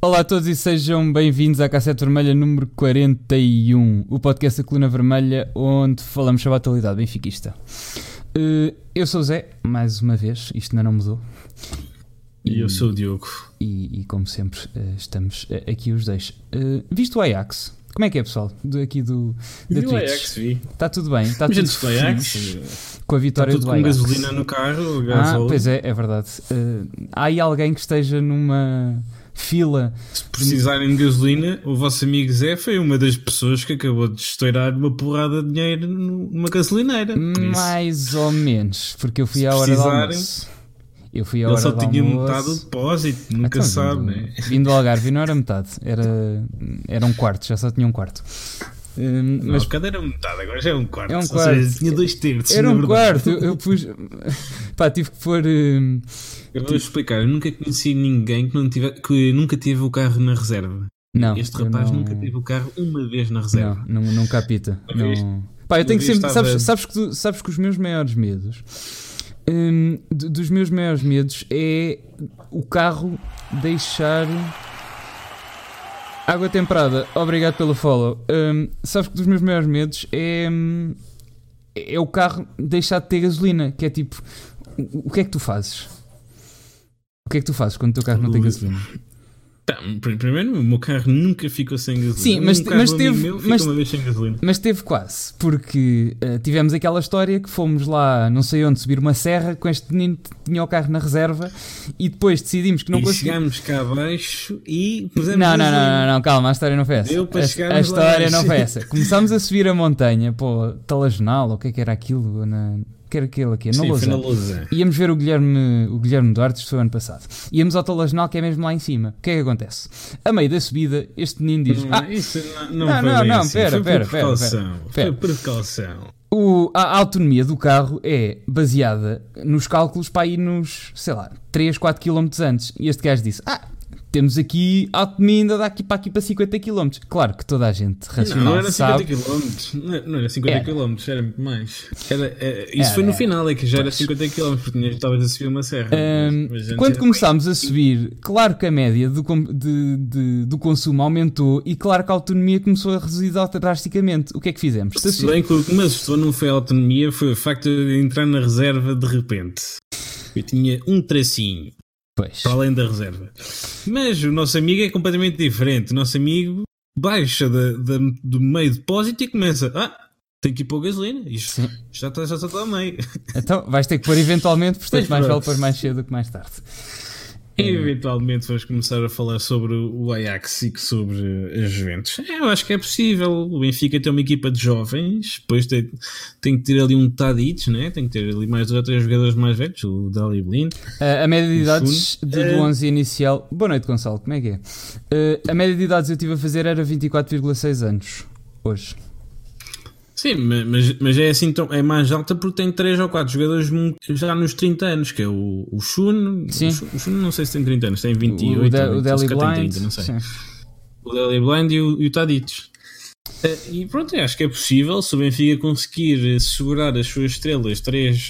Olá a todos e sejam bem-vindos à Cassete Vermelha número 41, o podcast da Coluna Vermelha, onde falamos sobre a atualidade benfiquista. Uh, eu sou o Zé, mais uma vez, isto ainda não mudou. E eu sou o Diogo. E, e como sempre, uh, estamos uh, aqui os dois. visto o Ajax, como é que é, pessoal? Do, aqui do da Twitch. Ajax, vi. Está tudo bem? Está tudo do Ajax. Com a vitória Está tudo do com Ajax. gasolina no carro, Ah, pois é, é verdade. há aí alguém que esteja numa fila. Se precisarem de gasolina, o vosso amigo Zé foi uma das pessoas que acabou de estourar uma porrada de dinheiro numa gasolineira. Mais ou menos, porque eu fui à hora do almoço. Eu fui à Ele hora só tinha almoço. metade do depósito, nunca Então, sabe, vindo, né? Vindo do Algarve não era metade, era, era um quarto, já só tinha um quarto. Hum, Mas mas cada era metade, agora já é um quarto. É um quarto. seja, tinha dois terços. era um quarto, eu, eu pus. Pá, tive que pôr. hum, Eu vou explicar, eu nunca conheci ninguém que, não tive, que nunca teve o carro na reserva. Não, este rapaz não- nunca teve o carro uma vez na reserva. Não, não, não capita. Não. Pá, eu tenho que sempre. Sabes, sabes, que tu- sabes que os meus maiores medos. d- dos meus maiores medos é o carro deixar. Água temperada, obrigado pelo follow. Hum, sabes que dos meus maiores medos é. hum, É o carro deixar de ter gasolina. Que é tipo. O que é que tu fazes? O que é que tu fazes quando o teu carro não tem gasolina? Tá, pr- primeiro, o meu carro nunca ficou sem gasolina. Sim, mas um mas teve- mas- uma vez sem gasolina. Mas teve quase, porque eh, tivemos aquela história que fomos lá, não sei onde, subir uma serra com este menino que tinha o carro na reserva e depois decidimos que não conseguíamos. chegámos cá abaixo e pusemos Não, não, não, não, não, calma, a história não foi essa. Deu para A, a história não foi essa. Começámos a subir a montanha, pô, Talagenal, ou o que é que era aquilo? Na, que era aquilo aqui? Na Sim. Lousã. Íamos ver o Guilherme, o Guilherme Duarte, isto foi ano passado. Íamos ao Talagenal, que é mesmo lá em cima. O que é que acontece? A meio da subida, este menino diz: Não, Ah, isso não, Não, não, não, assim. pera, foi pera, pera, precaução. pera. Foi por precaução. O- a, a autonomia do carro é baseada nos cálculos para ir nos, sei lá, 3, 4 km antes. E este gajo disse: Ah, temos aqui a autonomia ainda daqui para aqui para 50 km. Claro que toda a gente racional Não, não era 50 sabe. km. Não, não era 50 Era. km, era muito mais. Era, é, isso Era, foi no final, é que já era Pois. 50 km, porque estavas a subir uma serra. Ahm, Mas- mas quando começámos a subir, claro que a média do, de- de- do consumo aumentou e claro que a autonomia começou a reduzir drasticamente. O que é que fizemos? Se bem que o que me assustou não foi a autonomia, foi o facto de entrar na reserva de repente. Eu tinha um tracinho Pois. para além da reserva. Mas o nosso amigo é completamente diferente. O nosso amigo baixa da- da- do meio depósito e começa: Ah, tem que ir pôr gasolina. Isto Sim. já está já está a meio. Então vais ter que pôr eventualmente, portanto Pois mais vale pronto. pôr mais cedo do que mais tarde. E eventualmente vamos começar a falar sobre o Ajax e sobre as Juventus. É, eu acho que é possível. O Benfica tem uma equipa de jovens, depois tem, tem que ter ali um Tadic, né? tem que ter ali mais dois ou três jogadores mais velhos, o Dali Blind. Uh, a média de idades de, do é- 11 inicial. Boa noite, Gonçalo, como é que é? Uh, a média de idades eu estive a fazer era 24,6 anos. Hoje. Sim, ma- mas, mas é assim, então, é mais alta porque tem 3 ou 4 jogadores já nos 30 anos, que é o, o Shun. Sim. O Shun, o não sei se tem 30 anos, tem 28. o, o, De, o 20, Deli se calhar tem Blind. 30, não sei. sim. o Deli Blind e o, e o Tadic. Eh, E pronto, acho que é possível, se o Benfica conseguir segurar as suas estrelas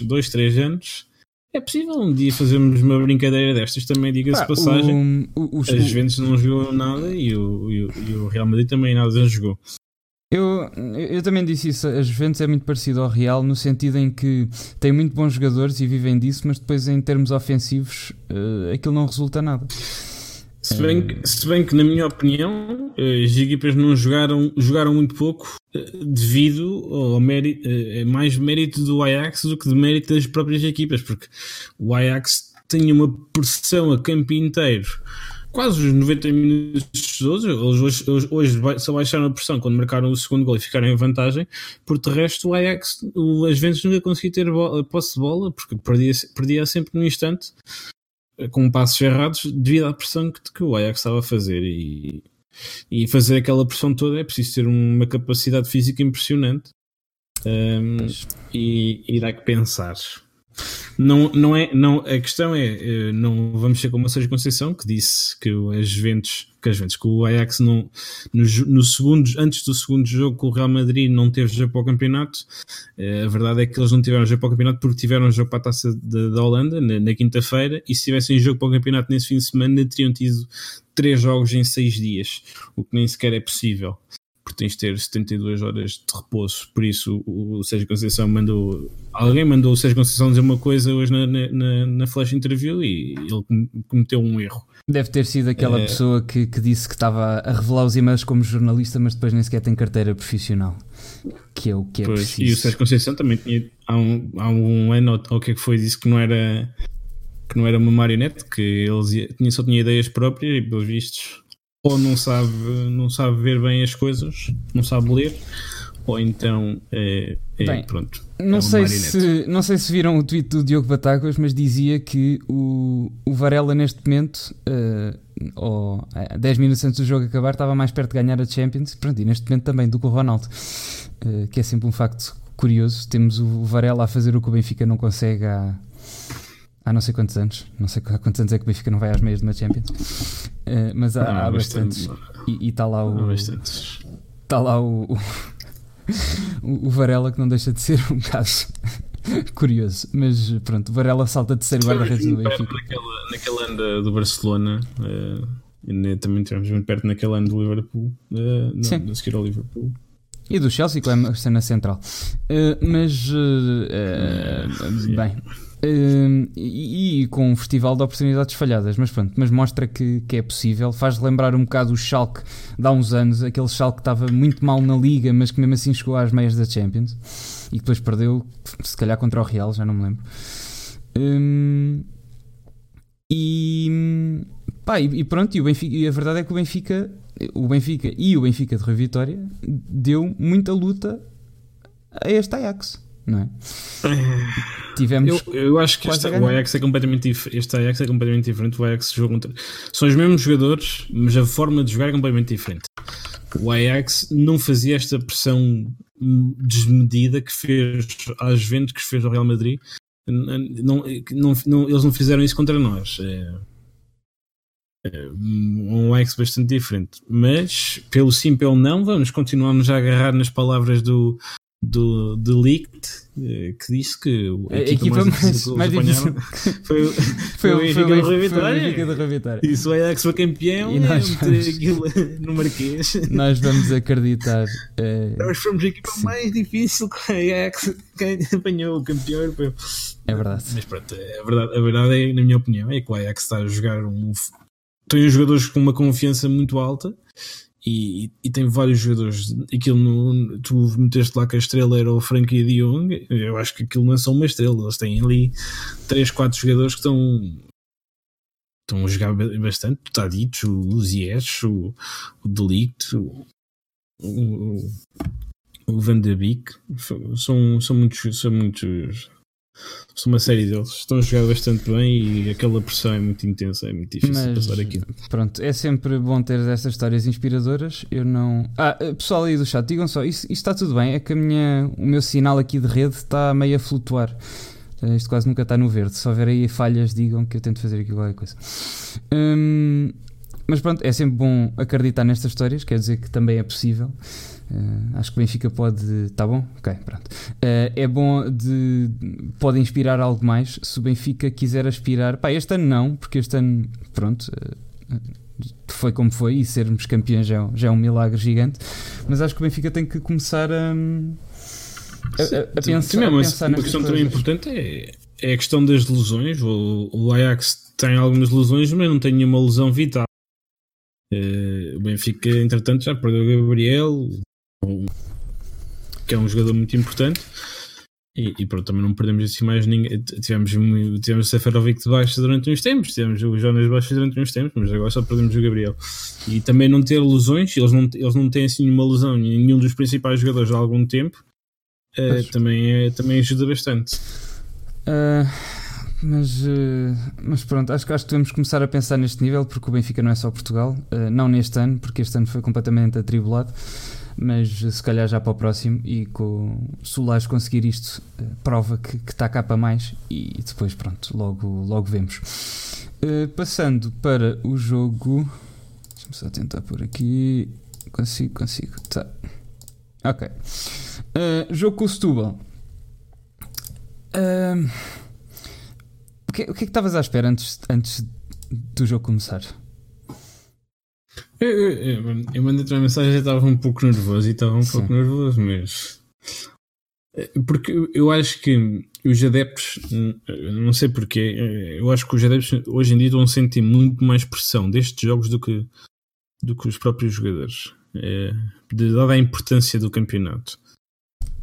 2, 3 anos, é possível um dia fazermos uma brincadeira destas também, diga-se de passagem. o- o- os- As Juventus não jogou nada e o, e, o, e o Real Madrid também nada jogou. Eu, eu também disse isso. A Juventus é muito parecido ao Real no sentido em que tem muito bons jogadores e vivem disso, mas depois em termos ofensivos uh, aquilo não resulta nada. Se bem, que, se bem que, na minha opinião, eh, as equipas não jogaram, jogaram muito pouco eh, devido ao mérito, é mais mérito do Ajax do que de mérito das próprias equipas, porque o Ajax tinha uma pressão a campo inteiro. Quase os 90 minutos todos, eles hoje, hoje, só baixaram a pressão quando marcaram o segundo gol e ficaram em vantagem. Por de resto, o Ajax, o, as Juventus nunca conseguiu ter bola, posse de bola, porque perdia, perdia sempre no instante com passos errados devido à pressão que, que o Ajax estava a fazer. E, e fazer aquela pressão toda é preciso ter uma capacidade física impressionante. Um, e, e dá que pensar não, não é, não, a questão é, eh, não vamos ser como a Sérgio Conceição, que disse que as Juventus, que as Juventus, que o Ajax não, no, no segundo, antes do segundo jogo com o Real Madrid não teve jogo para o campeonato. Eh, a verdade é que eles não tiveram jogo para o campeonato porque tiveram jogo para a taça da, da Holanda na, na quinta-feira e se tivessem jogo para o campeonato nesse fim de semana teriam tido 3 jogos em 6 dias, o que nem sequer é possível, porque tens de ter 72 horas de repouso. Por isso, o Sérgio Conceição mandou. Alguém mandou o Sérgio Conceição dizer uma coisa hoje na, na, na flash interview e ele cometeu um erro. Deve ter sido aquela é... pessoa que, que disse que estava a revelar os e-mails como jornalista, mas depois nem sequer tem carteira profissional. Que é o que é pois, preciso. E o Sérgio Conceição também tinha, há um, há um ano, ou o que é que foi, disse que não era que não era uma marionete, que ele só tinha ideias próprias e pelos vistos ou não sabe, não sabe ver bem as coisas, não sabe ler, ou então é, é bem, pronto. Não, é sei se, não sei se viram o tweet do Diogo Batáguas, mas dizia que o, o Varela neste momento, uh, ou 10 minutos antes do jogo acabar, estava mais perto de ganhar a Champions, pronto, e neste momento também do que o Ronaldo, uh, que é sempre um facto curioso. Temos o Varela a fazer o que o Benfica não consegue há há não sei quantos anos, não sei há quantos anos é que o Benfica não vai às meias de uma Champions, uh, mas há, há, há bastantes. Bastante, e está lá o. Está lá o, o, o, Varela que não deixa de ser um caso curioso, mas pronto, Varela salta de terceiro guarda-redes do Benfica. Naquela, naquela ano do Barcelona. Uh, também tivemos muito perto naquele ano do Liverpool, uh, não, Sim. seguir ao Liverpool. E do Chelsea, que é uma cena central. Uh, mas, uh, bem, Uh, e, e, com um festival de oportunidades falhadas, mas pronto, mas mostra que, que é possível. Faz lembrar um bocado o Schalke de há uns anos, aquele Schalke que estava muito mal na liga, mas que mesmo assim chegou às meias da Champions e depois perdeu, se calhar contra o Real, já não me lembro. Um, e, pá, e, pronto, e, o Benfica, e a verdade é que o Benfica, o Benfica e o Benfica de Rui Vitória deu muita luta a este Ajax não é? Tivemos eu, eu acho que este, o Ajax é completamente este Ajax é completamente diferente. O Ajax joga contra, são os mesmos jogadores, mas a forma de jogar é completamente diferente. O Ajax não fazia esta pressão desmedida que fez às Juventus, que fez ao Real Madrid. Não, não, não, eles não fizeram isso contra nós. É, é um Ajax bastante diferente. Mas, pelo sim, pelo não, vamos continuarmos a agarrar nas palavras do, do, do Leaked eh, que disse que a, a equipa, mais, mais, difícil foi, foi, foi, o Benfica do Rui Vitória. E se o Ajax foi campeão, e nós vamos, aquilo no Marquês. Nós vamos acreditar. Uh, nós fomos a equipa sim. mais difícil que o Ajax quem apanhou o campeão europeu. É verdade. Mas pronto, a verdade, a verdade é, na minha opinião, é que o Ajax está a jogar um. Tem os jogadores com uma confiança muito alta e, e, tem vários jogadores. Aquilo no, tu meteste lá que a estrela era o Frankie de Jong. Eu acho que aquilo não é só uma estrela. Eles têm ali 3, 4 jogadores que estão, estão a jogar bastante. O Tadic, o Ziyech, o, o Delict, o, o, o Van der Beek. São, são muitos. São muitos são uma série deles. Estão a jogar bastante bem e aquela pressão é muito intensa, é muito difícil Mas, passar aquilo. Pronto, é sempre bom ter estas histórias inspiradoras. Eu não. Ah, eh, pessoal aí do chat, digam só, isso, está tudo bem? É que a minha, o meu sinal aqui de rede está meio a flutuar. Eh, isto quase nunca está no verde. Se houver aí falhas, digam que eu tento fazer aqui qualquer coisa. Hum, mas pronto, é sempre bom acreditar nestas histórias, quer dizer que também é possível. Uh, acho que o Benfica pode. Tá bom? Ok, pronto. Uh, é bom de. Pode inspirar algo mais se o Benfica quiser aspirar. Pá, este ano não, porque este ano, pronto. Uh, foi como foi e sermos campeões já, é já é um milagre gigante. Mas acho que o Benfica tem que começar a. A, a, a pensar, Sim, a pensar uma questão também importante é, é a questão das lesões. O, o Ajax tem algumas lesões, mas não tem nenhuma lesão vital. Uh, o Benfica, entretanto, já perdeu o Gabriel, que é um jogador muito importante. E, e pronto, também não perdemos assim mais ninguém. Tivemos, tivemos o Seferovic de baixo durante uns tempos, tivemos o Jonas de baixo durante uns tempos, mas agora só perdemos o Gabriel. E também não ter lesões, eles não, eles não têm assim nenhuma lesão em nenhum dos principais jogadores há algum tempo, uh, também, é, também ajuda bastante. Uh, mas, uh, mas pronto, acho, acho que devemos começar a pensar neste nível, porque o Benfica não é só Portugal, não neste ano, porque este ano foi completamente atribulado mas se calhar já para o próximo e com o Solares conseguir isto eh, prova que, está cá para mais e depois pronto, logo, logo vemos. Uh, passando para o jogo. Deixa-me só tentar por aqui. Consigo, consigo. Tá. Ok. Uh, jogo com o. Uh, o, que, o que é que estavas à espera antes, antes do jogo começar? Eu, eu, eu mandei-te uma mensagem e estava um pouco nervoso e estava um Sim. pouco nervoso, mas. Eh, porque eu acho que os adeptos, não sei porquê, eu acho que os adeptos hoje em dia estão a sentir muito mais pressão destes jogos do que, do que os próprios jogadores, é, dada a importância do campeonato.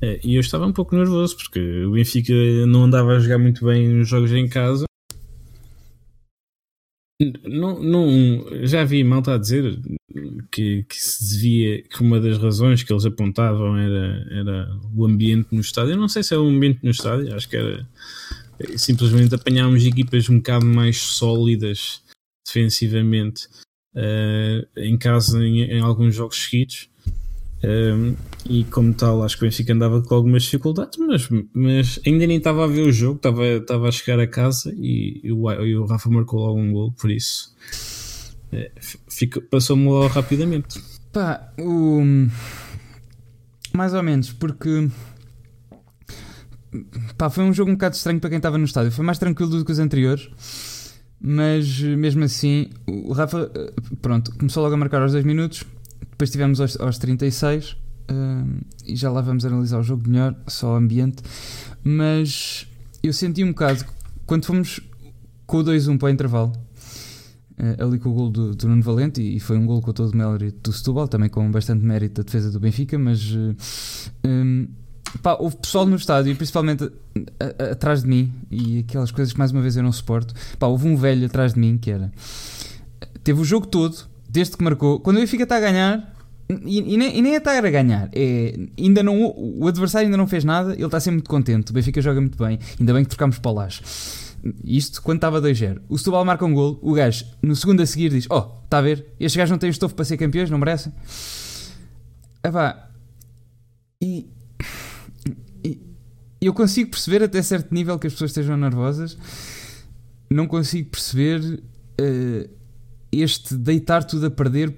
É, e eu estava um pouco nervoso porque o Benfica não andava a jogar muito bem nos jogos em casa não, não, já vi malta a dizer que, que se devia, que uma das razões que eles apontavam era, era o ambiente no estádio. Eu não sei se é o ambiente no estádio, acho que era simplesmente apanharmos equipas um bocado mais sólidas defensivamente uh, em casa em, em alguns jogos seguidos um, e como tal, acho que o Benfica andava com algumas dificuldades, mas, mas ainda nem estava a ver o jogo, estava, estava a chegar a casa e, e, o, e o Rafa marcou logo um gol, por isso é, passou-me logo rapidamente. Pá, o... mais ou menos, porque pá, foi um jogo um bocado estranho para quem estava no estádio. Foi mais tranquilo do que os anteriores, mas mesmo assim, o Rafa, pronto, começou logo a marcar aos 2 minutos depois tivemos aos, aos 36 uh, e já lá vamos analisar o jogo melhor, só o ambiente. Mas eu senti um bocado quando fomos com o 2-1 para o intervalo. Uh, ali com o gol do, do Nuno Valente e, foi um gol com todo o mérito do Setúbal, também com bastante mérito da defesa do Benfica, mas uh, um, pá, houve pessoal no estádio, principalmente a, a, atrás de mim, e aquelas coisas que mais uma vez eu não suporto. Pá, houve um velho atrás de mim que era. Teve o jogo todo desde que marcou, quando o Benfica está a ganhar, e, e, nem, e é a ganhar, é, ainda não, o adversário ainda não fez nada, ele está sempre muito contente. O Benfica joga muito bem, ainda bem que trocámos para o. Isto quando estava 2-0. O Setúbal marca um gol, o gajo no segundo a seguir diz: Oh, está a ver? Estes gajos não têm estofo para ser campeões, não merecem? Epá, e, e eu consigo perceber até certo nível que as pessoas estejam nervosas, não consigo perceber. Uh, este deitar tudo a perder,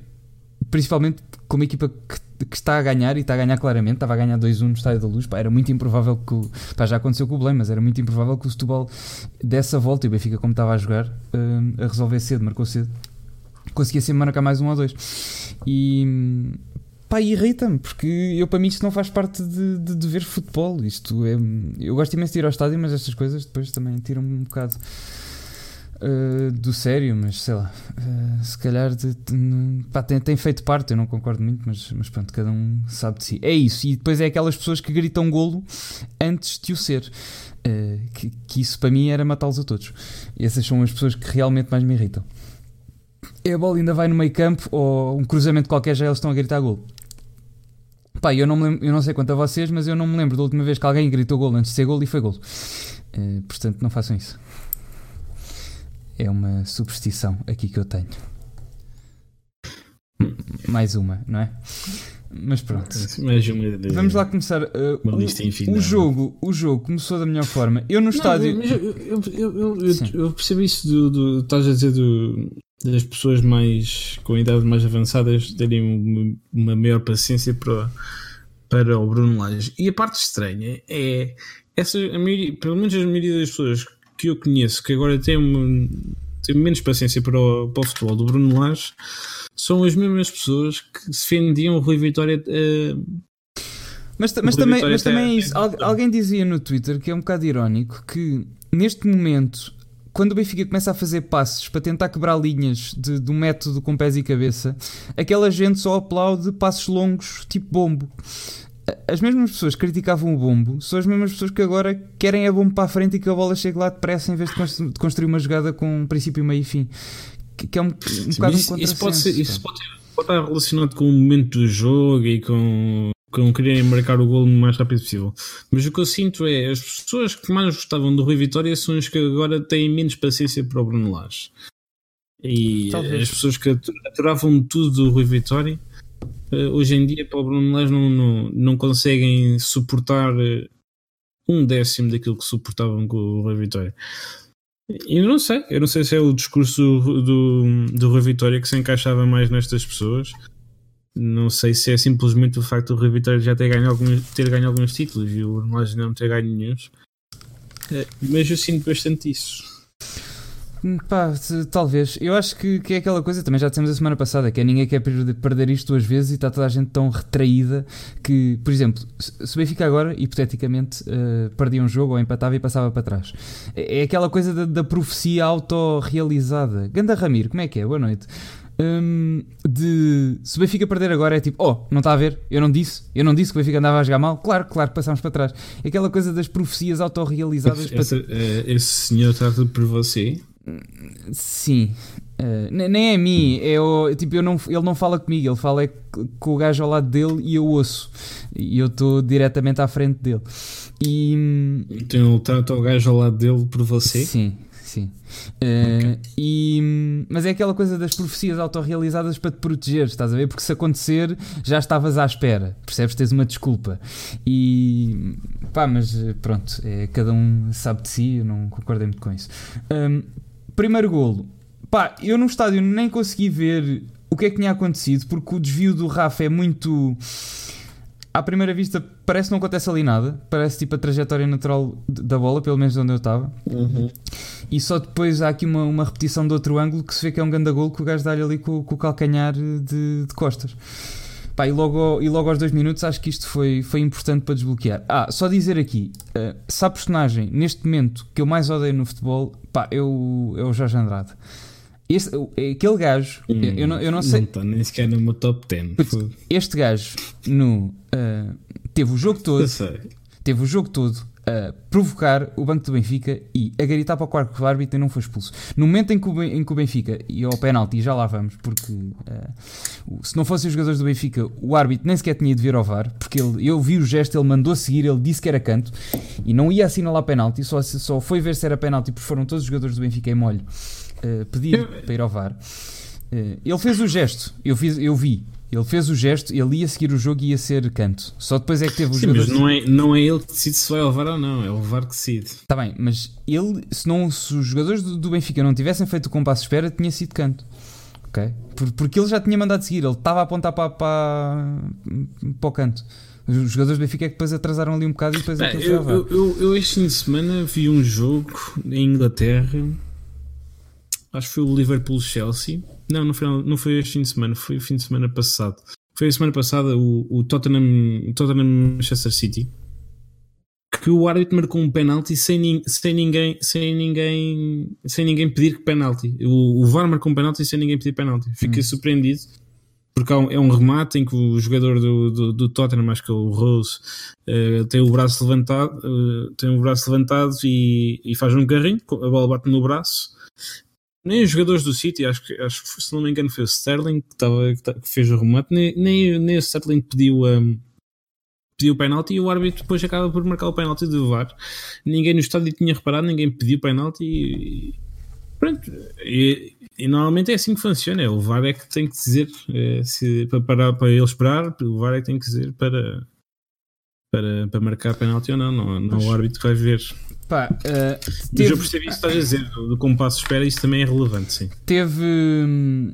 principalmente com uma equipa que, que, está a ganhar e está a ganhar claramente, estava a ganhar 2-1 no Estádio da Luz, pá, era muito improvável que o, pá, já aconteceu com o Belém, mas era muito improvável que o Setúbal desse a volta e o Benfica como estava a jogar, uh, a resolver cedo, marcou cedo, conseguia sempre marcar mais um ou dois. E pá, irrita-me, porque eu para mim isto não faz parte de, de, de ver futebol, isto é, eu gosto imenso de ir ao estádio, mas estas coisas depois também tiram-me um bocado uh, do sério, mas sei lá, uh, se calhar de, de, pá, tem, tem, feito parte, eu não concordo muito, mas, mas pronto, cada um sabe de si. É isso, e depois é aquelas pessoas que gritam golo antes de o ser. Uh, que, que, isso para mim era matá-los a todos. Essas são as pessoas que realmente mais me irritam. E a bola ainda vai no meio campo ou um cruzamento qualquer já eles estão a gritar golo. Pá, eu não, lembro, eu não sei quanto a vocês, mas eu não me lembro da última vez que alguém gritou golo antes de ser golo e foi golo. Portanto, não façam isso. É uma superstição aqui que eu tenho. Mais uma, não é? Mas pronto. Mais uma de... Vamos lá começar. Uh, o, o, jogo, o jogo começou da melhor forma. Eu no não, estádio. Eu, eu, eu, eu, percebi isso do, do. Estás a dizer do, das pessoas mais com idades mais avançadas terem uma, uma maior paciência para, para o Bruno Lage. E a parte estranha é essa, a maioria, pelo menos a maioria das pessoas que eu conheço que agora tem, tem menos paciência para o, para o futebol do Bruno Lage são as mesmas pessoas que defendiam o Rui Vitória. Uh, mas, mas, também, mas também é isso. alguém dizia no Twitter que é um bocado irónico que neste momento, quando o Benfica começa a fazer passos para tentar quebrar linhas de, do método com pés e cabeça, aquela gente só aplaude passos longos tipo bombo as mesmas pessoas que criticavam o bombo são as mesmas pessoas que agora querem a bomba para a frente e que a bola chegue lá depressa em vez de construir uma jogada com um princípio, meio e fim. Que, que é um, um Sim, bocado isso, um isso pode, ser, isso pode, pode, estar relacionado com o momento do jogo e com, com quererem marcar o gol o mais rápido possível. Mas o que eu sinto é as pessoas que mais gostavam do Rui Vitória são as que agora têm menos paciência para o Bruno Lage. E Talvez. as pessoas que aturavam tudo do Rui Vitória hoje em dia para o Bruno Lage não, não, não conseguem suportar uh, um décimo daquilo que suportavam com o Rui Vitória. E não sei, eu não sei se é o discurso do, do, Rui Vitória que se encaixava mais nestas pessoas. Não sei se é simplesmente o facto do Rui Vitória já ter ganho alguns, ter ganho alguns títulos e o Bruno Lage não ter ganho nenhum. Uh, mas eu sinto bastante isso. Pá, talvez. Eu acho que, que é aquela coisa, também já dissemos a semana passada, que é ninguém quer perder isto duas vezes e está toda a gente tão retraída que, por exemplo, se o Benfica agora, hipoteticamente, uh, perdia um jogo ou empatava e passava para trás. É, é aquela coisa da, da profecia autorrealizada. Ganda Ramiro, como é que é? Boa noite. Um, de se o Benfica perder agora é tipo, oh, não está a ver? Eu não disse, eu não disse que o Benfica andava a jogar mal. Claro, claro que passámos para trás. É aquela coisa das profecias autorrealizadas. Esse, para... uh, esse senhor está tudo por você? Sim. Uh, nem é a mim, é o, tipo, eu não, ele não fala comigo, ele fala é com o gajo ao lado dele e eu ouço. E eu estou diretamente à frente dele. E. Então está o gajo ao lado dele por você? Sim, sim. Uh, okay. e, mas é aquela coisa das profecias autorrealizadas para te proteger, estás a ver? Porque se acontecer, já estavas à espera, percebes? Tens uma desculpa. E pá, mas pronto, é, cada um sabe de si, eu não concordei muito com isso. Um, primeiro golo, pá, eu no estádio nem consegui ver o que é que tinha acontecido, porque o desvio do Rafa é muito. À primeira vista, parece que não acontece ali nada. Parece tipo a trajetória natural da bola, pelo menos onde eu estava. Uhum. E só depois há aqui uma, uma repetição de outro ângulo que se vê que é um gol que o gajo dá-lhe ali com, com, o calcanhar de, de costas. Pá, e, logo, e logo aos dois minutos acho que isto foi, foi importante para desbloquear. Ah, só dizer aqui, uh, se há personagem neste momento que eu mais odeio no futebol, pá, eu, é o Jorge Andrade. Este, aquele gajo, hum, eu, não, eu não sei. Não está nem sequer no meu top 10. Este gajo no, uh, teve o jogo todo. Teve o jogo todo a provocar o banco do Benfica e a gritar para o quarto árbitro e não foi expulso. No momento em que o, em que o Benfica, e ao penalti já lá vamos, porque uh, se não fossem os jogadores do Benfica, o árbitro nem sequer tinha de vir ao VAR, porque ele, eu vi o gesto, ele mandou seguir, ele disse que era canto e não ia assinalar penalti, só, só foi ver se era penalti porque foram todos os jogadores do Benfica em molho uh, pedir para ir ao VAR. Uh, ele fez o gesto, eu, fiz, eu vi, ele fez o gesto, ele ia seguir o jogo e ia ser canto. Só depois é que teve o Sim, mas não é, não é ele que decide se vai levar ou não, é o VAR que decide. Está bem, mas ele, se, não, se os jogadores do, do Benfica não tivessem feito o compasso de espera, tinha sido canto. Ok? Por, porque ele já tinha mandado seguir, ele estava a apontar para, para, para o canto. Os jogadores do Benfica é que depois atrasaram ali um bocado e depois aquilo eu, eu, eu, eu este fim de semana vi um jogo em Inglaterra, acho que foi o Liverpool-Chelsea não, não foi, não foi este fim de semana, foi o fim de semana passado. Foi a semana passada o, o Tottenham, Tottenham Manchester City que o árbitro marcou um penalti sem, sem ninguém sem ninguém sem ninguém pedir penalti. O, o VAR marcou um penalti sem ninguém pedir penalti. Fiquei hum. surpreendido porque um, é um remate em que o jogador do, do, do Tottenham, acho que é o Rose, uh, tem o braço levantado, uh, tem o braço levantado e, e faz um carrinho, a bola bate no braço nem os jogadores do City, acho que, acho se não me engano foi o Sterling que, tava, que fez o remate, nem, nem, nem o Sterling pediu, um, pediu o penalti e o árbitro depois acaba por marcar o penalti do VAR. Ninguém no estádio tinha reparado, ninguém pediu penalti e, pronto. E, e, normalmente é assim que funciona, é, o VAR é que tem que dizer é, se, para, parar, para ele esperar, o VAR é que tem que dizer para, para, para marcar penalti ou não, não, não o árbitro vai ver. Pá, uh, teve... Mas eu percebi isso que estás a dizer, do, do compasso espera, isso também é relevante, sim. Teve. Hum,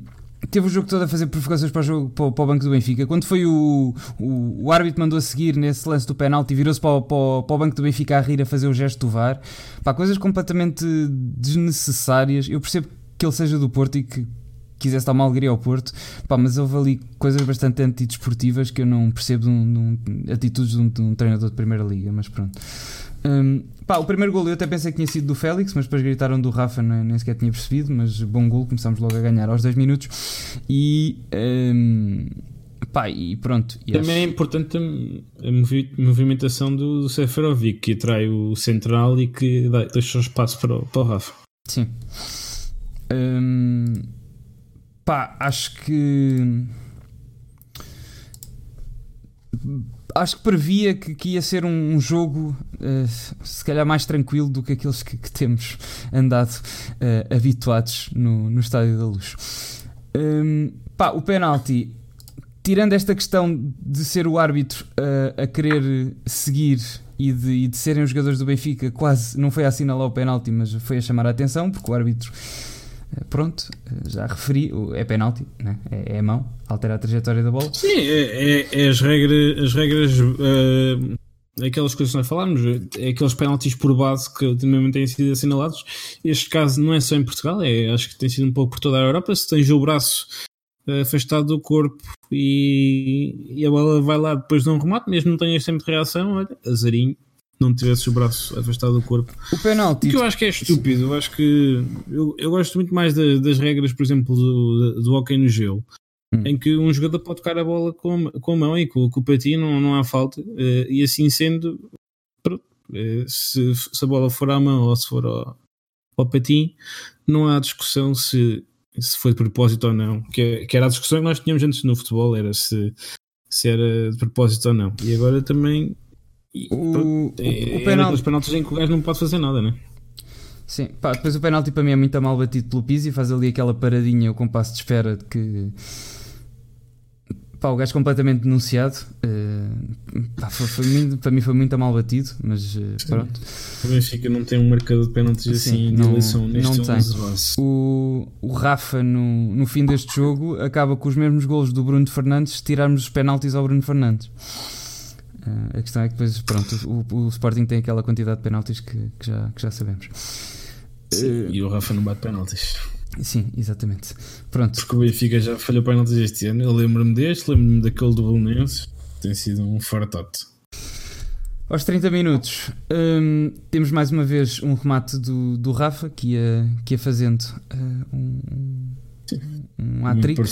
teve o jogo todo a fazer provocações para o, jogo, para, para o banco do Benfica. Quando foi o, o, o árbitro mandou a seguir nesse lance do penalti e virou-se para, para, para, o banco do Benfica a rir a fazer o gesto do VAR. Pá, coisas completamente desnecessárias. Eu percebo que ele seja do Porto e que quisesse dar uma alegria ao Porto, pá, mas houve ali coisas bastante antidesportivas que eu não percebo de, um, de um, atitudes de um, de um treinador de Primeira Liga, mas pronto. Um, pá, o primeiro gol eu até pensei que tinha sido do Félix, mas depois gritaram do Rafa, nem, nem sequer tinha percebido. Mas bom gol, começámos logo a ganhar aos 10 minutos. E. Um, pá, e pronto. E Também acho... é importante a movimentação do, Seferovic, que atrai o central e que dá, deixa o espaço para o, para o Rafa. Sim. Um, pá, acho que acho que previa que, que ia ser um, um jogo uh, se calhar mais tranquilo do que aqueles que, que temos andado uh, habituados no, no Estádio da Luz. Um, pá, o penalti, tirando esta questão de ser o árbitro uh, a querer seguir e de, e de serem os jogadores do Benfica, quase não foi a assinalar o penalti, mas foi a chamar a atenção, porque o árbitro pronto, já referi, é penalti, né? é, é a mão, altera a trajetória da bola. Sim, é, é, é as regras, as regras uh, aquelas coisas que nós falámos, é aqueles penaltis por base que ultimamente têm sido assinalados. Este caso não é só em Portugal, é, acho que tem sido um pouco por toda a Europa. Se tens o braço eh, afastado do corpo e, e a bola vai lá depois de um remate, mesmo não tenhas tempo de reação, olha, azarinho, não tivesse o braço afastado do corpo. O penalti. O que eu acho que é estúpido, eu acho que eu, eu gosto muito mais das, das regras, por exemplo, do, do no gelo. Hum. Em que um jogador pode tocar a bola com, com a mão e com, com o patinho não, não há falta, uh, e assim sendo, pronto, uh, se, se, a bola for à mão ou se for ao, ao patinho, não há discussão se, se foi de propósito ou não. Que, que era a discussão que nós tínhamos antes no futebol, era se, se era de propósito ou não. E agora também o, é, o penalti. Os penaltis em que o gajo não pode fazer nada, né? Sim, pá, depois o penalti para mim é muito mal batido pelo Pizzi, faz ali aquela paradinha, o compasso de espera de que pá, o gajo completamente denunciado. Uh, pá, foi, foi, para mim foi muito mal batido, mas uh, pronto. O Benfica não tem um marcador de penaltis assim Sim, de eleição neste não tem. O, o Rafa, no, no fim deste jogo, acaba com os mesmos golos do Bruno Fernandes tirarmos os penaltis ao Bruno Fernandes. Uh, a questão é que depois, pronto, o, o, Sporting tem aquela quantidade de penaltis que, que já, que já sabemos. Sim, uh, e o Rafa não bate penaltis. Sim, exatamente. Pronto. Porque o Benfica já falhou penaltis este ano. Eu lembro-me deste, lembro-me daquele do Belenenses. Tem sido um fartote. Aos 30 minutos, um, temos mais uma vez um remate do, do Rafa que ia, que ia fazendo uh, um, um o primeiro.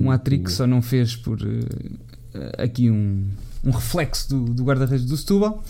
Um hat-trick só não fez por aqui um, um reflexo do, do guarda-redes do Setúbal.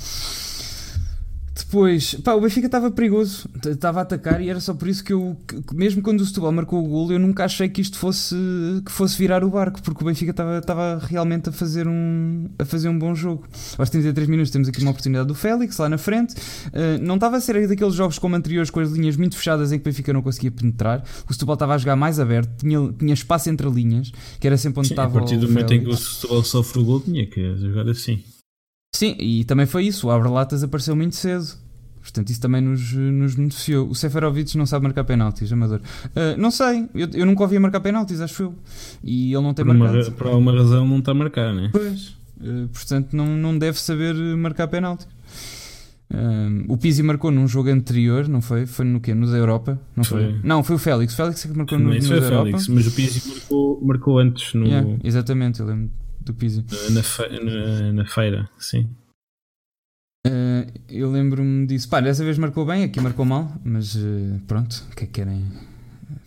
Depois, pá, o Benfica estava perigoso, estava a atacar e era só por isso que eu, que, mesmo quando o Setúbal marcou o gol, eu nunca achei que isto fosse, que fosse virar o barco, porque o Benfica estava, estava realmente a fazer, um, a fazer um bom jogo. Aos 33 minutos temos aqui uma oportunidade do Félix lá na frente. Uh, não estava a ser daqueles jogos como anteriores, com as linhas muito fechadas em que o Benfica não conseguia penetrar. O Setúbal estava a jogar mais aberto, tinha, tinha espaço entre linhas, que era sempre onde Sim, estava. A partir do momento em que o Setúbal sofre o gol, tinha que jogar assim. Sim, e também foi isso. O Abre-Latas apareceu muito cedo. Portanto, isso também nos, nos beneficiou. O Seferovic não sabe marcar penaltis, amador. Uh, não sei, eu, eu nunca ouvi marcar penaltis, acho eu. E ele não tem por marcado. Uma, por alguma razão não está a marcar, né? Pois. Uh, portanto, não, não deve saber marcar penaltis. Uh, o Pizzi marcou num jogo anterior, não foi? Foi no quê? No da Europa? Não foi? foi? Não, foi o Félix. O Félix é que marcou no, no foi o Félix, mas o Pizzi marcou, marcou antes no. Yeah, exatamente, eu lembro do Pizzi. Na, na, na feira, sim. Eu lembro-me disso. Pá, dessa vez marcou bem, aqui marcou mal, mas uh, pronto, o que é que querem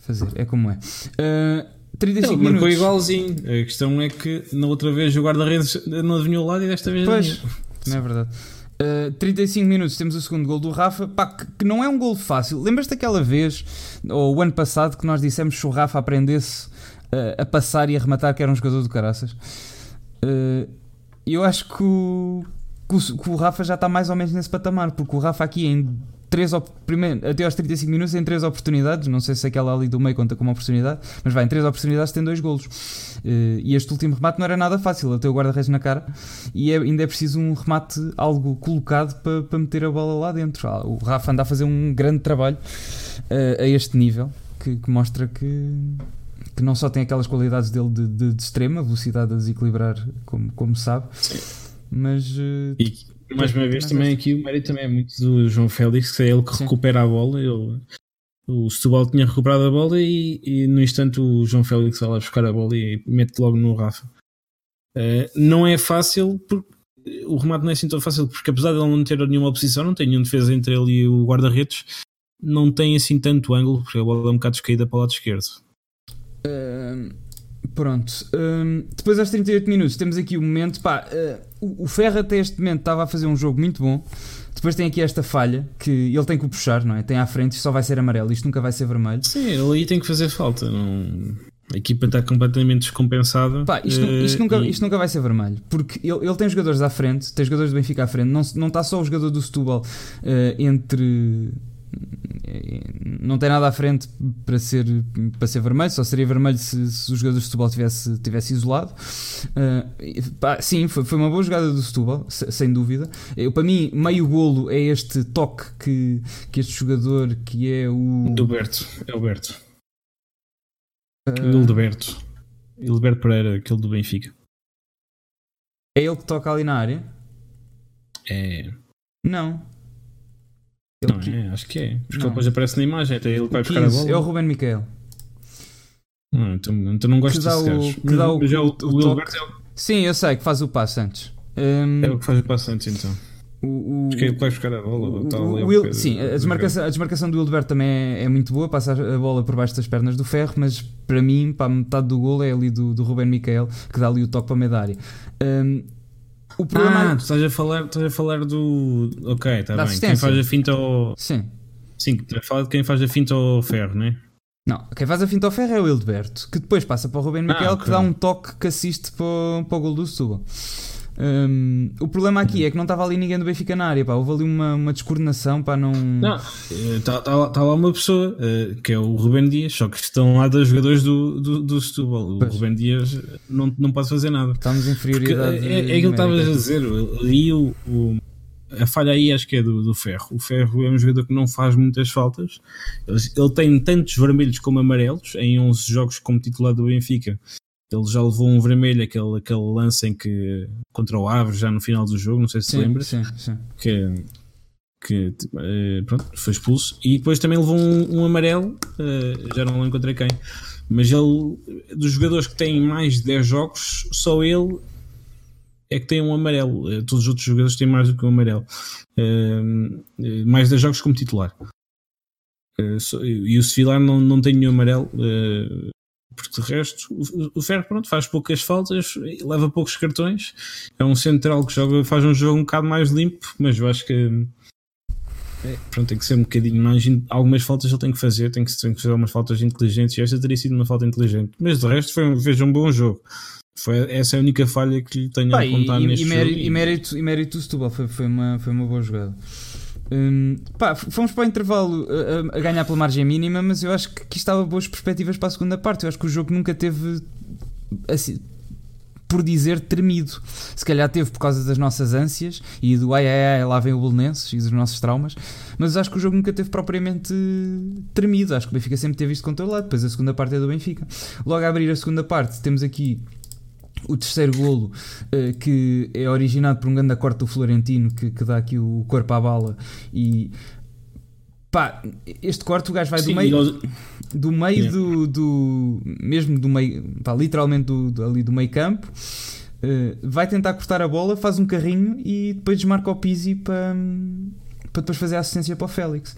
fazer? É como é. Uh, 35 Ele marcou igualzinho. A questão é que na outra vez o guarda-redes não adivinhou o lado e desta vez Pois, não é verdade. Uh, 35 minutos temos o segundo gol do Rafa, pá, que, que não é um gol fácil. Lembras-te daquela vez, ou o ano passado, que nós dissemos que o Rafa aprendesse uh, a passar e a rematar, que era um jogador do caraças? Uh, eu acho que o, que o, Rafa já está mais ou menos nesse patamar, porque o Rafa aqui em três primeiro, até aos 35 minutos em três oportunidades, não sei se aquela ali do meio conta como oportunidade, mas vai, em três oportunidades tem dois golos. Uh, e este último remate não era nada fácil, tem o guarda-redes na cara e é, ainda é preciso um remate algo colocado para, para meter a bola lá dentro. Ah, o Rafa anda a fazer um grande trabalho uh, a este nível que, que, mostra que, que não só tem aquelas qualidades dele de, de, de extrema velocidade a desequilibrar, como, como sabe. Sim mas. Uh, e mais uma vez, também aqui o mérito também é muito do João Félix, que é ele que Sim. recupera a bola. Ele, o Setúbal tinha recuperado a bola e, e, no instante o João Félix vai lá buscar a bola e mete logo no Rafa. Uh, não é fácil, porque o remate não é assim tão fácil, porque apesar de ele não ter nenhuma oposição, não tem nenhum defesa entre ele e o guarda-redes, não tem assim tanto ângulo, porque a bola é um bocado descaída para o lado esquerdo. Uh, Pronto. Um, depois aos 38 minutos temos aqui o momento. Pá, uh, o Ferro até este momento estava a fazer um jogo muito bom. Depois tem aqui esta falha que ele tem que o puxar, não é? Tem à frente e só vai ser amarelo. Isto nunca vai ser vermelho. Sim, ele aí tem que fazer falta. Não... A equipa está completamente descompensada. Pá, isto, isto, nunca, e... isto nunca vai ser vermelho. Porque ele, ele tem jogadores à frente, tem jogadores do Benfica à frente. Não, não está só o jogador do Setúbal uh, entre não tem nada à frente para ser, para ser vermelho, só seria vermelho se, se os jogadores do Setúbal tivesse, tivesse isolado. Uh, pá, sim, foi, foi uma boa jogada do Setúbal, sem dúvida. Eu, para mim, meio golo é este toque que, que este jogador que é o. Do Berto, é o Berto. Uh... Hildeberto. Hildeberto Pereira, aquele do Benfica. É ele que toca ali na área? É. Não. Não, é, acho que é. Porque Não. ele depois aparece na imagem, até ele que vai buscar a 15, bola. é o Ruben Miquel. Não, então, então não gosto Que desse o- gajo. que dá o- Mas é o, o o. Hilbert é o, Sim, eu sei que faz o passo antes. Hum, é o que faz o passo antes, então. o, o, Porque é ele que vai buscar a bola. o- tal, o é o Will- que- sim, a desmarcação, a desmarcação do Hildeberto também é, é muito boa, passa a bola por baixo das pernas do ferro, mas para mim, para a metade do golo é ali do, do Ruben Miquel que dá ali o toque para a meia da área. Hum, o problema Ah, tu estás a falar, estás a falar do. Ok, está bem. Quem faz a finta ao. Sim. Sim, estás a falar de quem faz a finta ao ferro, né? Não, quem faz a finta ao ferro é o Hildeberto, que depois passa para o Ruben Miquel, ok. que dá um toque que assiste para, o- para o gol do Setúbal. Hum, o problema aqui é que não estava ali ninguém do Benfica na área, pá. houve ali uma, uma descoordenação, pá, não... Não, está tá, lá- tá lá uma pessoa eh, que é o Rubén Dias, só que estão lá dois jogadores do, do, do Setúbal. O Pois. Rubén Dias não, não pode fazer nada. Estamos em Porque é, inferioridade. é aquilo que estavas a dizer, aí o, o- a falha aí acho que é do, do Ferro. O Ferro é um jogador que não faz muitas faltas. Ele, ele tem tantos vermelhos como amarelos em 11 jogos como titular do Benfica. Ele já levou um vermelho, aquele, aquele lance em que contra o Aves, já no final do jogo, não sei se Sim, lembras, sim, sim. que, que eh, pronto, foi expulso. E depois também levou um, um amarelo, eh, já não lembro contra quem. Mas ele, dos jogadores que têm mais de 10 jogos, só ele é que tem um amarelo. Eh, Todos os outros jogadores têm mais do que um amarelo. Mais de 10 jogos como titular. E o Sevilar não, não tem nenhum amarelo. Porque de resto, o- Ferro pronto, faz poucas faltas, leva poucos cartões. É um central que joga, faz um jogo um bocado mais limpo, mas eu acho que é, pronto, tem que ser um bocadinho mais. Algumas faltas ele tem que fazer, tem que, tem que fazer algumas faltas inteligentes. E esta teria sido uma falta inteligente, mas de resto foi, fez um bom jogo. Foi, essa é a única falha que lhe tenho a apontar e, neste e, jogo. mérito, e, mérito, e mérito do Setúbal, foi, foi, uma, foi uma boa jogada. Hum, pá, fomos para o intervalo a, a- ganhar pela margem mínima, mas eu acho que aqui estava boas perspectivas para a segunda parte. Eu acho que o jogo nunca teve, assim, por dizer, tremido. Se calhar teve por causa das nossas ânsias e do ai ai ai, lá vem o Belenenses e dos nossos traumas, mas acho que o jogo nunca teve propriamente tremido. Acho que o Benfica sempre teve isto controlado. Depois a segunda parte é do Benfica. Logo a abrir a segunda parte, temos aqui o terceiro golo eh, que é originado por um grande corte do Florentino que, que dá aqui o corpo à bala e pá, este corte o gajo vai Sim, do meio, ele- do meio Yeah. do, do mesmo do meio, pá, literalmente do, do- ali do meio campo eh, vai tentar cortar a bola, faz um carrinho e depois desmarca o Pizzi para, para depois fazer a assistência para o Félix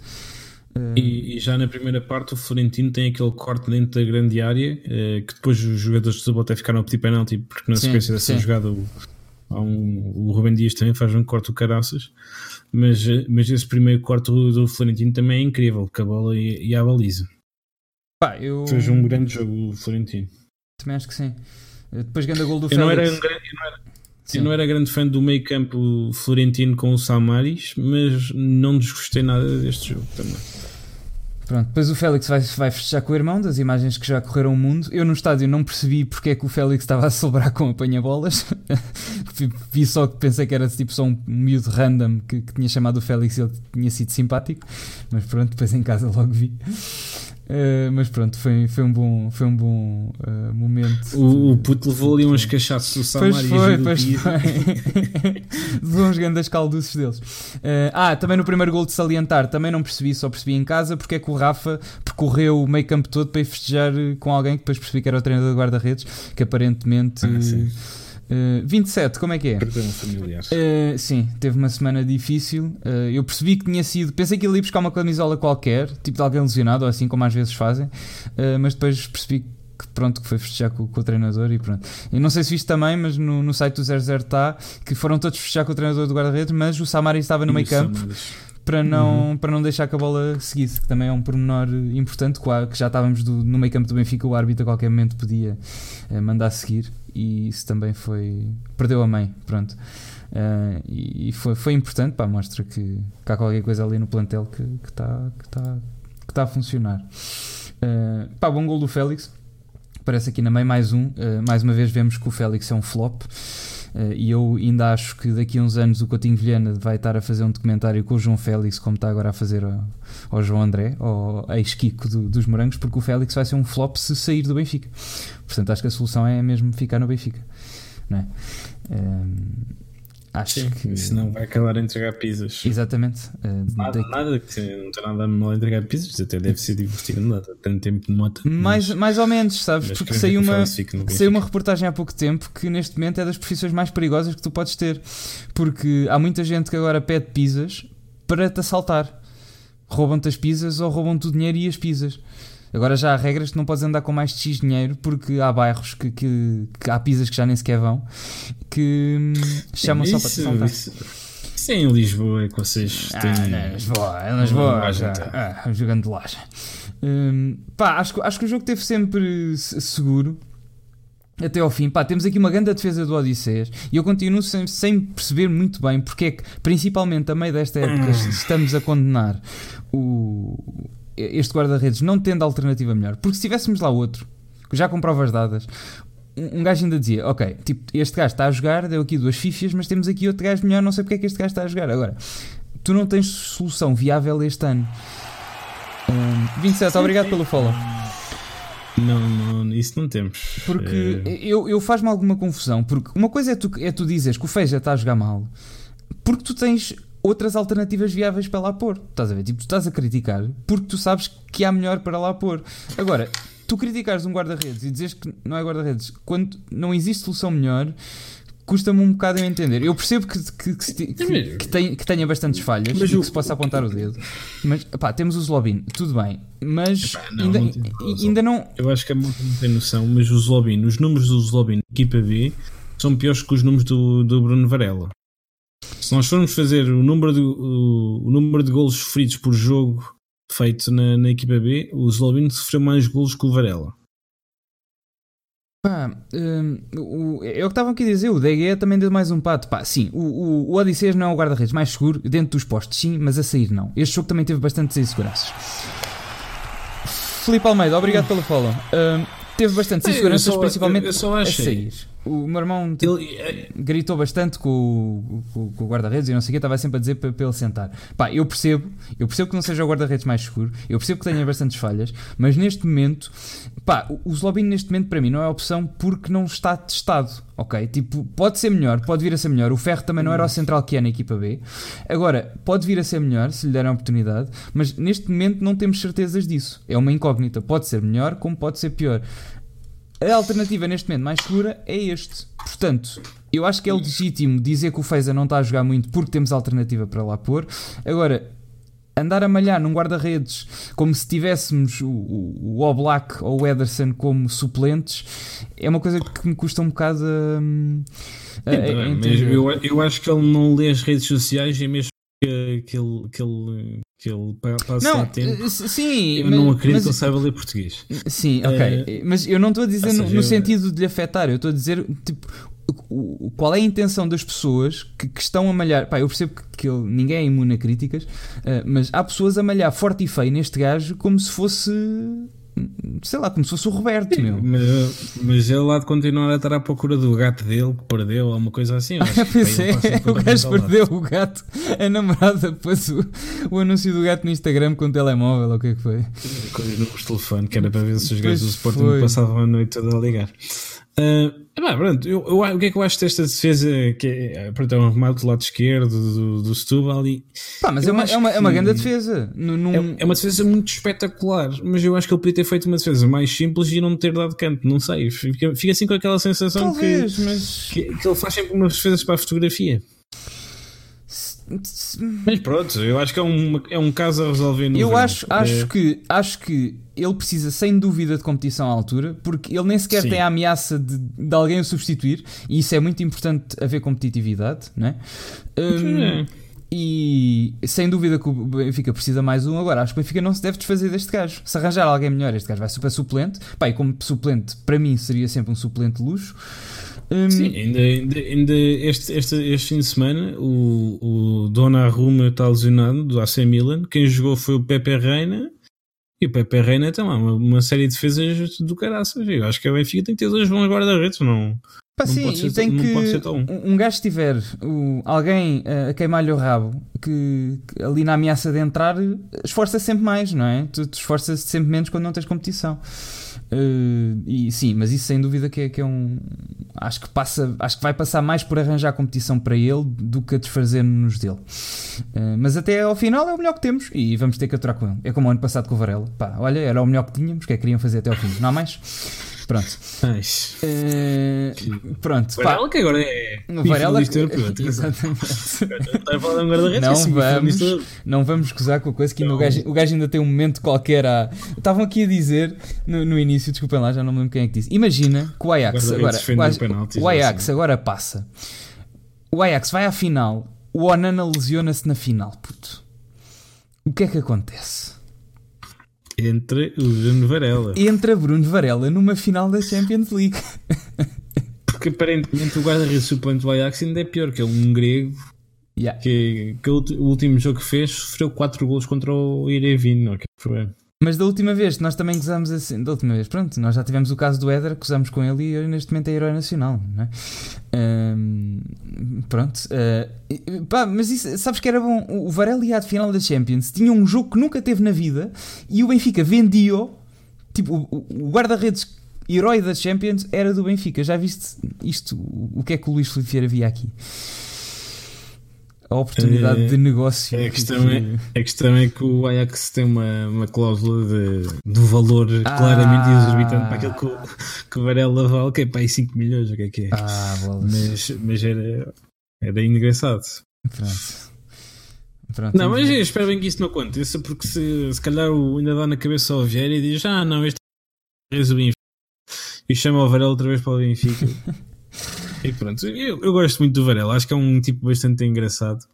E, e já na primeira parte o Florentino tem aquele corte dentro da grande área eh, que depois os jogadores de futebol até ficaram a pedir penalti porque na Sim, sequência dessa sim. jogada o, um, o Rubem Dias também faz um corte do caraças. Mas, eh, mas esse primeiro corte do, do Florentino também é incrível que a bola ia à baliza. Pá, eu fez um grande jogo o Florentino. Também acho que sim. Eh, depois grande gol do eu Félix não, era um grande, eu, não era, Sim. eu não era grande fã do meio campo Florentino com o Samaris mas não desgostei nada deste jogo também Pronto, depois o Félix vai, vai festejar com o irmão das imagens que já correram o mundo. Eu no estádio não percebi porque é que o Félix estava a celebrar com apanha-bolas. Vi- só que pensei que era tipo só um miúdo random que, que tinha chamado o Félix e ele tinha sido simpático. Mas pronto, depois em casa logo vi. Eh, mas pronto, foi, foi um bom, foi um bom eh, momento. o, o puto levou ali uns cachaços do Pois Samaris foi, do pois foi. De uns grandes calduços deles. Eh, ah, também no primeiro gol de salientar, também não percebi, só percebi em casa porque é que o Rafa percorreu o meio campo todo para ir festejar com alguém que depois percebi que era o treinador de guarda-redes, que aparentemente. Ah, sim. eh, 27, como é que é? Perdão. Uh, sim, teve uma semana difícil. Uh, eu percebi que tinha sido. Pensei que ele ia buscar uma camisola qualquer, tipo de alguém lesionado, ou assim como às vezes fazem, uh, mas depois percebi que pronto, que foi festejar com, com o treinador e pronto. Eu não sei se viste também, mas no, no site do 00 está que foram todos festejar com o treinador do guarda-redes, mas o Samari estava no E meio campo Samaris. para não, para não deixar que a bola seguisse, que também é um pormenor importante, que já estávamos do- no meio campo do Benfica, o árbitro a qualquer momento podia eh, mandar seguir e isso também foi. perdeu a mãe, pronto. Eh, e foi, foi importante, pá, mostra que, que há qualquer coisa ali no plantel que está que tá, que tá a funcionar. Eh, pá, bom gol do Félix. Parece aqui na meio mais um. Eh, mais uma vez vemos que o Félix é um flop. Eh, e eu ainda acho que daqui a uns anos o Coutinho Vilhena vai estar a fazer um documentário com o João Félix, como está agora a fazer ao João André, ao ex-Kiko do- dos Morangos, porque o Félix vai ser um flop se sair do Benfica. Portanto, acho que a solução é mesmo ficar no Benfica. Não é? Ehm, Acho Sim, que. senão vai acabar a entregar pizzas. Exatamente. Uh, Nada, daqui- nada, que não tem nada mal a entregar pizzas, até deve ser divertido, não dá tanto tempo de moto. mais, mais ou menos, sabes? mas Porque saiu uma, saiu uma reportagem há pouco tempo que neste momento é das profissões mais perigosas que tu podes ter. Porque há muita gente que agora pede pizzas para te assaltar. Roubam-te as pizzas ou roubam-te o dinheiro e as pizzas. Agora já há regras que não podes andar com mais de X dinheiro porque há bairros que, que, que há pizzas que já nem sequer vão que hum, chamam só para te isso, isso, isso é em Lisboa é que vocês Ah, têm. não, em Lisboa, em Lisboa, Não, ah, jogando de loja. Hum, pá, acho, que- acho que o jogo teve sempre se- seguro até ao fim. Pá, temos aqui uma grande defesa do Odisseias e eu continuo sem, sem perceber muito bem porque é que, principalmente a meio desta época, estamos a condenar o, este guarda-redes não tendo alternativa melhor. Porque se tivéssemos lá outro, já com provas dadas, um um gajo ainda dizia: Ok, tipo, este gajo está a jogar, deu aqui duas fifias, mas temos aqui outro gajo melhor, não sei porque é que este gajo está a jogar. Agora, tu não tens solução viável este ano. Hum, 27, obrigado pelo follow. Não, não, isso não temos. Porque Eh, eu, eu faz-me alguma confusão. Porque uma coisa é tu, é tu dizeres que o Feija está a jogar mal, porque tu tens outras alternativas viáveis para lá pôr. Estás a ver? Tipo, tu estás a criticar porque tu sabes que há melhor para lá pôr. Agora, tu criticares um guarda-redes e dizes que não é guarda-redes quando não existe solução melhor. Custa-me um bocado eu entender. Eu percebo que, que, que, ti- que- que tem- que tenha bastantes falhas Mas e o- que se possa apontar o dedo. Mas, pá, temos o Zlobin, tudo bem. Mas Epá, não, ainda, não ainda não, Eu acho que a malta não tem noção, mas o Zlobin, os números do Zlobin na equipa B são piores que os números do, do Bruno Varela. Se nós formos fazer o número de, o, o número de golos sofridos por jogo feito na, na equipa B, o Zlobin sofreu mais golos que o Varela. Pá, hum, o, é o que estavam aqui a dizer, o DG também deu mais um pato. Pá, sim, o, o, o Odisseias não é o guarda-redes mais seguro, dentro dos postos sim, mas a sair não. Este jogo também teve bastantes inseguranças. Filipe Almeida, obrigado pelo follow. Hum, teve bastantes É, inseguranças, principalmente eu só a achei- sair. O meu irmão tipo, Ele, gritou bastante com, o- com- com o guarda-redes e não sei o que, estava sempre a dizer para, para ele sentar. Pá, eu percebo, eu percebo que não seja o guarda-redes mais seguro, eu percebo que tenha bastantes falhas, mas neste momento, pá, o- Zlobin neste momento para mim não é opção porque não está testado, ok? Tipo, pode ser melhor, pode vir a ser melhor. O Ferro também não era o central que é na equipa B. Agora, pode vir a ser melhor se lhe derem a oportunidade, mas neste momento não temos certezas disso. É uma incógnita, pode ser melhor como pode ser pior. A alternativa neste momento mais segura é este. Portanto, eu acho que é legítimo dizer que o Feza não está a jogar muito porque temos alternativa para lá pôr. Agora, andar a malhar num guarda-redes como se tivéssemos o, o, o Oblak ou o Ederson como suplentes é uma coisa que me custa um bocado a, a- a entender. eu, eu acho que ele não lê as redes sociais e é mesmo que, que ele, que ele, que ele pa- passa Não, a tempo. eh, sim, Eu mas- não acredito mas- que ele saiba ler português. Sim, ok. Mas eu não estou a dizer no, seja, no eu- sentido de lhe afetar, eu estou a dizer tipo, qual é a intenção das pessoas que, que estão a malhar. Pá, eu percebo que, que ele- ninguém é imune a críticas, eh, mas há pessoas a malhar forte e feio neste gajo como se fosse. Sei lá, como se fosse o Roberto, meu. Mas, mas ele lá de continuar a estar à procura do gato dele que perdeu ou uma coisa assim. que, Pois é, o gajo perdeu o gato. A namorada pôs o, o anúncio do gato no Instagram com o telemóvel, ou o que é que foi? Números de telefone, que era para ver se os gajos do Sporting foi. passavam a noite toda a ligar. Epá, pronto, eu, eu- o que é que eu acho desta defesa? Que é, pronto, é um remate do lado esquerdo do, do Setúbal e Pá, mas é Eu uma, é uma, é uma que- grande defesa. Num- é, é uma defesa muito espetacular, mas eu acho que ele podia ter feito uma defesa mais simples e não ter dado canto, não sei. Fica, fica assim com aquela sensação que, Talvez, mas. que, que ele faz sempre umas defesas para a fotografia. Mas pronto, eu acho que é um, é um caso a resolver no Eu verão. acho, acho, É, que, acho que ele precisa sem dúvida de competição à altura, porque ele nem sequer Sim. tem a ameaça de, de alguém o substituir, e isso é muito importante haver competitividade? Hum, é. E sem dúvida que o Benfica precisa mais um. Agora, acho que o Benfica não se deve desfazer deste gajo. Se arranjar alguém melhor, este gajo vai super suplente. Pá, e como suplente, para mim seria sempre um suplente luxo. Hum, Sim, ainda, ainda, ainda este, este, este fim de semana o, o Donnarumma está lesionado do AC Milan. Quem jogou foi o Pepe Reina. E o Pepe Reina tem lá uma, uma série de defesas do caraças. Eu acho que a Benfica tem que ter dois bons guarda-redes. Não, Pá, Não sim, pode ser e tem que pode ser tão um. gajo tiver o- alguém a queimar-lhe o rabo que, que ali na ameaça de entrar esforça sempre mais, não é? Tu, tu esforças sempre menos quando não tens competição. Uh, e sim, mas isso sem dúvida que é, que é um. Acho que passa, acho que vai passar mais por arranjar competição para ele do que a desfazer-nos dele. Uh, mas até ao final é o melhor que temos e vamos ter que aturar com ele. É como o ano passado com o Varela. Pá, olha, era o melhor que tínhamos, que é que queriam fazer até ao fim. Não há mais? Pronto. Ai, Uh, pronto, pá. Varela que agora é Varela. finalista europeu. Exatamente. Está a falar de um guarda-redes Não que é vamos, não vamos gozar com a coisa que ainda o, gajo, o gajo ainda tem um momento qualquer a. Estavam aqui a dizer no, no início, desculpem lá, já não me lembro quem é que disse. Imagina que o Ajax agora. O, Ajax- o Ajax sei. agora passa. O Ajax vai à final. O Onana lesiona-se na final, puto. O que é que acontece? Entre o Bruno Varela. Entra Bruno Varela numa final da Champions League. Porque aparentemente o guarda-redes suplente do Ajax ainda é pior, que é um grego Yeah. que, que o último jogo que fez sofreu 4 golos contra o Irevin. Não, é que foi. Mas da última vez nós também gozamos assim, da última vez, pronto, nós já tivemos o caso do Éder, gozamos com ele e neste momento é herói nacional, não é? Ahm, pronto, e- pá, mas isso, sabes que era bom? O Varela ia final da Champions, tinha um jogo que nunca teve na vida e o Benfica vendia-o, tipo, o, o guarda-redes herói da Champions era do Benfica. Já viste isto? O que é que o Luís Filipe Vieira via aqui? A oportunidade Eh, de negócio. a questão é- A questão é que o Ajax tem uma, uma cláusula de, do valor Ah. claramente exorbitante para aquilo que o, que o Varela vale, que é para aí 5 milhões, o que é que é? Ah. Mas, mas era, era engraçado. Pronto. Pronto, Não, mas ver. eu espero bem que isso não aconteça, porque se, se calhar o, ainda dá na cabeça ao Vieira e diz: Ah, não, este é o Benfica. E chama o Varela outra vez para o Benfica. e pronto, eu, eu gosto muito do Varela, acho que é um tipo bastante engraçado.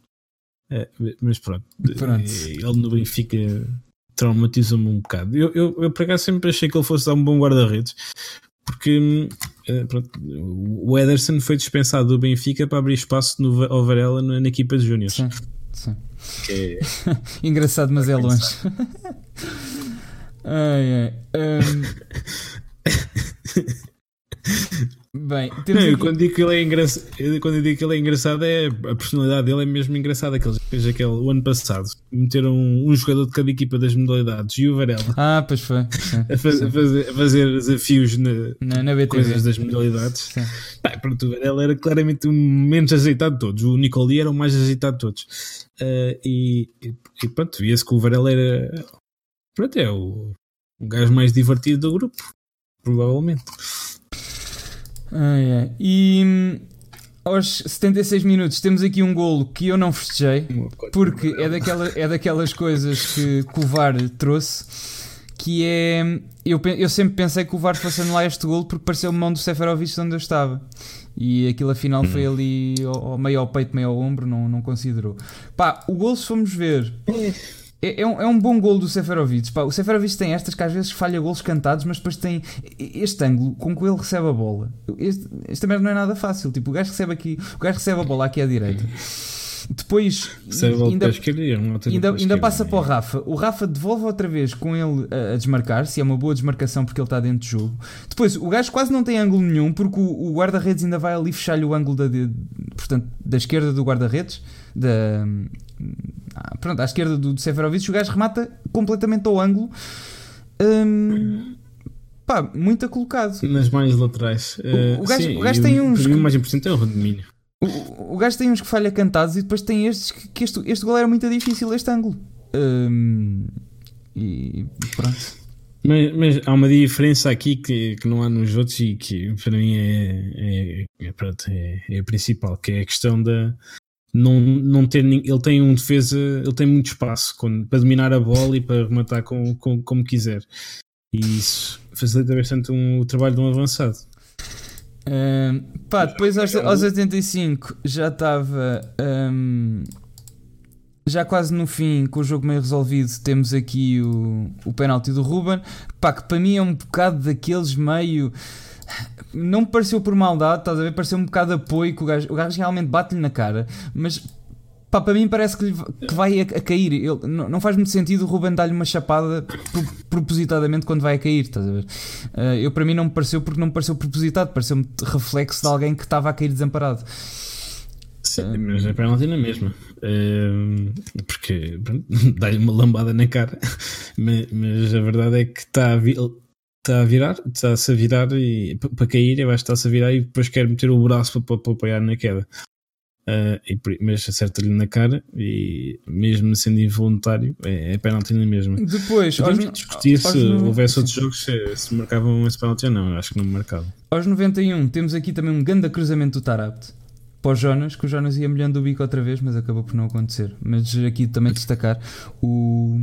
É, mas pronto, Pronto. ele no Benfica traumatizou-me um bocado. Eu, eu, eu por acaso sempre achei que ele fosse dar um bom guarda-redes, porque hum, eh, pronto, o Ederson foi dispensado do Benfica para abrir espaço no, ao Varela na, na equipa de Júniors. Sim, sim. É, Engraçado, mas é longe. ai, ai. Hum. Bem, Não, aqui- quando digo que ele é engraçado, quando eu digo que ele é engraçado, é a personalidade dele é mesmo engraçada. Que ele fez aquele o ano passado, meteram um, um jogador de cada equipa das modalidades e o Varela Ah, pois foi. sim, a, faz- a fazer, a fazer desafios na Na, na BTV. coisas das modalidades. Pá, pronto, o Varela era claramente o menos azeitado de todos. O Nicoli era o mais azeitado de todos. E, e, e pronto, via-se que o Varela era pronto, é o, o gajo mais divertido do grupo, provavelmente. Ai. E hum, aos 76 minutos temos aqui um golo que eu não festejei. Porque é, daquela, é daquelas coisas que, que o VAR trouxe que é. Eu, eu sempre pensei que o VAR fosse anular este gol porque pareceu mão do Seferovic de onde eu estava. E aquilo afinal foi ali ao, ao meio ao peito, meio ao ombro, não, não considerou. Pá, o gol, se formos ver, é, é um, é um bom gol do Seferovic. Pá, o Seferovic tem estas que às vezes falha golos cantados, mas depois tem este ângulo com que ele recebe a bola. Este, esta merda não é nada fácil. Tipo, o gajo recebe aqui, o gajo recebe a bola aqui à direita. Depois ainda, ainda, ainda passa para o Rafa. O Rafa devolve outra vez com ele a, a desmarcar, se é uma boa desmarcação porque ele está dentro do jogo. Depois o gajo quase não tem ângulo nenhum porque o, o guarda-redes ainda vai ali fechar-lhe o ângulo da, de- portanto, da esquerda do guarda-redes. Da, ah, pronto, à esquerda do, do Seferovic. O gajo remata completamente ao ângulo. Hum, pá, muito colocado. Nas mais laterais. Eh, o gajo- sim, o gajo tem uns que- o mais importante é o domínio. O, o gajo tem uns que falha cantados e depois tem estes que, que este, este gol era muito difícil, este ângulo. Hum, e pronto. Mas, mas há uma diferença aqui que, que não há nos outros e que para mim é, é, é, pronto, é, é a principal, que é a questão da não, não ter ele tem um defesa, ele tem muito espaço quando- para dominar a bola e para rematar com, com- como quiser. E isso facilita bastante um- o trabalho de um avançado. Hum, pá, depois aos, aos 85 já estava. hum, já quase no fim, com o jogo meio resolvido, temos aqui o, o penalti do Ruben. Pá, que para mim é um bocado daqueles meio. Não me pareceu por maldade, estás a ver? Pareceu um bocado de apoio que o gajo, o gajo realmente bate-lhe na cara, mas Pá, para mim parece que, lhe, que vai a, a cair. Ele, não, não, faz muito sentido o Ruben dar-lhe uma chapada pro, propositadamente quando vai a cair, estás a ver? Uh, eu, para mim, não me pareceu porque não me pareceu propositado, pareceu-me reflexo de alguém que estava a cair desamparado. Sim, mas é penalti na mesma. Uh, porque dá-lhe uma lambada na cara. mas, mas, a verdade é que está a, está a virar, está-se a virar e para cair, eu acho que está-se a virar e depois quer meter o braço para, para apoiar na queda. Uh, e, mas acerta-lhe na cara e mesmo sendo involuntário é, é penalti na mesma. Depois, podemos discutir se no... houvesse outros jogos se, se marcavam esse penalti ou não, eu acho que não marcavam. Aos 91 temos aqui também um grande cruzamento do Tarabt para o Jonas, que o Jonas ia molhando o bico outra vez, mas acabou por não acontecer. Mas aqui também destacar o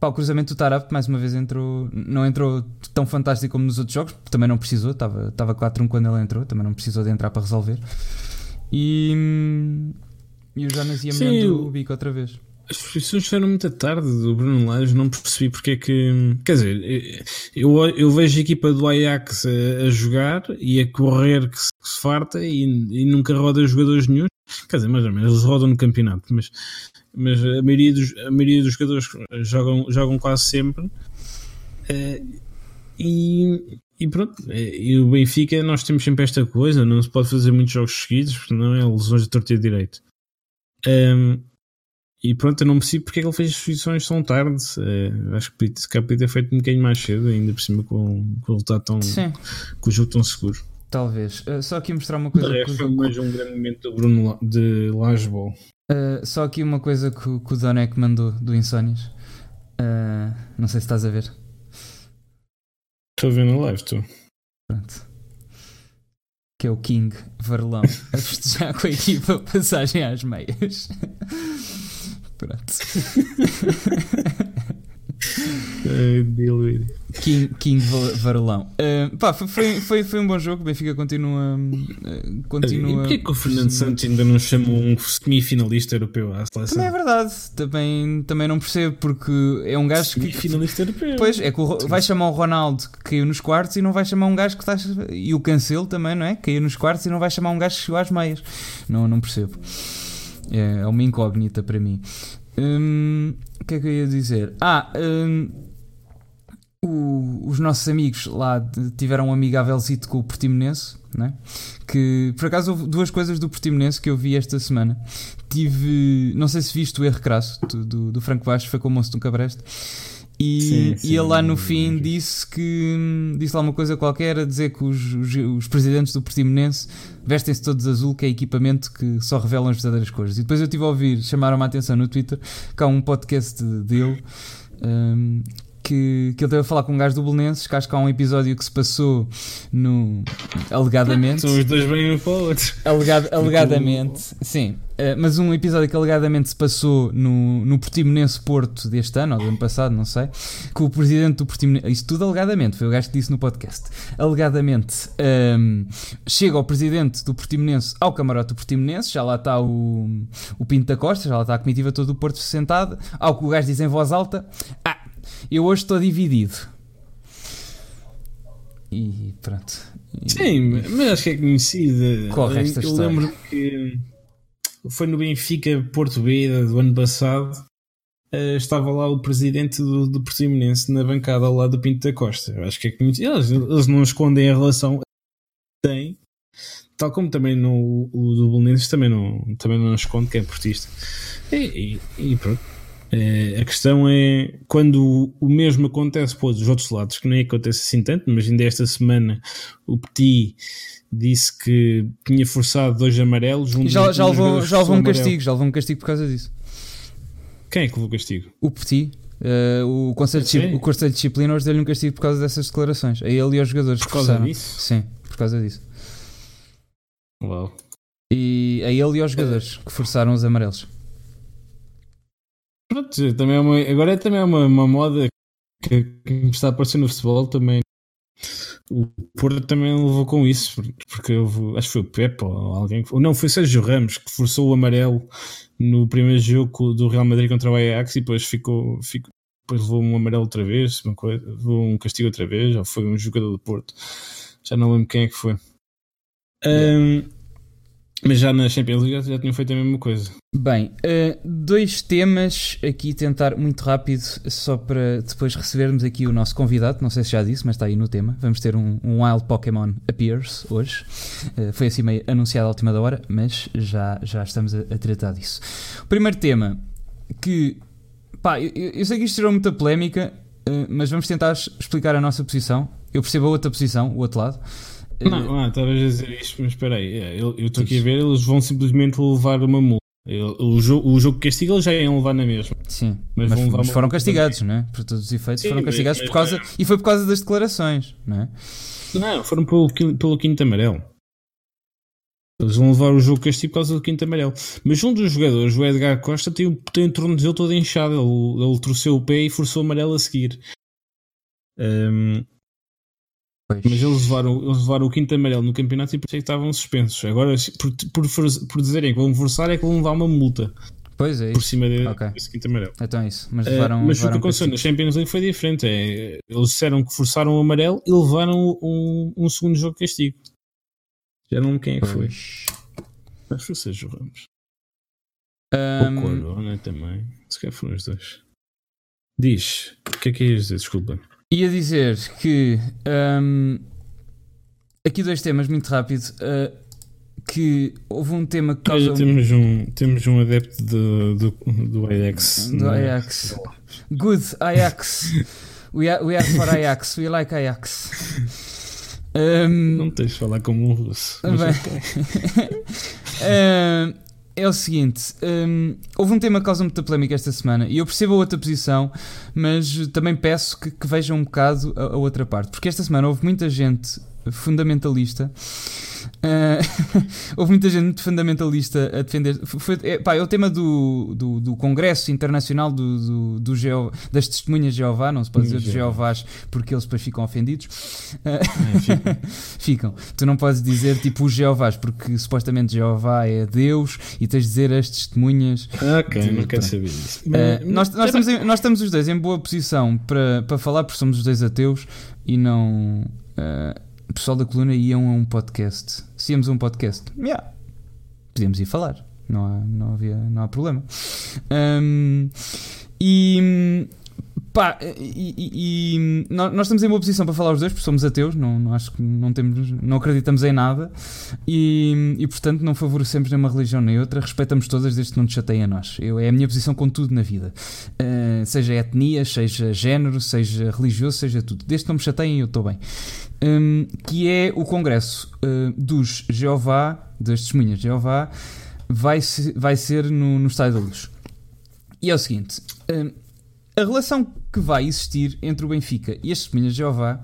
Pá, o cruzamento do Tarap mais uma vez entrou, não entrou tão fantástico como nos outros jogos, também não precisou, estava, estava 4-1 quando ele entrou, também não precisou de entrar para resolver. E, e o Jonas ia melhorando o bico outra vez. As posições foram muito tarde do Bruno Lage, não percebi porque é que. Quer dizer, eu, eu vejo a equipa do Ajax a, a jogar e a correr que se, que se farta e, e, nunca roda jogadores nenhum. Quer dizer, mais ou menos, eles rodam no campeonato, mas mas a maioria dos, a maioria dos jogadores jogam, jogam quase sempre. Uh, e, e pronto, eh, e o Benfica nós temos sempre esta coisa, não se pode fazer muitos jogos seguidos, porque não é lesões de torto e direito. Um, e pronto, eu não percebo porque é que ele fez as posições tão tarde. Uh, acho que se podia ter feito um bocadinho mais cedo, ainda por cima com, com o resultado tão. Sim. com o jogo tão seguro. Talvez. Uh, só aqui mostrar uma coisa. É, foi mais um grande momento do Bruno de Lasbol. Uh, só aqui uma coisa que, que o Donek mandou do Insónias. Uh, não sei se estás a ver. Estou a live, estou. Pronto. Que é o King Varlão a festejar com a equipa passagem às meias. Pronto. King, King Varolão. Uh, pá, foi, foi, foi um bom jogo. O Benfica continua. Uh, continua e porquê que o Fernando Santos ainda não chamou um semifinalista europeu à seleção? Também é verdade. Também, também não percebo, porque é um gajo que. Semifinalista europeu. Pois, é que o, vai chamar o Ronaldo que caiu nos quartos e não vai chamar um gajo que está. E o Cancelo também, não é? Caiu nos quartos e não vai chamar um gajo que chegou às meias. Não, não percebo. É, é uma incógnita para mim. Hum, o que é que eu ia dizer? Ah, hum, o, os nossos amigos lá tiveram um amigávelzito com o Portimonense, né? que por acaso houve duas coisas do Portimonense que eu vi esta semana. Tive, não sei se viste o erro crasso do, do, Franco Baixo, foi com o moço do Cabreste. E, sim, sim, e ele lá no fim disse que disse lá uma coisa qualquer a dizer que os, os, os presidentes do Portimonense vestem-se todos azul, que é equipamento que só revelam as verdadeiras cores. E depois eu estive a ouvir, chamaram-me a atenção no Twitter, que há um podcast dele um, que, que ele teve a falar com um gajo do Belenenses, que acho que há um episódio que se passou no. alegadamente. São os dois bem um para o outro. Alegad, alegadamente, sim. Uh, mas um episódio que alegadamente se passou no, no Portimonense Porto deste ano, ou do ano passado, não sei, que o presidente do Portimonense. Isto tudo alegadamente, foi o gajo que disse no podcast. Alegadamente um, ehm, chega o presidente do Portimonense ao camarote do Portimonense, já lá está o, o Pinto da Costa, já lá está a comitiva todo do Porto sentada. Ao que o gajo diz em voz alta: Ah, eu hoje estou dividido. E pronto. Sim, mas acho que é conhecida. Corre esta eu lembro que foi no Benfica Porto B do ano passado. Uh, estava lá o presidente do, do Portimonense na bancada ao lado do Pinto da Costa. Eu acho que é conhecido. Eles, eles não escondem a relação tem, tal como também no, o do Belenenses também não, também não esconde que é portista. E, e, e pronto. É, a questão é quando o mesmo acontece para os outros lados, que nem acontece assim tanto, mas ainda esta semana o Petit disse que tinha forçado dois amarelos. Um já, já, levou, já levou um castigo, já levou um castigo por causa disso. Quem é que levou o castigo? O Petit. Uh, o, Conselho de, o Conselho de Disciplina hoje deu-lhe um castigo por causa dessas declarações. A ele e aos jogadores. Por causa disso? Sim, por causa disso. Uau. E a ele e aos jogadores que forçaram os amarelos. Pronto, também é uma, agora é também uma, uma moda que, que está a aparecer no futebol também. O Porto também levou com isso, porque eu, acho que foi o Pepe ou alguém, ou não, foi Sérgio Ramos que forçou o amarelo no primeiro jogo do Real Madrid contra o Ajax e depois ficou, ficou depois levou um amarelo outra vez, uma coisa, levou um castigo outra vez, ou foi um jogador do Porto, já não lembro quem é que foi. Um, Mas já na Champions League já tinham feito a mesma coisa. Bem, uh, dois temas aqui, tentar muito rápido, só para depois recebermos aqui o nosso convidado. Não sei se já disse, mas está aí no tema. Vamos ter um, um Wild Pokémon Appears hoje. Uh, foi assim meio anunciado à última da hora, mas já, já estamos a, a tratar disso. O primeiro tema, que pá, eu, eu sei que isto gerou muita polémica, uh, mas vamos tentar explicar a nossa posição. Eu percebo a outra posição, o outro lado. Não, ah, estavas a dizer isto, mas espera aí. É, eu estou aqui a ver, eles vão simplesmente levar uma multa. O jogo, o jogo castigo eles já iam levar na mesma. Sim, mas, mas, mas foram castigados, não é? Por todos os efeitos, Sim, foram castigados mas, por causa. E foi por causa das declarações, não é? Não, foram pelo, pelo quinto amarelo. Eles vão levar o jogo castigo por causa do quinto amarelo. Mas um dos jogadores, o Edgar Costa, tem, tem o tornozelo todo inchado. Ele, ele torceu o pé e forçou o amarelo a seguir. Um, Pois. Mas eles levaram, eles levaram o quinto amarelo no campeonato e por isso que estavam suspensos. Agora, por, por, por dizerem que vão forçar, é que vão levar uma multa. Pois é. Por cima de, okay. desse quinto amarelo. Então é isso. Mas, levaram, uh, mas levaram o que aconteceu na Champions League foi diferente. É, eles disseram que forçaram o amarelo e levaram um, um segundo jogo de castigo. Já não quem é que foi. Que foi o Ramos. Um... O Corona né, também. Se calhar foram os dois. Diz. O que é que ias dizer? Desculpa. Ia dizer que um, aqui dois temas muito rápido. Uh, que houve um tema que causa. temos, um, temos um adepto do, do, do Ajax. Do é? Ajax. Good Ajax. we, are, we are for Ajax. We like Ajax. Um, Não tens de falar como um russo. Bem, okay. um, é o seguinte: um, houve um tema que causa muita polémica esta semana e eu percebo a outra posição, mas também peço que, que vejam um bocado a, a outra parte, porque esta semana houve muita gente fundamentalista Uh, houve muita gente fundamentalista a defender. Foi, é, pá, é o tema do, do, do Congresso Internacional do, do, do Geo, das Testemunhas de Jeová, não se pode dizer de Jeovás porque eles depois ficam ofendidos. Uh, é, ficam. ficam. Tu não podes dizer tipo os Jeovás porque supostamente Jeová é Deus e tens de dizer as testemunhas. Ok, de, não quero saber isso. Uh, nós, nós, estamos em, nós estamos os dois em boa posição para, para falar porque somos os dois ateus e não. Uh, o pessoal da coluna iam a um podcast. Se íamos a um podcast, yeah, podíamos ir falar. Não há, não havia, não há problema. Um, e pá, e, e, e, nós estamos em boa posição para falar os dois, porque somos ateus, não, não acho que não temos, não acreditamos em nada e, e portanto não favorecemos nenhuma religião nem outra, respeitamos todas desde que não nos chateiem a nós. Eu, é a minha posição com tudo na vida, uh, seja etnia, seja género, seja religioso, seja tudo. Desde que não me chateiem, eu estou bem um, que é o Congresso uh, dos Jeová, das Testemunhas de Jeová, vai, se, vai ser no, no Estádio da Luz. E é o seguinte: um, a relação que vai existir entre o Benfica e as Testemunhas de Jeová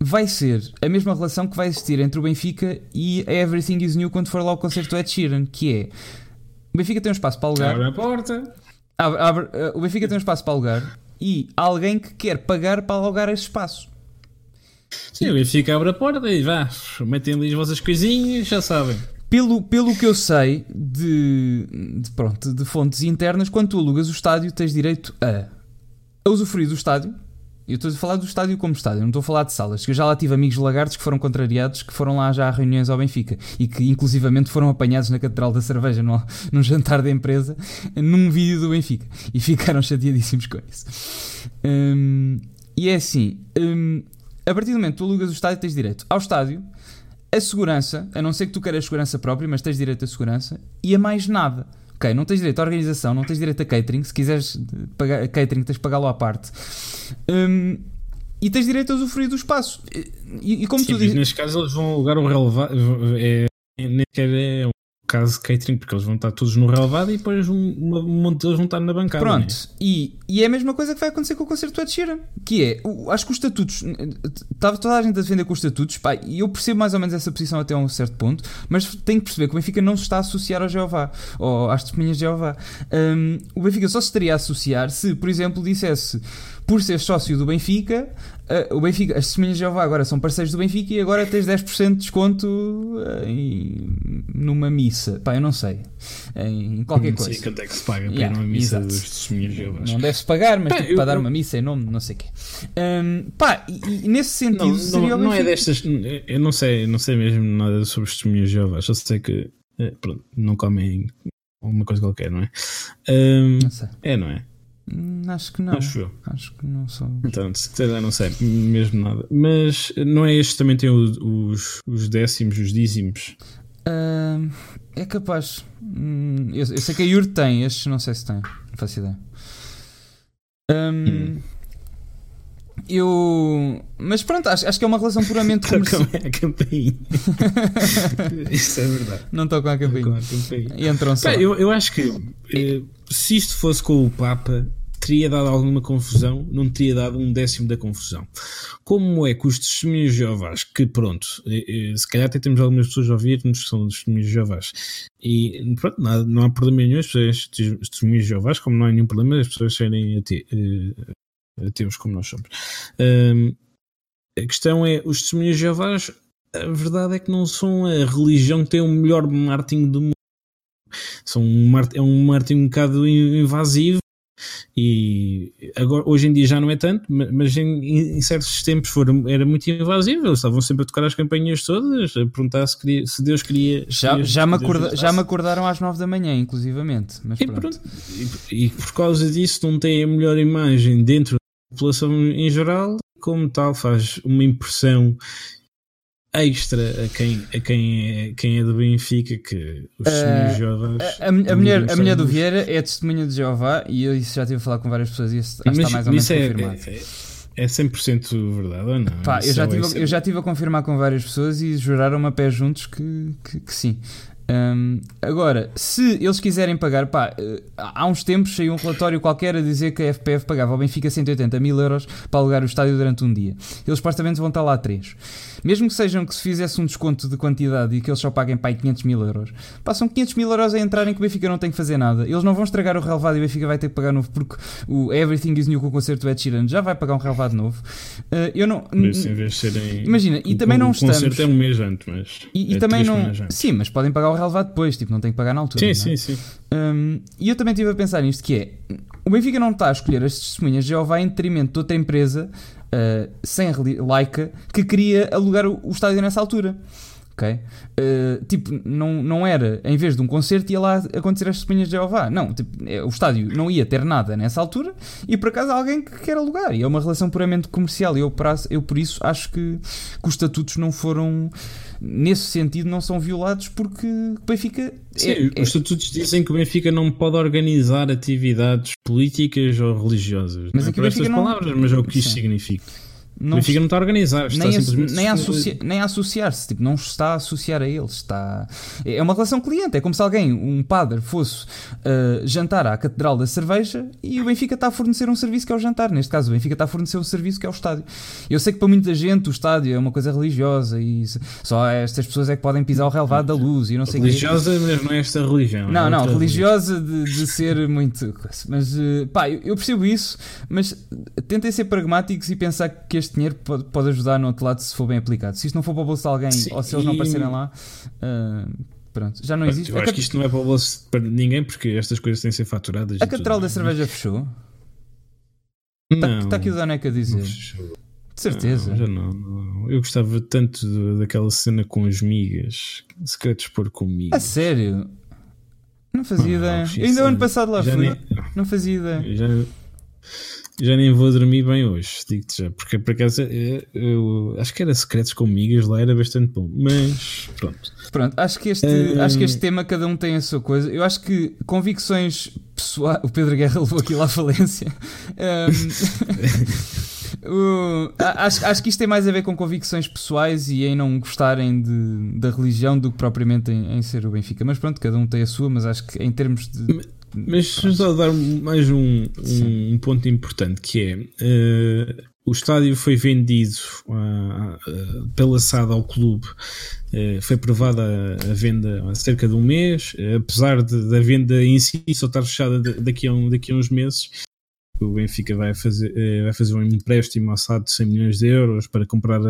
vai ser a mesma relação que vai existir entre o Benfica e a Everything is New quando for lá o concerto do Ed Sheeran, que é o Benfica tem um espaço para alugar. Abre a porta. Abre, abre, uh, o Benfica tem um espaço para alugar e alguém que quer pagar para alugar esse espaço. Sim, o Benfica abre a porta e vá, metem ali as vossas coisinhas, já sabem. Pelo, pelo que eu sei de, de, pronto, de fontes internas, quando tu alugas o estádio, tens direito a, a usufruir do estádio. Eu estou a falar do estádio como estádio, não estou a falar de salas. Eu já lá tive amigos lagartos que foram contrariados, que foram lá já a reuniões ao Benfica e que inclusivamente foram apanhados na Catedral da Cerveja no, num jantar da empresa, num vídeo do Benfica. E ficaram chateadíssimos com isso. Hum, e é assim, hum, a partir do momento que tu alugas o estádio, tens direito ao estádio, a segurança, a não ser que tu queiras segurança própria, mas tens direito à segurança, e a mais nada. Ok, não tens direito à organização, não tens direito a catering. Se quiseres pagar catering, tens de pagá-lo à parte. Um, e tens direito a usufruir do espaço. E, e como Sim, tu dizes. Neste caso, eles vão alugar o relevado. É, nem sequer é caso catering, porque eles vão estar todos no relevado e depois um, um monte deles vão estar na bancada. Pronto, né? e, e é a mesma coisa que vai acontecer com o concerto do Ed Sheeran, que é, acho que os estatutos, estava toda a gente a defender com os estatutos, pá, e eu percebo mais ou menos essa posição até a um certo ponto, mas tenho que perceber que o Benfica não se está a associar ao Jeová, ou às testemunhas de Jeová. Um, o Benfica só se estaria a associar se, por exemplo, dissesse por ser sócio do Benfica, uh, o Benfica, as testemunhas de Jeová agora são parceiros do Benfica e agora tens 10% de desconto uh, em, numa missa. Pá, eu não sei. Em qualquer não coisa. Não sei quanto é que se paga yeah, para uma missa exato. dos testemunhas de Jeová. Não deve-se pagar, mas pá, tipo, eu, para dar uma missa em nome, não sei o quê. Um, pá, e, e, nesse sentido. Não, não, não é destas. Eu não sei, não sei mesmo nada sobre os testemunhas de Jeová. Só sei que Uh, pronto, não comem uma coisa qualquer, não é? Um, Não sei. é, não é? Hum, Acho que não. Acho eu. Acho que não sou. Então, se calhar não sei mesmo nada. Mas não é este também tem os, os décimos, os dízimos. Ahm, é capaz. Hum, eu, eu sei que a Yurt tem, estes não sei se tem. Não faço ideia. Ahm, Hum. Eu. Mas pronto, acho, acho que é uma relação puramente comercial. Tocam a campainha. Isso é verdade. Não tocam a Tocam campainha. a campainha. Entram só. Pá, eu, eu acho que eh, se isto fosse com o Papa, teria dado alguma confusão, não teria dado um décimo da confusão. Como é que os testemunhos de Jeovás, que pronto, eh, eh, se calhar até temos algumas pessoas a ouvir-nos que são testemunhos de Jeovás, e pronto, nada- não há problema nenhum as pessoas, os testemunhos de Jeovás, como não há nenhum problema as pessoas serem eh, ateus como nós somos. Ahm, a questão é, os testemunhos de Jeovás, a verdade é que não são a religião que tem o melhor marketing do mundo. São um, é um marketing um bocado in- invasivo e agora, hoje em dia já não é tanto, ma- mas em, em certos tempos foram, era muito invasivo. Eles estavam sempre a tocar as campanhas todas, a perguntar se, queria- se Deus queria. Já, queria- já, me acorda- já me acordaram às 9 da manhã, inclusivamente. Mas E, pronto. pronto. E- e por causa disso não tem a melhor imagem dentro população em geral, como tal faz uma impressão extra a quem, a quem, é, quem é do Benfica que os Eh, testemunhos Jeovás A, a- a mulher, a mulher do Vieira é testemunha de Jeová e eu isso já estive a falar com várias pessoas e isso Mas está mais ou menos é, confirmado. é, é 100% verdade ou não? Pá, eu, Isso já é- tive, é- eu já tive a confirmar com várias pessoas e juraram a pé juntos que, que, que sim. Hum, agora, se eles quiserem pagar, pá, eh, há uns tempos saiu um relatório qualquer a dizer que a FPF pagava ao Benfica 180 mil euros para alugar o estádio durante um dia. Eles supostamente vão estar lá três. Mesmo que sejam que se fizesse um desconto de quantidade e que eles só paguem pá, aí 500 mil euros, passam 500 mil euros a entrarem que o Benfica não tem que fazer nada. Eles não vão estragar o relevado e o Benfica vai ter que pagar novo porque o Everything is New com o concerto do Ed Sheeran já vai pagar um relevado novo. Eh, eu não. Isso, em vez de serem. Imagina, e o- também não o concerto estamos- é um mês antes, mas. E, e é também três não. Sim, mas podem pagar o relevado depois, tipo, não tem que pagar na altura. Sim, é? sim, sim. Hum, e eu também estive a pensar nisto: que é o Benfica não está a escolher as testemunhas de Jeová em detrimento de outra empresa uh, sem laica que queria alugar o, o estádio nessa altura. Ok? Uh, tipo, não, não era, em vez de um concerto, ia lá acontecer as testemunhas de Jeová. Não, tipo, é, o estádio não ia ter nada nessa altura e por acaso há alguém que quer alugar. E é uma relação puramente comercial. E eu, eu por isso acho que, que os estatutos não foram, nesse sentido, não são violados porque o Benfica. Sim, é- é- os estatutos dizem que o Benfica não pode organizar atividades políticas ou religiosas. Mas não é por estas não- palavras, mas é o que isto Sim. significa. Não o Benfica não está a organizar, está nem, a, simplesmente. nem, associa- nem a associar-se, tipo, não está a associar a eles. Está... É uma relação cliente, é como se alguém, um padre, fosse uh, jantar à Catedral da Cerveja e o Benfica está a fornecer um serviço que é o jantar. Neste caso, o Benfica está a fornecer um serviço que é o estádio. Eu sei que para muita gente o estádio é uma coisa religiosa e só estas pessoas é que podem pisar o relevado da luz e não sei o quê. Religiosa, mas não é esta religião. Não, é não, religiosa de, de ser muito. Mas, eh, pá, eu, eu percebo isso, mas tentem ser pragmáticos e pensar que este dinheiro pode, pode ajudar no outro lado se for bem aplicado. Se isto não for para o bolso de alguém Sim, ou se eles não aparecerem lá, eh, pronto, já não existe. Eu acho que isto não é para o bolso para ninguém, porque estas coisas têm de ser faturadas. a Catedral da não é? Cerveja fechou? Está tá aqui o Daneco a dizer. De certeza. Não, não, não. Eu gostava tanto de- daquela cena com as migas. Se quer dispor comigo. a sério? Não fazia Ah, ideia. ainda o ano passado lá já fui. nem- Não fazia ideia. Já, já nem vou dormir bem hoje, digo-te já, porque por acaso eh, eu, acho que era secretos com migas lá, era bastante bom, mas pronto. Pronto, acho que, este, Hum. acho que este tema cada um tem a sua coisa. Eu acho que convicções pessoais. O Pedro Guerra levou aquilo à falência. O- a- acho, acho que isto tem mais a ver com convicções pessoais e em não gostarem de, da religião do que propriamente em, em ser o Benfica. Mas pronto, cada um tem a sua, mas acho que em termos de. Mas só dar mais um, um, ponto importante que é eh, o estádio foi vendido ah, ah, pela SAD ao clube, eh, foi aprovada a, a venda há cerca de um mês, apesar de- da venda em si só estar fechada de- daqui a, um, daqui a uns meses. O Benfica vai fazer, eh, vai fazer um empréstimo ao SAD de 100 milhões de euros para comprar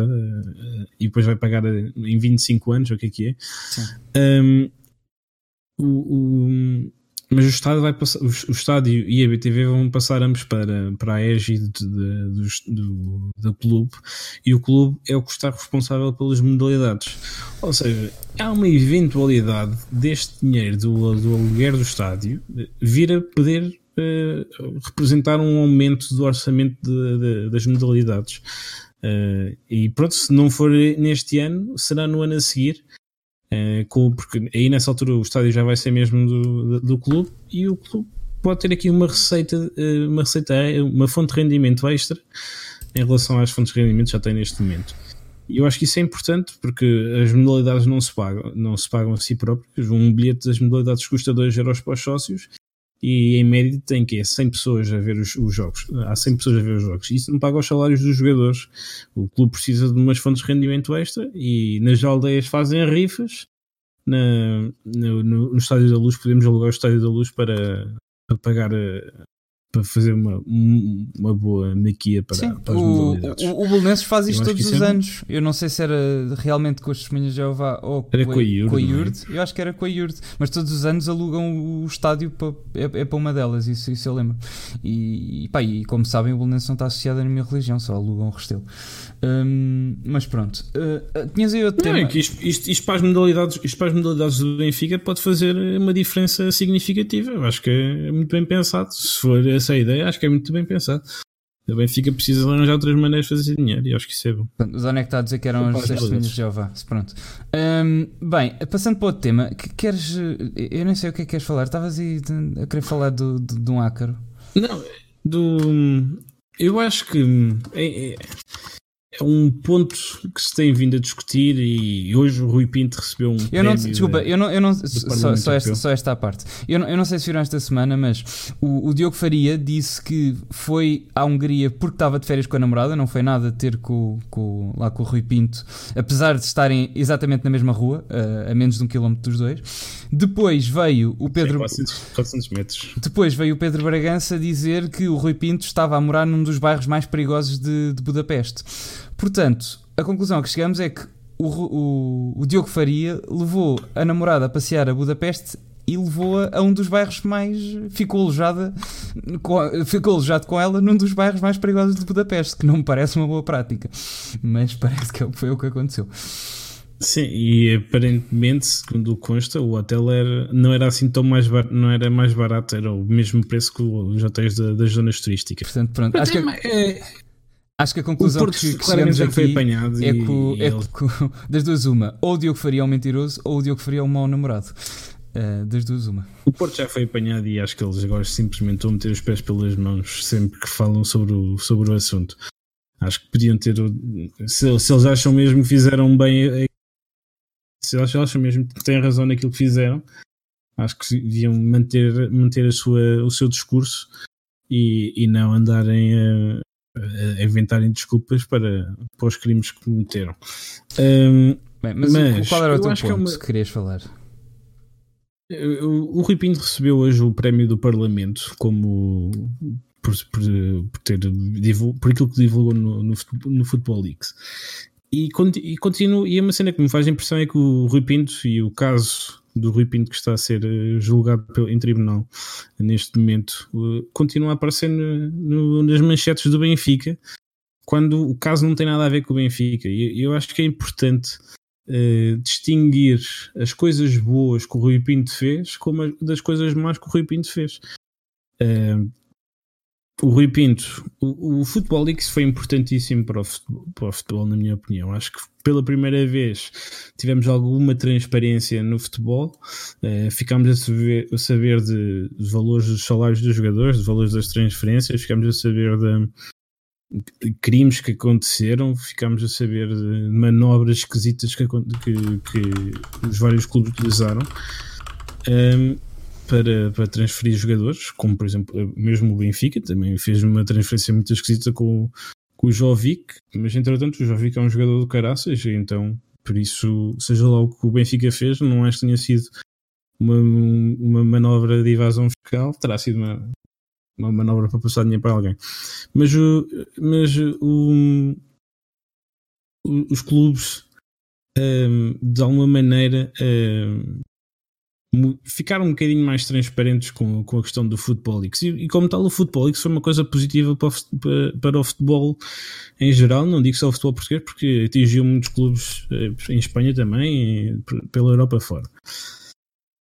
e depois vai pagar em 25 anos, o que é que é. Sim. Um, o, o- mas o estádio, vai passar, o, estádio e a BTV vão passar ambos para, para a égide do, do, do clube e o clube é o que está responsável pelas modalidades. Ou seja, há uma eventualidade deste dinheiro do, do aluguer do estádio vir a poder uh, representar um aumento do orçamento de, de, das modalidades. Uh, e pronto, se não for neste ano, será no ano a seguir. Uh, com, porque aí nessa altura o estádio já vai ser mesmo do, do, clube e o clube pode ter aqui uma receita, uma receita, uma fonte de rendimento extra em relação às fontes de rendimento que já tem neste momento. E eu acho que isso é importante porque as modalidades não se pagam, não se pagam a si próprias. Um bilhete das modalidades custa 2 euros para os sócios e em média tem que é 100 pessoas a ver os, os, jogos. Há 100 pessoas a ver os jogos. Isso não paga os salários dos jogadores. O clube precisa de umas fontes de rendimento extra e nas aldeias fazem rifas. Na, no, no, no Estádio da Luz podemos alugar o Estádio da Luz para, para pagar para fazer uma, uma boa maquia para, Sim, para as o, modalidades. O, o Belenenses faz isto todos os é anos. Eu não sei se era realmente com as testemunhas de Jeová ou era com a, com a Iurde. É? Eu acho que era com a Iurde. Mas todos os anos alugam o estádio para, é, é para uma delas, isso, isso eu lembro. E, pá, e como sabem, o Belenenses não está associado à minha religião, só alugam o Restelo. Hum, mas pronto. Uh, tinhas aí outro não, tema. É isto, isto, isto, para as modalidades, isto para as modalidades do Benfica pode fazer uma diferença significativa. Eu acho que é muito bem pensado. Se for essa a ideia, acho que é muito bem pensado. O Benfica precisa arranjar outras maneiras de fazer dinheiro e acho que isso é bom. O Zona é que está a dizer que eram as testemunhas de Jeová. Pronto. Um, bem, passando para outro tema, que queres. Eu nem sei o que é que queres falar. Estavas aí a querer falar do, do, de um ácaro. Não, do. Eu acho que. É, é, é um ponto que se tem vindo a discutir e hoje o Rui Pinto recebeu um eu não, desculpa, eu não, eu não só, só, esta, só esta parte. Eu não, eu não sei se viram esta semana mas o, o, Diogo Faria disse que foi à Hungria porque estava de férias com a namorada não foi nada ter com, com, lá com o Rui Pinto apesar de estarem exatamente na mesma rua a, a menos de um quilómetro dos dois. Depois veio o Pedro 400, 400 metros. Depois veio o Pedro Bragança dizer que o Rui Pinto estava a morar num dos bairros mais perigosos de, de Budapeste Portanto, a conclusão a que chegamos é que o, o, o Diogo Faria levou a namorada a passear a Budapeste e levou-a a um dos bairros mais. ficou alojada com, ficou alojado com ela num dos bairros mais perigosos de Budapeste, que não me parece uma boa prática, mas parece que foi o que aconteceu. Sim, e aparentemente, segundo consta, o hotel era, não era assim tão mais barato, não era mais barato, era o mesmo preço que os hotéis da, das zonas turísticas. Portanto, pronto, acho que é, Acho que a conclusão que, que chegamos aqui foi apanhado é, que, é que, das duas uma, ou o Diogo Faria é um mentiroso ou o Diogo Faria é um mau namorado. Uh, das duas uma. O Porto já foi apanhado e acho que eles agora simplesmente vão meter os pés pelas mãos sempre que falam sobre o, sobre o assunto. Acho que podiam ter. Se, se eles acham mesmo que fizeram bem. Se eles acham mesmo que têm razão naquilo que fizeram, acho que deviam manter, manter a sua, o seu discurso e, e não andarem a, a inventarem desculpas para, para os crimes que cometeram. Um, Bem, mas, mas, qual era o teu ponto que, é uma... que querias falar? O, o Rui Pinto recebeu hoje o prémio do Parlamento como por, por, por, ter, por aquilo que divulgou no, no, no Football Leaks. E, e, continuo, e é uma cena que me faz impressão é que o Rui Pinto e o caso do Rui Pinto que está a ser eh, julgado em tribunal neste momento eh, continua a aparecer no, no, nas manchetes do Benfica quando o caso não tem nada a ver com o Benfica. E eu acho que é importante uh, distinguir as coisas boas que o Rui Pinto fez como das coisas más que o Rui Pinto fez. Uh, o Rui Pinto, o, o Futebol Leaks foi importantíssimo para o, futebol, para o, futebol, na minha opinião. Acho que pela primeira vez tivemos alguma transparência no futebol, uh, ficámos a saber, a saber de, de, valores dos salários dos jogadores, de valores das transferências, ficámos a saber de, de crimes que aconteceram, ficámos a saber de manobras esquisitas que, que, que os vários clubes utilizaram. Um, para, para transferir jogadores, como por exemplo, mesmo o Benfica também fez uma transferência muito esquisita com, com o Jovic, mas entretanto o Jovic é um jogador do caraças, então por isso, seja lá o que o Benfica fez, não acho que tenha sido uma, uma manobra de evasão fiscal, terá sido uma, uma manobra para passar dinheiro para alguém. Mas, o, mas o, os clubes, um, de alguma maneira, um, ficaram um bocadinho mais transparentes com, com a questão do Futebol. E, e, como tal, o Futebol foi uma coisa positiva para o, para o futebol em geral, não digo só o futebol português, porque atingiu muitos clubes eh, em Espanha também, pela Europa fora.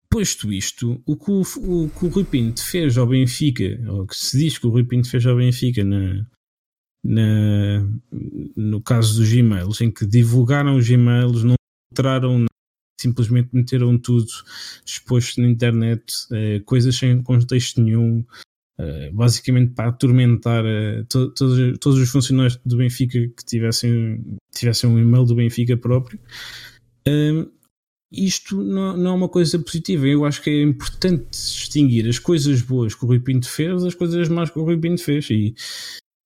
Posto isto, o que o, o, que o Rui Pinto fez ao Benfica, ou que se diz que o Rui Pinto fez ao Benfica na, na, no caso dos e-mails, em que divulgaram os e-mails, não alteraram simplesmente meteram tudo exposto na internet, eh, coisas sem contexto nenhum, eh, basicamente para atormentar eh, to, todos, todos os funcionários do Benfica que tivessem, tivessem um e-mail do Benfica próprio. Isto não, não, é uma coisa positiva. Eu acho que é importante distinguir as coisas boas que o Rui Pinto fez das coisas más que o Rui Pinto fez. E,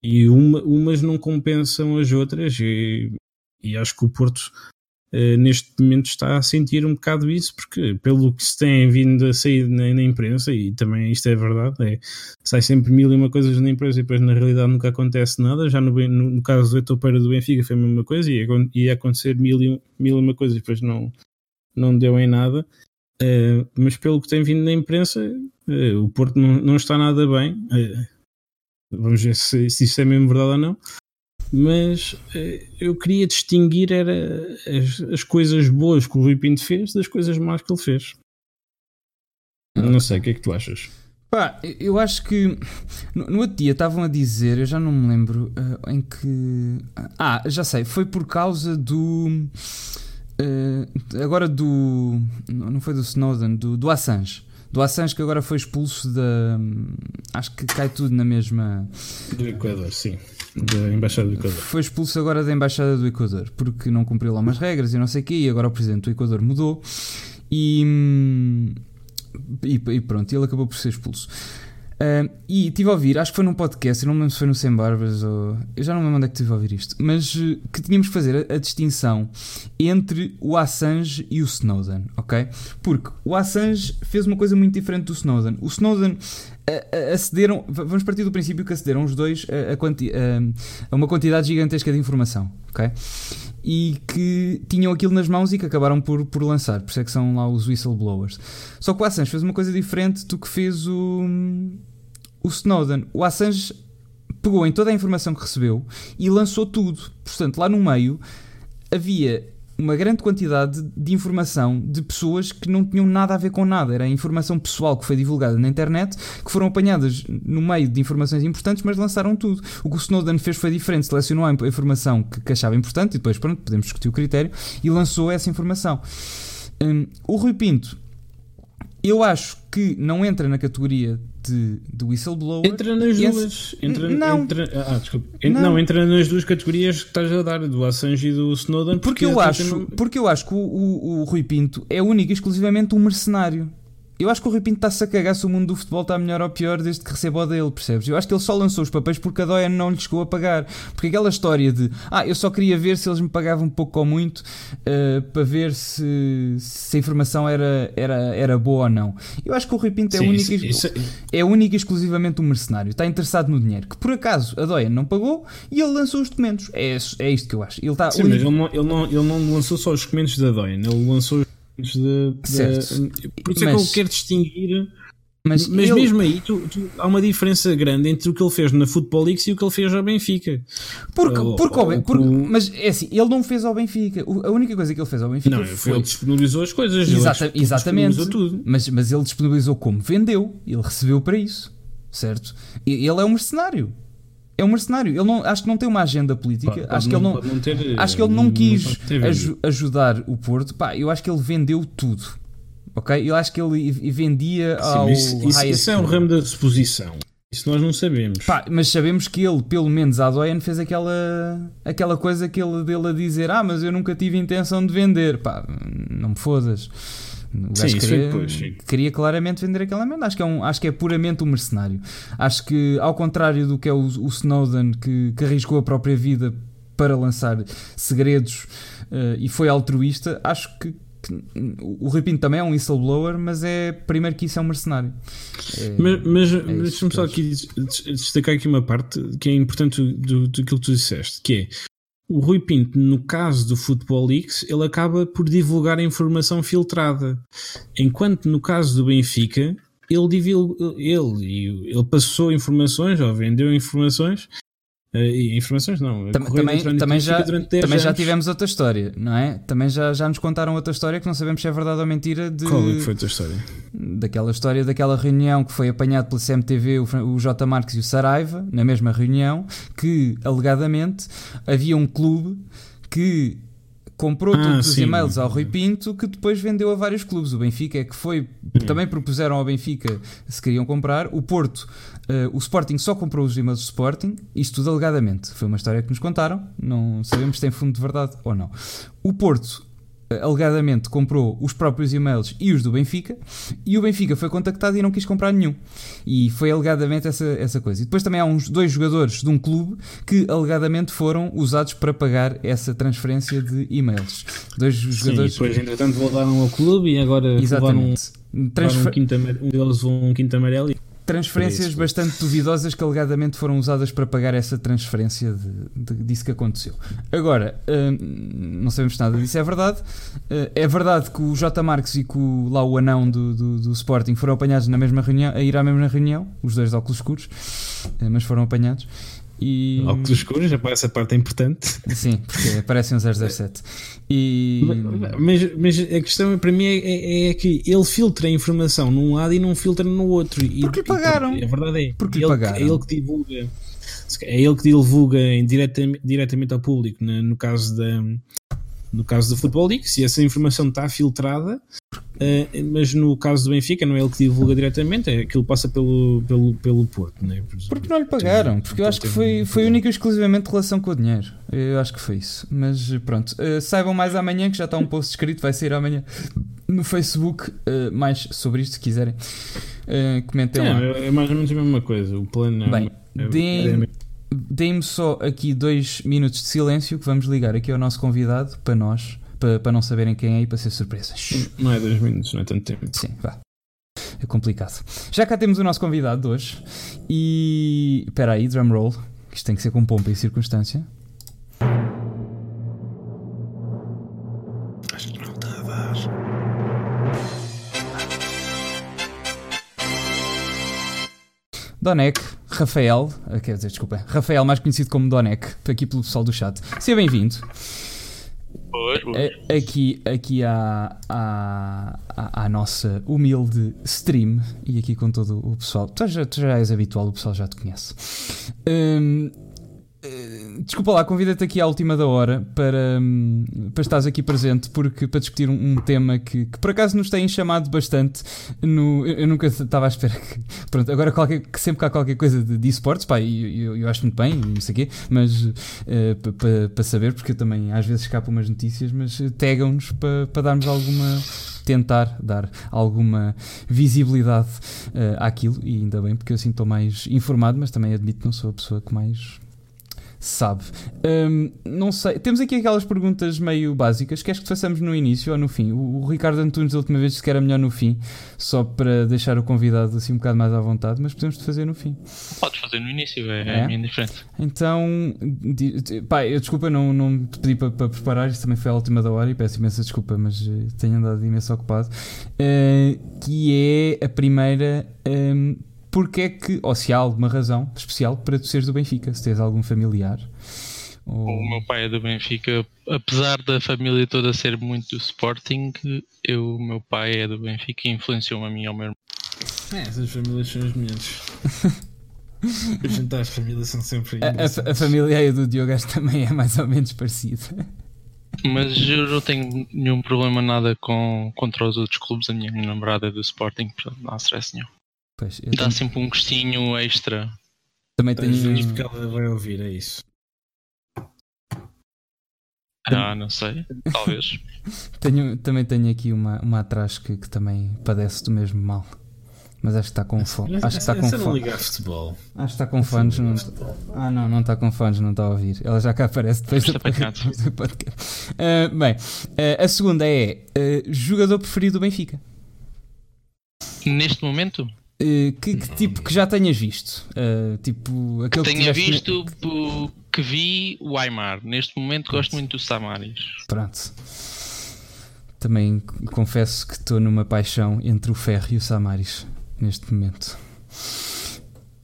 e uma, umas não compensam as outras. E, e acho que o Porto Uh, neste momento está a sentir um bocado isso, porque pelo que se tem vindo a sair na, na imprensa, e também isto é verdade, é, sai sempre mil e uma coisas na imprensa e depois na realidade nunca acontece nada. Já no, no, no caso do Etopeira do Benfica foi a mesma coisa, e ia acontecer mil e, mil e uma coisas e depois não, não deu em nada. Uh, mas pelo que tem vindo na imprensa, uh, o Porto não, não está nada bem. vamos ver se, se isso é mesmo verdade ou não mas eh, eu queria distinguir era as, as, coisas boas que o Rui Pinto fez das coisas más que ele fez. Não sei, o que é que tu achas? Pá, eu acho que no, no outro dia estavam a dizer, eu já não me lembro uh, em que. Ah, já sei, foi por causa do. Uh, agora do. Não foi do Snowden, do, do Assange. Do Assange que agora foi expulso da. Acho que cai tudo na mesma. Do Equador, sim da Embaixada do Equador. Foi expulso agora da Embaixada do Equador porque não cumpriu lá umas regras e não sei o quê, e agora o Presidente do Equador mudou e, e, e pronto, ele acabou por ser expulso. Uh, e estive a ouvir, acho que foi num podcast, não me lembro se foi no Sem Barbas ou. Eu já não me lembro onde é que estive a ouvir isto, mas uh, que tínhamos que fazer a, a, distinção entre o Assange e o Snowden, ok? Porque o Assange fez uma coisa muito diferente do Snowden. O Snowden acederam, vamos partir do princípio que acederam os dois a, a, quanti, a, uma quantidade gigantesca de informação, ok? E que tinham aquilo nas mãos e que acabaram por, por lançar, por isso é que são lá os whistleblowers. Só que o Assange fez uma coisa diferente do que fez o, o Snowden. O Assange pegou em toda a informação que recebeu e lançou tudo. Portanto, lá no meio havia uma grande quantidade de informação de pessoas que não tinham nada a ver com nada. Era informação pessoal que foi divulgada na internet, que foram apanhadas no meio de informações importantes, mas lançaram tudo. O que o Snowden fez foi diferente, selecionou a informação que, que achava importante e depois, pronto, podemos discutir o critério, e lançou essa informação. Um, o Rui Pinto, eu acho que não entra na categoria de, de whistleblower. Entra nas duas. Entra, não. Entra, ah, desculpa. Não. não. entra nas duas categorias que estás a dar, do Assange e do Snowden. Porque, porque eu, acho, porque eu acho que o, o, o Rui Pinto é único e exclusivamente um mercenário. Eu acho que o Rui Pinto está-se a cagar se o mundo do futebol está melhor ou pior desde que recebeu o dele, percebes? Eu acho que ele só lançou os papéis porque a Doia não lhe chegou a pagar. Porque aquela história de ah, eu só queria ver se eles me pagavam pouco ou muito uh, para ver se, se a informação era, era, era boa ou não. Eu acho que o Rui Pinto é, Sim, único, isso, isso... é único e exclusivamente um mercenário. Está interessado no dinheiro. Que por acaso a Doia não pagou e ele lançou os documentos. É, é isto que eu acho. Ele está Sim, único... mas ele não, ele, não, ele não lançou só os documentos da Doia, ele lançou de, de, por isso é que eu quero distinguir. Mas, mas ele... mesmo aí tu, tu, há uma diferença grande entre o que ele fez na Football League e o que ele fez ao Benfica. Porque, porque, ou, porque, mas é assim, ele não fez ao Benfica. A única coisa que ele fez ao Benfica não, foi. Ele disponibilizou as coisas. Exata, exatamente. Tudo. Mas, mas ele disponibilizou como? Vendeu. Ele recebeu para isso. Certo? Ele é um mercenário é um mercenário. Ele não, acho que não tem uma agenda política. Pode, acho, que não, ele não, ter, acho que ele não quis aj ajudar o Porto. Pá, eu acho que ele vendeu tudo. Ok? Eu acho que ele vendia Sim, ao. Isso, isso, isso é um ramo da suposição. Isso nós não sabemos. Pá, mas sabemos que ele, pelo menos a Doyen, fez aquela, aquela coisa que ele, dele a dizer: Ah, mas eu nunca tive intenção de vender. Pá, não me fodas. O gajo sim, queria, depois, queria, claramente vender aquela merda. Acho que, é um, acho que é puramente um mercenário. Acho que, ao contrário do que é o, o Snowden, que, que arriscou a própria vida para lançar segredos uh, e foi altruísta, acho que, que o Rui Pinto também é um whistleblower, mas é primeiro que isso é um mercenário. É, mas mas é deixa-me só aqui destacar aqui uma parte que é importante do, do que tu disseste, que é o Rui Pinto, no caso do Futebol X, ele acaba por divulgar a informação filtrada. Enquanto no caso do Benfica, ele, divulga, ele, ele passou informações ou vendeu informações Uh, informações não. Também, também, também já, também já tivemos outra história, não é? Também já, já nos contaram outra história que não sabemos se é verdade ou mentira. De, Qual é que foi a tua história? Daquela história daquela reunião que foi apanhado pela CMTV, o, o J. Marques e o Saraiva, na mesma reunião, que alegadamente havia um clube que comprou ah, todos sim. os e-mails ao Rui Pinto que depois vendeu a vários clubes. O Benfica é que foi, também propuseram ao Benfica se queriam comprar. O Porto, uh, o Sporting só comprou os e-mails do Sporting, isto tudo alegadamente. Foi uma história que nos contaram, não sabemos se tem fundo de verdade ou não. O Porto alegadamente comprou os próprios e-mails e os do Benfica, e o Benfica foi contactado e não quis comprar nenhum. E foi alegadamente essa, essa coisa. E depois também há uns dois jogadores de um clube que alegadamente foram usados para pagar essa transferência de e-mails. Dois Sim, jogadores. E depois, entretanto, voltaram ao clube e agora Exatamente. levaram, Transfer... um, quinto, um deles um quinto amarelo transferências bastante duvidosas que alegadamente foram usadas para pagar essa transferência de, de, disso que aconteceu. Agora, uh, não sabemos nada disso, é verdade. Uh, é verdade que o J. Marques e que o, lá o anão do, do, do, Sporting foram apanhados na mesma reunião, a ir à mesma reunião, os dois de óculos escuros, uh, mas foram apanhados. E... Óculos escuros, essa parte é importante. Sim, porque aparecem um 007. E... Mas, mas a questão para mim é, é, é, que ele filtra a informação num lado e não filtra no outro. E, porque pagaram. E, a verdade é. Porque ele, pagaram. É ele que divulga. É ele que divulga diretamente, diretamente ao público, no, no caso da, no caso do Futebol League, se essa informação está filtrada, uh, mas no caso do Benfica não é ele que divulga diretamente, é aquilo passa pelo, pelo, pelo Porto. Né? Porque não lhe pagaram, porque eu acho que foi, foi única e exclusivamente relação com o dinheiro. Eu acho que foi isso. Mas pronto, uh, saibam mais amanhã, que já está um post escrito, vai sair amanhã no Facebook, uh, mais sobre isto se quiserem. comentem é, lá. É mais ou menos a mesma coisa. O plano é Bem, é, deem, é Deem-me só aqui dois minutos de silêncio que vamos ligar aqui ao nosso convidado para nós, para, para não saberem quem é e para ser surpresas. Não é dois minutos, não é tanto tempo. Sim, vá. É complicado. Já cá temos o nosso convidado de hoje e. Espera aí, drum roll. Isto tem que ser com pompa e circunstância. Acho que não está a dar. Donek, Rafael, eh, quer dizer, desculpa, Rafael, mais conhecido como Donek, aqui pelo pessoal do chat. Seja bem-vindo. Aqui, aqui à, à, à, nossa humilde stream e aqui com todo o pessoal. Tu já, tu já és habitual, o pessoal já te conhece. Um, desculpa lá, convida-te aqui à última da hora para, hum, para estares aqui presente, porque para discutir um, um tema que, que, por acaso nos tem chamado bastante. No, eu, eu nunca estava à espera que. Pronto, agora qualquer, que sempre que há qualquer coisa de, de esportes, pá, eu, eu, acho muito bem, não sei o quê, mas uh, para pa, saber, porque eu também às vezes escapo umas notícias, mas tegam-nos para pa darmos alguma tentar dar alguma visibilidade uh, àquilo e ainda bem porque eu sinto mais informado, mas também admito que não sou a pessoa que mais sabe. Um, não sei. Temos aqui aquelas perguntas meio básicas. Queres que façamos no início ou no fim? O, o Ricardo Antunes, da última vez, disse que era melhor no fim, só para deixar o convidado assim um bocado mais à vontade, mas podemos fazer no fim. Podes fazer no início, é, é? é indiferente. Então, pá, eu desculpa, não, não te pedi para, para, preparar, isso também foi à última da hora e peço imensa desculpa, mas uh, tenho andado imenso ocupado. Uh, que é a primeira. Um, porque é que, ou se há alguma razão especial para tu seres do Benfica, se tens algum familiar. Ou... O meu pai é do Benfica, apesar da família toda ser muito do Sporting, eu, o meu pai é do Benfica e influenciou-me a mim e ao meu irmão. É, essas famílias são as minhas. Os jantares de família são sempre. A, a, a família aí do Diogo também é mais ou menos parecida. Mas eu não tenho nenhum problema nada com, contra os outros clubes. A minha namorada é do Sporting, portanto não há stress nenhum. Pois, Dá tenho... sempre um gostinho extra. Também tenho. Isto que ela vai ouvir, é isso. Ah, não sei, talvez. tenho, também tenho aqui uma, uma atrás que, que também padece do mesmo mal. Mas acho que está com fome. Acho que está com fome. futebol. Acho que está com fãs. Não... Ah, não, não está com fãs, não está a ouvir. Ela já cá aparece depois do podcast. Uh, bem, uh, a segunda é uh, jogador preferido do Benfica. Neste momento? Uh, que, que, tipo que já tenhas visto? Uh, tipo, aquele que tenha visto, que que vi o Aymar. Neste momento Pronto. gosto muito do Samaris. Pronto. Também confesso que estou numa paixão entre o Ferro e o Samaris neste momento.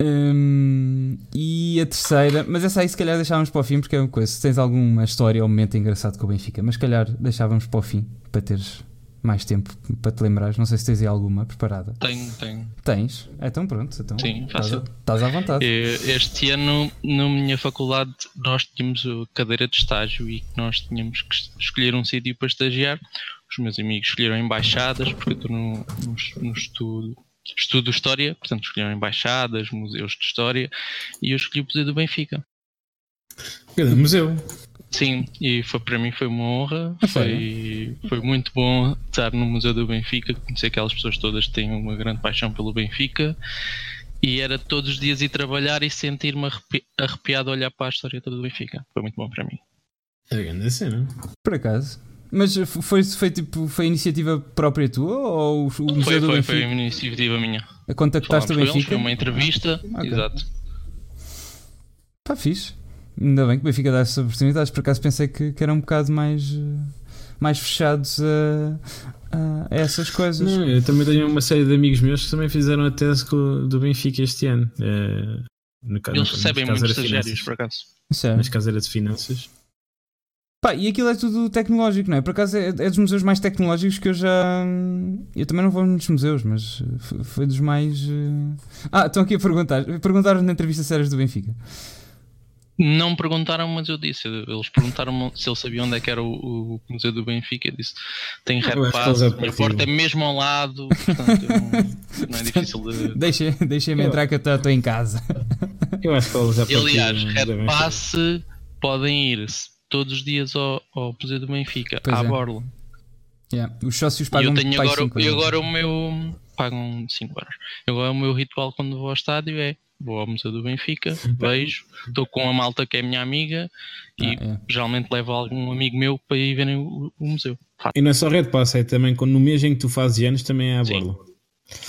Hum, e a terceira, mas essa aí se calhar deixávamos para o fim, porque é uma coisa. Se tens alguma história ou momento engraçado com o Benfica, mas se calhar deixávamos para o fim para teres mais tempo para te lembrares. Não sei se tens aí alguma preparada. Tenho, tenho. Tens? Então pronto. Então, Sim, fácil. Estás à vontade. Este ano, na minha faculdade, nós tínhamos a cadeira de estágio e nós tínhamos que escolher um sítio para estagiar. Os meus amigos escolheram embaixadas, porque eu estou no, no, no estudo estudo História, portanto escolheram embaixadas, museus de História e eu escolhi o Museu do Benfica. Grande museu. Sim, e foi, para mim foi uma honra, foi, foi muito bom estar no Museu do Benfica, conhecer aquelas pessoas todas que têm uma grande paixão pelo Benfica e era todos os dias ir trabalhar e sentir-me arrepi arrepiado a olhar para a história toda do Benfica. Foi muito bom para mim. É grande cena. Por acaso. Mas foi, foi, tipo, foi iniciativa própria tua ou o Museu foi, do foi, Benfica? Foi, foi iniciativa minha. A contactaste o Benfica? foi uma entrevista, okay. exato. Pá, fixe. Ainda bem que o Benfica dá essas oportunidades, por acaso pensei que, que eram um bocado mais, mais fechados a, a, essas coisas. Não, eu também tenho uma série de amigos meus que também fizeram a tese do Benfica este ano. É, no, Eles no, recebem muitos estagiários, por acaso. Mas caso era de finanças. Pá, e aquilo é tudo tecnológico, não é? Por acaso é, é, dos museus mais tecnológicos que eu já. Eu também não vou nos museus, mas foi dos mais. Ah, estão aqui a perguntar. Perguntaram na entrevista sérias do Benfica. Não perguntaram, mas eu disse. Eles perguntaram se ele sabia onde é que era o, o Museu do Benfica. Eu disse: tem pass, a minha porta é mesmo ao lado. Portanto, não, não, é difícil de. Deixa, deixa-me entrar que eu estou em casa. Eu acho que eles já Aliás, red pass podem ir todos os dias ao, ao Museu do Benfica, pois à é. Borla. Yeah. Os sócios pagam e eu tenho agora, e agora o meu. pagam 5 euros. Agora o meu ritual quando vou ao estádio é vou ao Museu do Benfica, vejo, estou com a malta que é minha amiga e ah, é. geralmente levo algum amigo meu para ir verem o, o museu. E não é só Red Pass, é também quando no mês em que tu fazes anos também é a borla.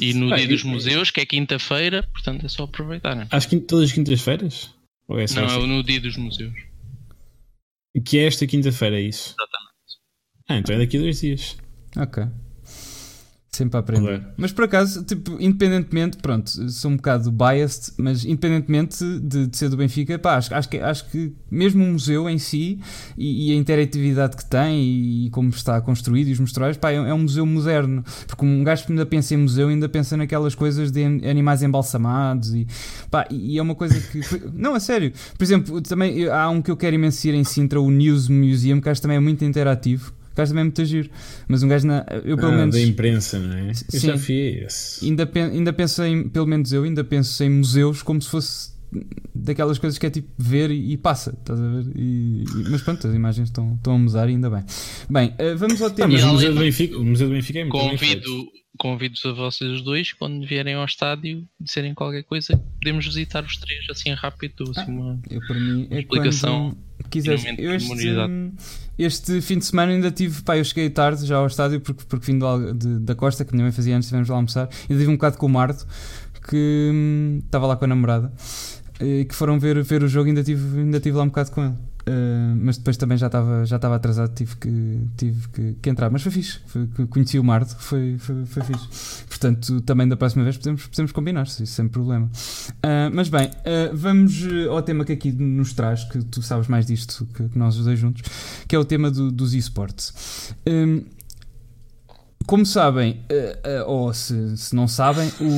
E no ah, dia dos museus, que é quinta-feira, portanto é só aproveitar. Né? Acho que todas as quintas-feiras? É não, assim? é no dia dos museus. Que é esta quinta-feira, é isso? Exatamente. Ah, então é daqui a dois dias. Ok. Sempre a aprender. Claro. Mas por acaso, tipo, independentemente, pronto, sou um bocado biased, mas independentemente de, de ser do Benfica, pá, acho, acho, que, acho que mesmo o museu em si e, e, a interatividade que tem e, como está construído e os mostrais, pá, é, é, um museu moderno. Porque um gajo que ainda pensa em museu ainda pensa naquelas coisas de animais embalsamados e, pá, e é uma coisa que. não, a sério. Por exemplo, também há um que eu quero imenso ir em Sintra, o News Museum, que acho que também é muito interativo o gajo também é muito giro. Mas um gajo, na, eu pelo ah, menos. da imprensa, não é? Eu sim, já fiz. Ainda, ainda penso em, pelo menos eu, ainda penso em museus como se fosse daquelas coisas que é tipo ver e, e passa, estás a ver? E, e, mas pronto, as imagens estão, estão a mudar e ainda bem. Bem, uh, vamos ao tema. Ah, mas o Museu, do Benfica, o Museu do Benfica é muito convido, convido-vos a vocês dois, quando vierem ao estádio, disserem qualquer coisa, podemos visitar os três assim rápido. Assim, uma, eu, para mim, é explicação. Quiseres, eu este, este fim de semana ainda tive, pá, eu cheguei tarde já ao estádio porque, porque vim de, da Costa, que minha mãe fazia antes, estivemos lá almoçar, e tive um bocado com o Marto, que hum, estava lá com a namorada, e que foram ver, ver o jogo e ainda tive, ainda tive lá um bocado com ele. Uh, mas depois também já estava já estava atrasado, tive que, tive que, que, entrar. Mas foi fixe, foi, conheci o Marto, foi, foi, foi fixe. Portanto, também da próxima vez podemos, podemos combinar, -se, sem problema. Uh, mas bem, uh, vamos ao tema que aqui nos traz, que tu sabes mais disto que, que nós os dois juntos, que é o tema do, dos esportes. Um, como sabem, ou se, se não sabem, o,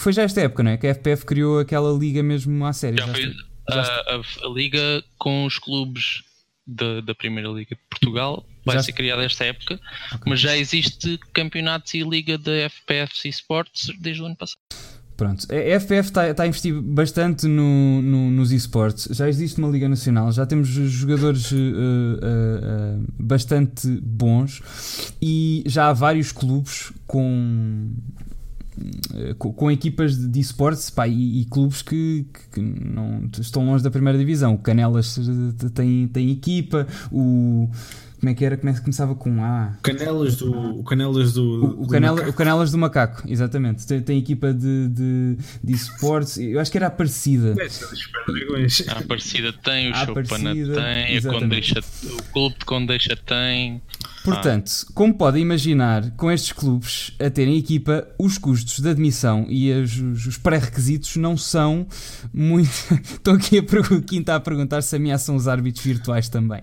foi já esta época, não é? Que a FPF criou aquela liga mesmo à série. Já, já foi, a, a, a, liga com os clubes da, da Primeira Liga de Portugal vai já... ser criada esta época, okay. mas já existe campeonatos e liga da FPF Esportes desde o ano passado. Pronto, a FPF está, está a investir bastante no, no, nos esportes. Já existe uma Liga Nacional, já temos jogadores uh, uh, uh, bastante bons e já há vários clubes com com, com, equipas de esportes e, e, clubes que, que, não estão longe da primeira divisão. O Canelas tem, tem equipa, o Como é que era? Como é que começava com um A? Canelas do. O Canelas do. O, o, do Canela- Macaco. o Canelas do Macaco, exatamente. Tem, tem equipa de, de, de esportes, eu acho que era a dos Superdragões. A Aparecida tem, o Chopana tem, a. Condeixa, o Clube de Condeixa tem. Portanto, como podem imaginar, com estes clubes a terem equipa, os custos de admissão e as- os, os pré-requisitos não são muito. Estou aqui a Quinta a perguntar se ameaçam os árbitros virtuais também.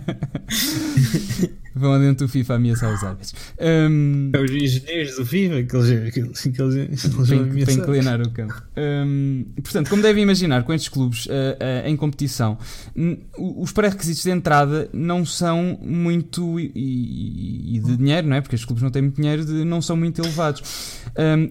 Vão dentro do FIFA ameaçar os árbitros. Hum, É os engenheiros do FIFA que eles, que eles, que eles, eles vão para, para ameaçar. inclinar o campo. Hum, portanto, como devem imaginar, com estes clubes ah, ah, em competição, os pré-requisitos de entrada não são muito. E, e- de dinheiro, não é? Porque estes clubes não têm muito dinheiro, de- não são muito elevados.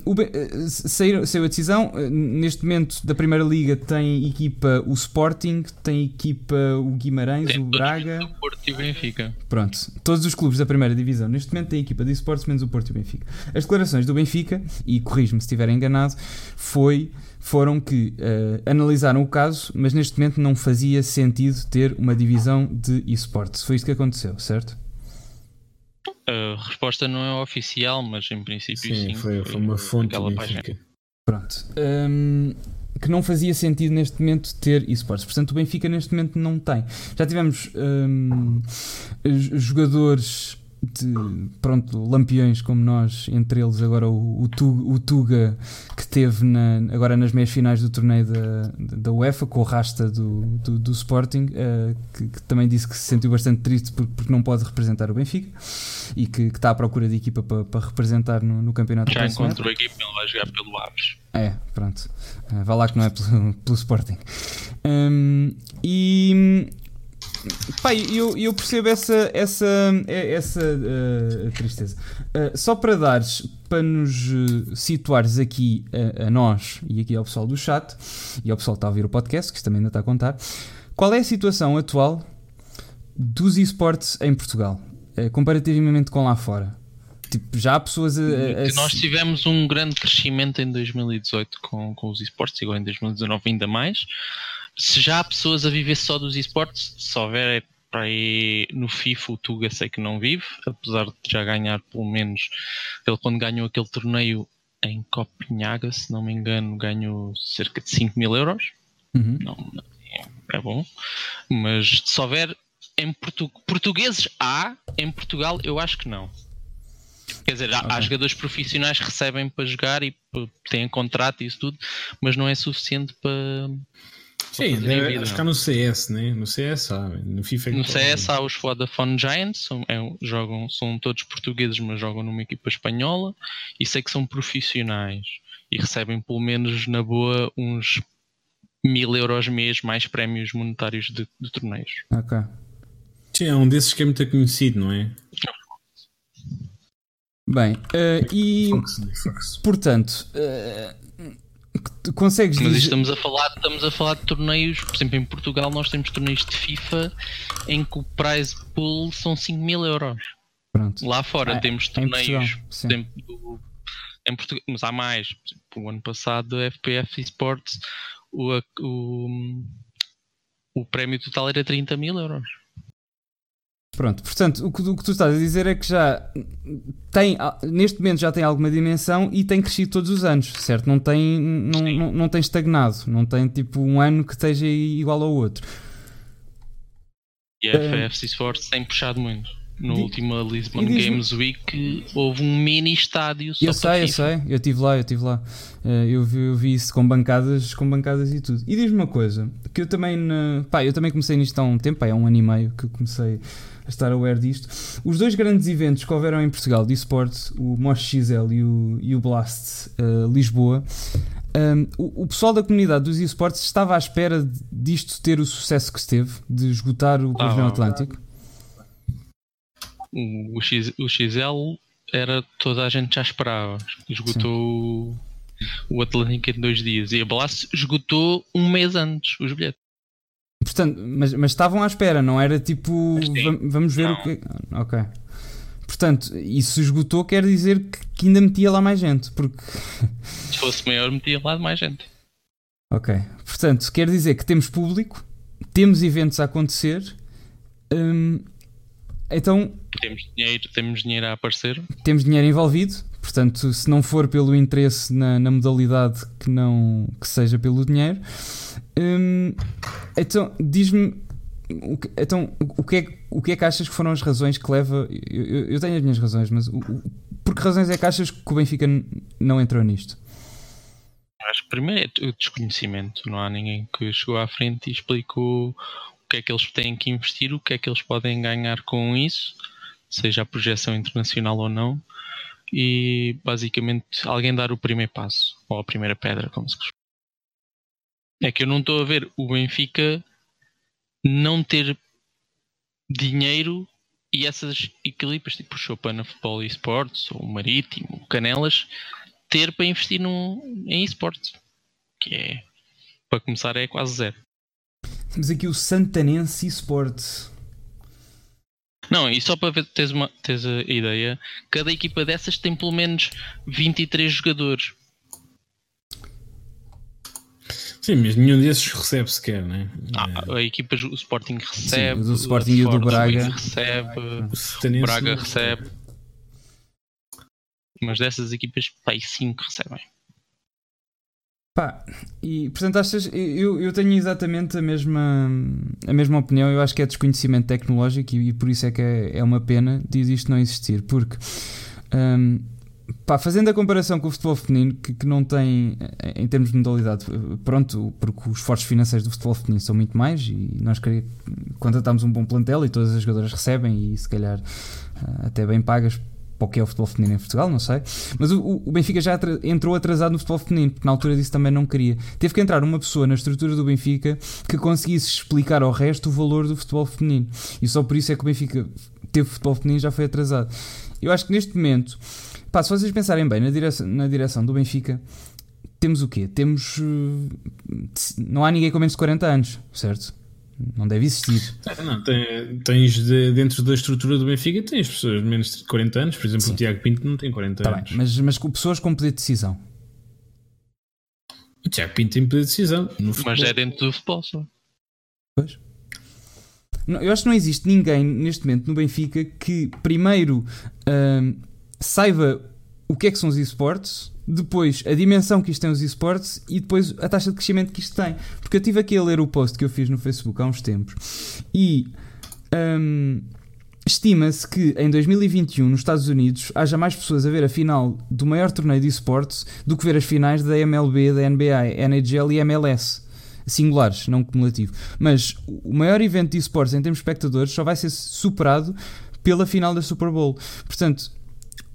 O Be- ah, saiu, saiu a decisão, neste momento da Primeira Liga tem equipa o Sporting, tem equipa o Guimarães, Tem o Braga. o Porto e o Benfica. Pronto, todos os clubes da primeira divisão neste momento têm equipa de esportes menos o Porto e o Benfica. As declarações do Benfica, e corrijo-me se estiver enganado, foi, foram que eh, analisaram o caso, mas neste momento não fazia sentido ter uma divisão de esportes. Foi isto que aconteceu, certo? A resposta não é oficial, mas em princípio sim. Sim, foi, foi uma fonte. Pronto. Hum, que não fazia sentido neste momento ter esportes. Portanto, o Benfica neste momento não tem. Já tivemos hum, jogadores de pronto, lampiões como nós, entre eles agora o, o, Tu- o Tuga que teve na- agora nas meias finais do torneio da, da UEFA com o rasta do, do, do Sporting, eh, que, que também disse que se sentiu bastante triste por- porque não pode representar o Benfica e que, que está à procura de equipa para, para representar no, no campeonato Já encontrou a equipa, ele vai jogar pelo Aves. É, pronto. Ah, Vá lá que não é pelo, pelo Sporting. Hum, e. Pá, eu, eu percebo essa, essa, é- essa ah, tristeza. Ah, só para dares, para nos ah, situares aqui a, a nós e aqui ao pessoal do chat e ao pessoal que está a ouvir o podcast, que isto também ainda está a contar, qual é a situação atual dos esportes em Portugal, comparativamente com lá fora? Tipo, já há pessoas a. a- nós tivemos um grande crescimento em 2018 com, com os esportes, igual em 2019 ainda mais. Se já há pessoas a viver só dos esportes, se houver é para aí no FIFA o Tuga sei que não vive, apesar de já ganhar pelo menos ele quando ganhou aquele torneio em Copenhaga, se não me engano, ganhou cerca de 5 mil euros. Uhum. Não, é, bom. Mas se houver em portu portugueses há, em Portugal eu acho que não. Quer dizer, há, há Ok. jogadores profissionais que recebem para jogar e têm contrato e isso tudo, mas não é suficiente para. Sim, deve, vida, acho que há no CS, né? No CS há, no FIFA é No pode. CS há os Vodafone Giants, são, é jogam, são todos portugueses, mas jogam numa equipa espanhola e sei que são profissionais e recebem pelo menos na boa uns mil euros mês mais prémios monetários de, de torneios. Ok. Sim, é um desses que é muito conhecido, não é? Bem, eh, e Fox, né? Fox. portanto, tu consegues Mas isto dizer. estamos a falar, estamos a falar de torneios, por exemplo, em Portugal nós temos torneios de FIFA em que o prize pool são 5 mil euros. Pronto. Lá fora Ah, temos em torneios, Portugal, por sim. exemplo, do- em Portugal, mas há mais. Exemplo, o ano passado, a FPF Esports, o, o, o prémio total era 30 mil euros. Pronto, portanto, o que, o que tu estás a dizer é que já tem, ah, neste momento já tem alguma dimensão e tem crescido todos os anos, certo? Não tem, não, não, não tem estagnado, não tem tipo um ano que esteja igual ao outro. E a Eh, FPF Esports tem puxado muito. No di- último Lisbon Games Week houve um mini estádio só Eu sei, eu sei, eu estive lá, eu estive lá. Eh, eu, vi, eu vi isso com bancadas, com bancadas e tudo. E diz-me uma coisa, que eu também, na- pá, eu também comecei nisto há um tempo, pá, há um ano e meio que comecei estar aware disto. Os dois grandes eventos que houveram em Portugal de esportes, o Mosh XL e o, e o Blast eh, Lisboa, um, o, o pessoal da comunidade dos esportes estava à espera de- disto ter o sucesso que esteve, de esgotar o pavilhão Ah, Atlântico. O, o, X, o XL era toda a gente já esperava. Esgotou o, o Atlântico em dois dias. E a Blast esgotou um mês antes os bilhetes. Portanto, mas, mas estavam à espera, não era tipo vamos ver Não. o que. Ok. Portanto, isso esgotou quer dizer que, que ainda metia lá mais gente, porque. Se fosse maior, metia lá mais gente. Ok. Portanto, quer dizer que temos público, temos eventos a acontecer Hum, então. Temos dinheiro, temos dinheiro a aparecer. Temos dinheiro envolvido, portanto, se não for pelo interesse na, na modalidade, que, não, que seja pelo dinheiro. Hum, então, diz-me. Então, o que, é, o que é que achas que foram as razões que leva. Eu, eu tenho as minhas razões, mas por que razões é que achas que o Benfica não entrou nisto? Acho que primeiro é o desconhecimento. Não há ninguém que chegou à frente e explicou o que é que eles têm que investir, o que é que eles podem ganhar com isso, seja a projeção internacional ou não. E basicamente alguém dar o primeiro passo, ou a primeira pedra, como se costuma. É que eu não estou a ver o Benfica não ter dinheiro e essas equilíbrios, tipo o Chopin Futebol e Esportes, ou Marítimo, Canelas, ter para investir num, em esportes. Que é, para começar, é quase zero. Temos aqui o Santanense Esportes. Não, e só para ver, teres, uma, teres a ideia, cada equipa dessas tem pelo menos 23 jogadores. Sim, mas nenhum desses recebe sequer, né? Ah, a equipa, o Sporting recebe, Sim, o Sporting e o do Braga recebe, o Braga recebe. Mas dessas equipas, pá, 5 recebem. Pá, e portanto achas, eu, eu tenho exatamente a mesma, a mesma opinião, eu acho que é desconhecimento tecnológico e, e por isso é que é, é uma pena de isto não existir, porque um, Pá, fazendo a comparação com o futebol feminino, que, que, não tem, em termos de modalidade, pronto, porque os esforços financeiros do futebol feminino são muito mais e nós contratamos um bom plantel e todas as jogadoras recebem e se calhar ah, até bem pagas para o que é o futebol feminino em Portugal, não sei. Mas o, o Benfica já entrou atrasado no futebol feminino, porque na altura disso também não queria. Teve que entrar uma pessoa na estrutura do Benfica que conseguisse explicar ao resto o valor do futebol feminino. E só por isso é que o Benfica teve futebol feminino já foi atrasado. Eu acho que neste momento Pá, se vocês pensarem bem na direção, na direção do Benfica, temos o quê? Temos. Uh, não há ninguém com menos de 40 anos, certo? Não deve existir. Ah, não, tens de, dentro da estrutura do Benfica, tens pessoas de menos de 40 anos, por exemplo, Sim. o Tiago Pinto não tem 40 tá anos. Bem, mas, mas com pessoas com poder de decisão. O Tiago Pinto tem poder de decisão. mas é dentro do futebol só. Pois. eu acho que não existe ninguém neste momento no Benfica que primeiro uh, saiba o que é que são os esportes, depois a dimensão que isto tem os esportes e depois a taxa de crescimento que isto tem. Porque eu estive aqui a ler o post que eu fiz no Facebook há uns tempos e um, estima-se que em 2021 nos Estados Unidos haja mais pessoas a ver a final do maior torneio de esportes do que ver as finais da MLB, da NBA, NHL e MLS singulares, não cumulativo. Mas o maior evento de esportes em termos de espectadores só vai ser superado pela final da Super Bowl. Portanto,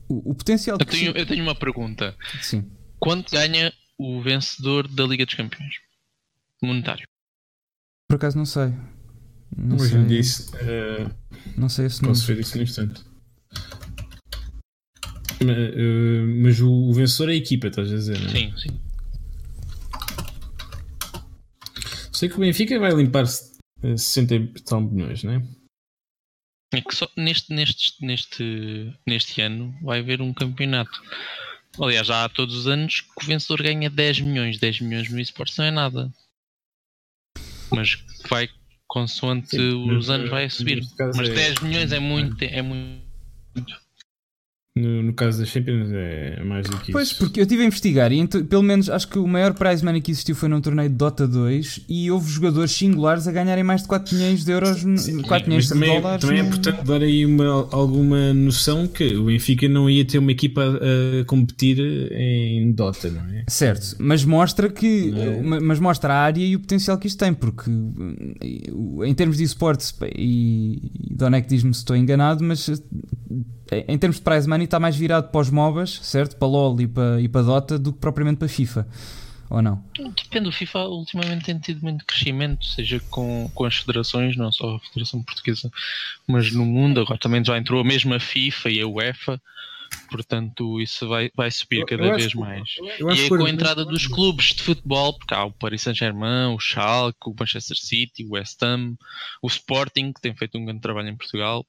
o, o potencial eu tenho, eu tenho uma pergunta. Sim. Quanto ganha o vencedor da Liga dos Campeões? Monetário. Por acaso não sei. Não Hoje sei. Disse, uh, não sei se Posso ver isso no instante. Mas, uh, mas o, o, vencedor é a equipa, estás a dizer? Não é? Sim, sim. Sei que o Benfica vai limpar 60 e tal milhões, não é? É que só neste, neste, neste, neste ano vai haver um campeonato. Aliás, já há todos os anos que o vencedor ganha 10 milhões. 10 milhões no esportes não é nada. Mas vai consoante Sim, os anos vai subir. Mas 10 é... milhões é muito, é muito. No, no, caso da Champions é mais do que pois, isso. Pois, porque eu estive a investigar e pelo menos acho que o maior prize money que existiu foi num torneio de Dota 2 e houve jogadores singulares a ganharem mais de 4 milhões de euros, Sim, 4 milhões de também, é- dólares. Também é importante dar aí uma, alguma noção que o Benfica não ia ter uma equipa a, a competir em Dota, não é? Certo, mas mostra que é? mas mostra a área e o potencial que isto tem, porque em termos de esportes e, e Donek diz-me se estou enganado, mas em termos de prize money está mais virado para os MOBAs, certo? Para LoL e para, e para Dota do que propriamente para FIFA. Ou não? Depende, o FIFA ultimamente tem tido muito crescimento, seja com, com as federações, não só a Federação Portuguesa, mas no mundo. Agora também já entrou a mesma FIFA e a UEFA, portanto isso vai, vai subir cada vez mais. e com a entrada dos clubes de futebol, porque há o Paris Saint-Germain, o Schalke, o Manchester City, o West Ham, o Sporting, que tem feito um grande trabalho em Portugal,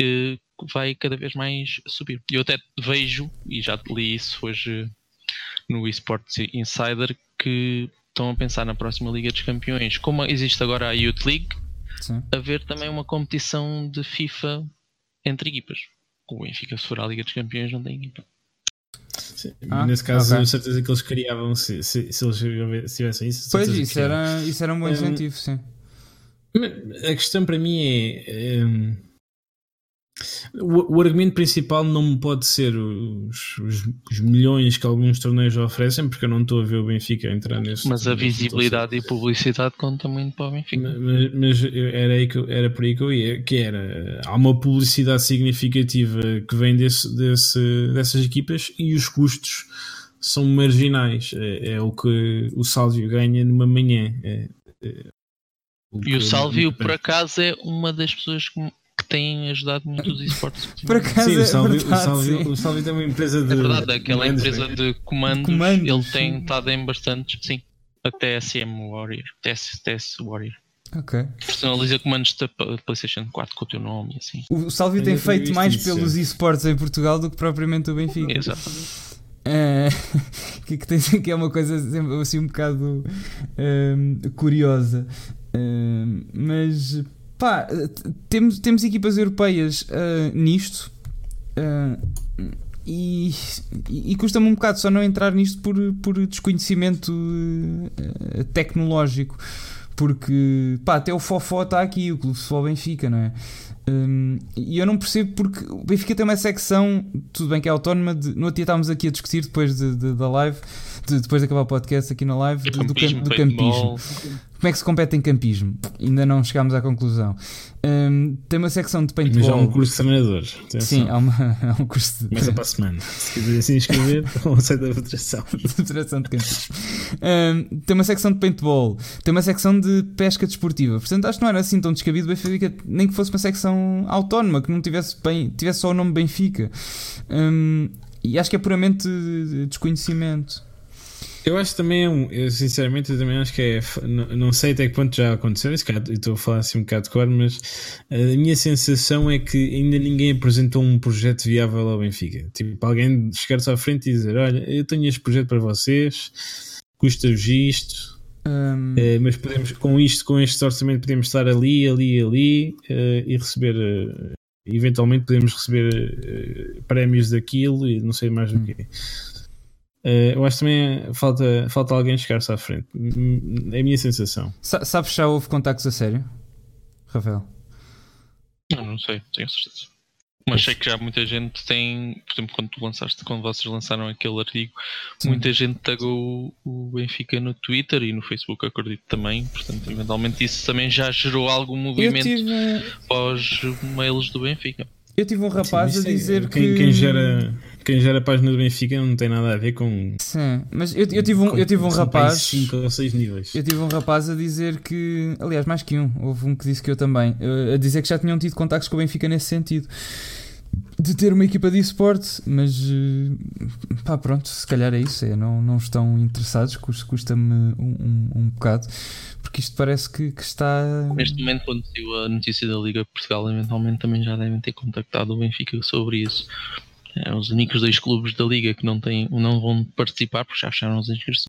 eh, vai cada vez mais subir. Eu até vejo, e já li isso hoje no eSports Insider, que estão a pensar na próxima Liga dos Campeões. Como existe agora a Youth League, Sim. haver também uma competição de FIFA entre equipas. O Benfica, se for à Liga dos Campeões, não tem equipa. Sim, Ah, Nesse caso, ok. a certeza que eles criavam se, se, se eles se tivessem isso. Pois, isso que era, isso era um bom Hum, incentivo, sim. A questão para mim é. hum, o, o argumento principal não pode ser os, os- os milhões que alguns torneios oferecem, porque eu não estou a ver o Benfica entrar nesse. Mas a visibilidade e publicidade conta muito para o Benfica. Mas, mas era, aí que, era por aí que eu ia, que era há uma publicidade significativa que vem desse, desse- dessas equipas e os custos são marginais. É, é o que o Sálvio ganha numa manhã. É- é E que- o Salvio, por acaso, é uma das pessoas que, que têm ajudado muito os esportes. Por acaso Sim, é o verdade, sim. o Sálvio tem uma empresa de. É verdade, aquela comandos, empresa né? de comandos, Comandos, ele tem estado em bastantes, sim. Até SM Warrior, TS, TS Warrior. Ok. Personaliza comandos da PlayStation 4 com o teu nome e assim. O Sálvio tem feito mais isso, pelos esportes em Portugal do que propriamente o Benfica. Exato. Eh, que, que, tem- que é uma coisa sempre assim um bocado ehm, curiosa. Ehm, mas pá, temos, temos equipas europeias eh, nisto. eh, e, e custa-me um bocado só não entrar nisto por, por desconhecimento eh, tecnológico, porque pá, até o Fofó está aqui, o Clube Futebol Benfica, não é? Hum, e eu não percebo porque o Benfica tem uma secção, tudo bem que é autónoma, de, no outro dia estávamos aqui a discutir depois de- de- da live, de- depois de acabar o podcast aqui na live, do, do, cam- do campismo. paintball. Como é que se compete em campismo? Ainda não chegámos à conclusão. Hum, tem uma secção de Mas há paintball. um curso de treinadores. Atenção. Sim, há, uma, há um curso de, Começa para a semana. Se quiser assim inscrever, ou aceita a federação. de federação de campismo. Hum, tem uma secção de paintball, tem uma secção de pesca desportiva. Portanto, acho que não era assim tão descabido Benfica, nem que fosse uma secção autónoma, que não tivesse, bem, tivesse só o nome Benfica. Hum, e acho que é puramente desconhecimento. Eu acho que também é um. Eu, sinceramente, eu também acho que é. Não, não sei até que ponto já aconteceu. Eu estou a falar assim um bocado de cor, mas a minha sensação é que ainda ninguém apresentou um projeto viável ao Benfica. Tipo, alguém chegar-se à frente e dizer: Olha, eu tenho este projeto para vocês, custa-vos isto, Hum, eh, mas podemos, com isto, com este orçamento, podemos estar ali, ali, ali eh, e receber. eh, eventualmente podemos receber eh, prémios daquilo e não sei mais Hum. o quê. Eh, eu acho que também falta, falta alguém chegar-se à frente. É a minha sensação. sa- sabes já houve contactos a sério? Rafael? Não, não sei, tenho certeza. Mas sei que já muita gente tem, por exemplo, quando tu lançaste, quando vocês lançaram aquele artigo, Sim. muita gente tagou o Benfica no Twitter e no Facebook, acredito também. Portanto, eventualmente isso também já gerou algum movimento tive, pós mails do Benfica. Eu tive um rapaz Sim, a é- dizer quem, que. quem, gera, quem gera a página do Benfica não tem nada a ver com. Sim, mas eu, eu tive um, eu tive um rapaz. cinco ou seis níveis. Eu tive um rapaz a dizer que, aliás, mais que um, houve um que disse que eu também, eh, a dizer que já tinham tido contactos com o Benfica nesse sentido. De ter uma equipa de esporte, mas eh, pá, pronto, se calhar é isso. É, não, não estão interessados, custa- custa-me um, um, um bocado, porque isto parece que, que está. Neste momento, quando saiu a notícia da Liga Portugal, eventualmente também já devem ter contactado o Benfica sobre isso. É, os únicos dois clubes da Liga que não, têm, não vão participar porque já fecharam as inscrições.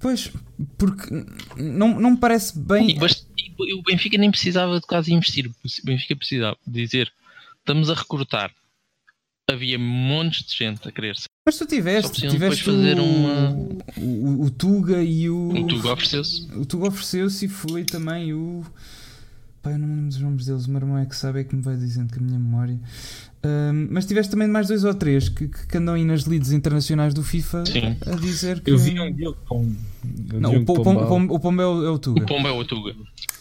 Pois, porque não, não me parece bem. E bast- e o Benfica nem precisava de quase investir. O Benfica precisava dizer: estamos a recrutar. Havia montes de gente a querer ser. Mas tu tiveste, tiveste depois fazer o, uma- o, o Tuga e o. O Tuga ofereceu-se. O Tuga ofereceu-se e foi também o. Pai, eu não me lembro dos nomes deles, o meu irmão é que sabe, é que me vai dizendo que a minha memória. Ahm, mas tiveste também mais dois ou três que, que andam aí nas leads internacionais do FIFA Sim. a dizer que. Eu vi um Pombo. Um Não, o, Pom- Pom- Pombal. Pom- o Pombo é o, é o Tuga. O Pombo é o Tuga.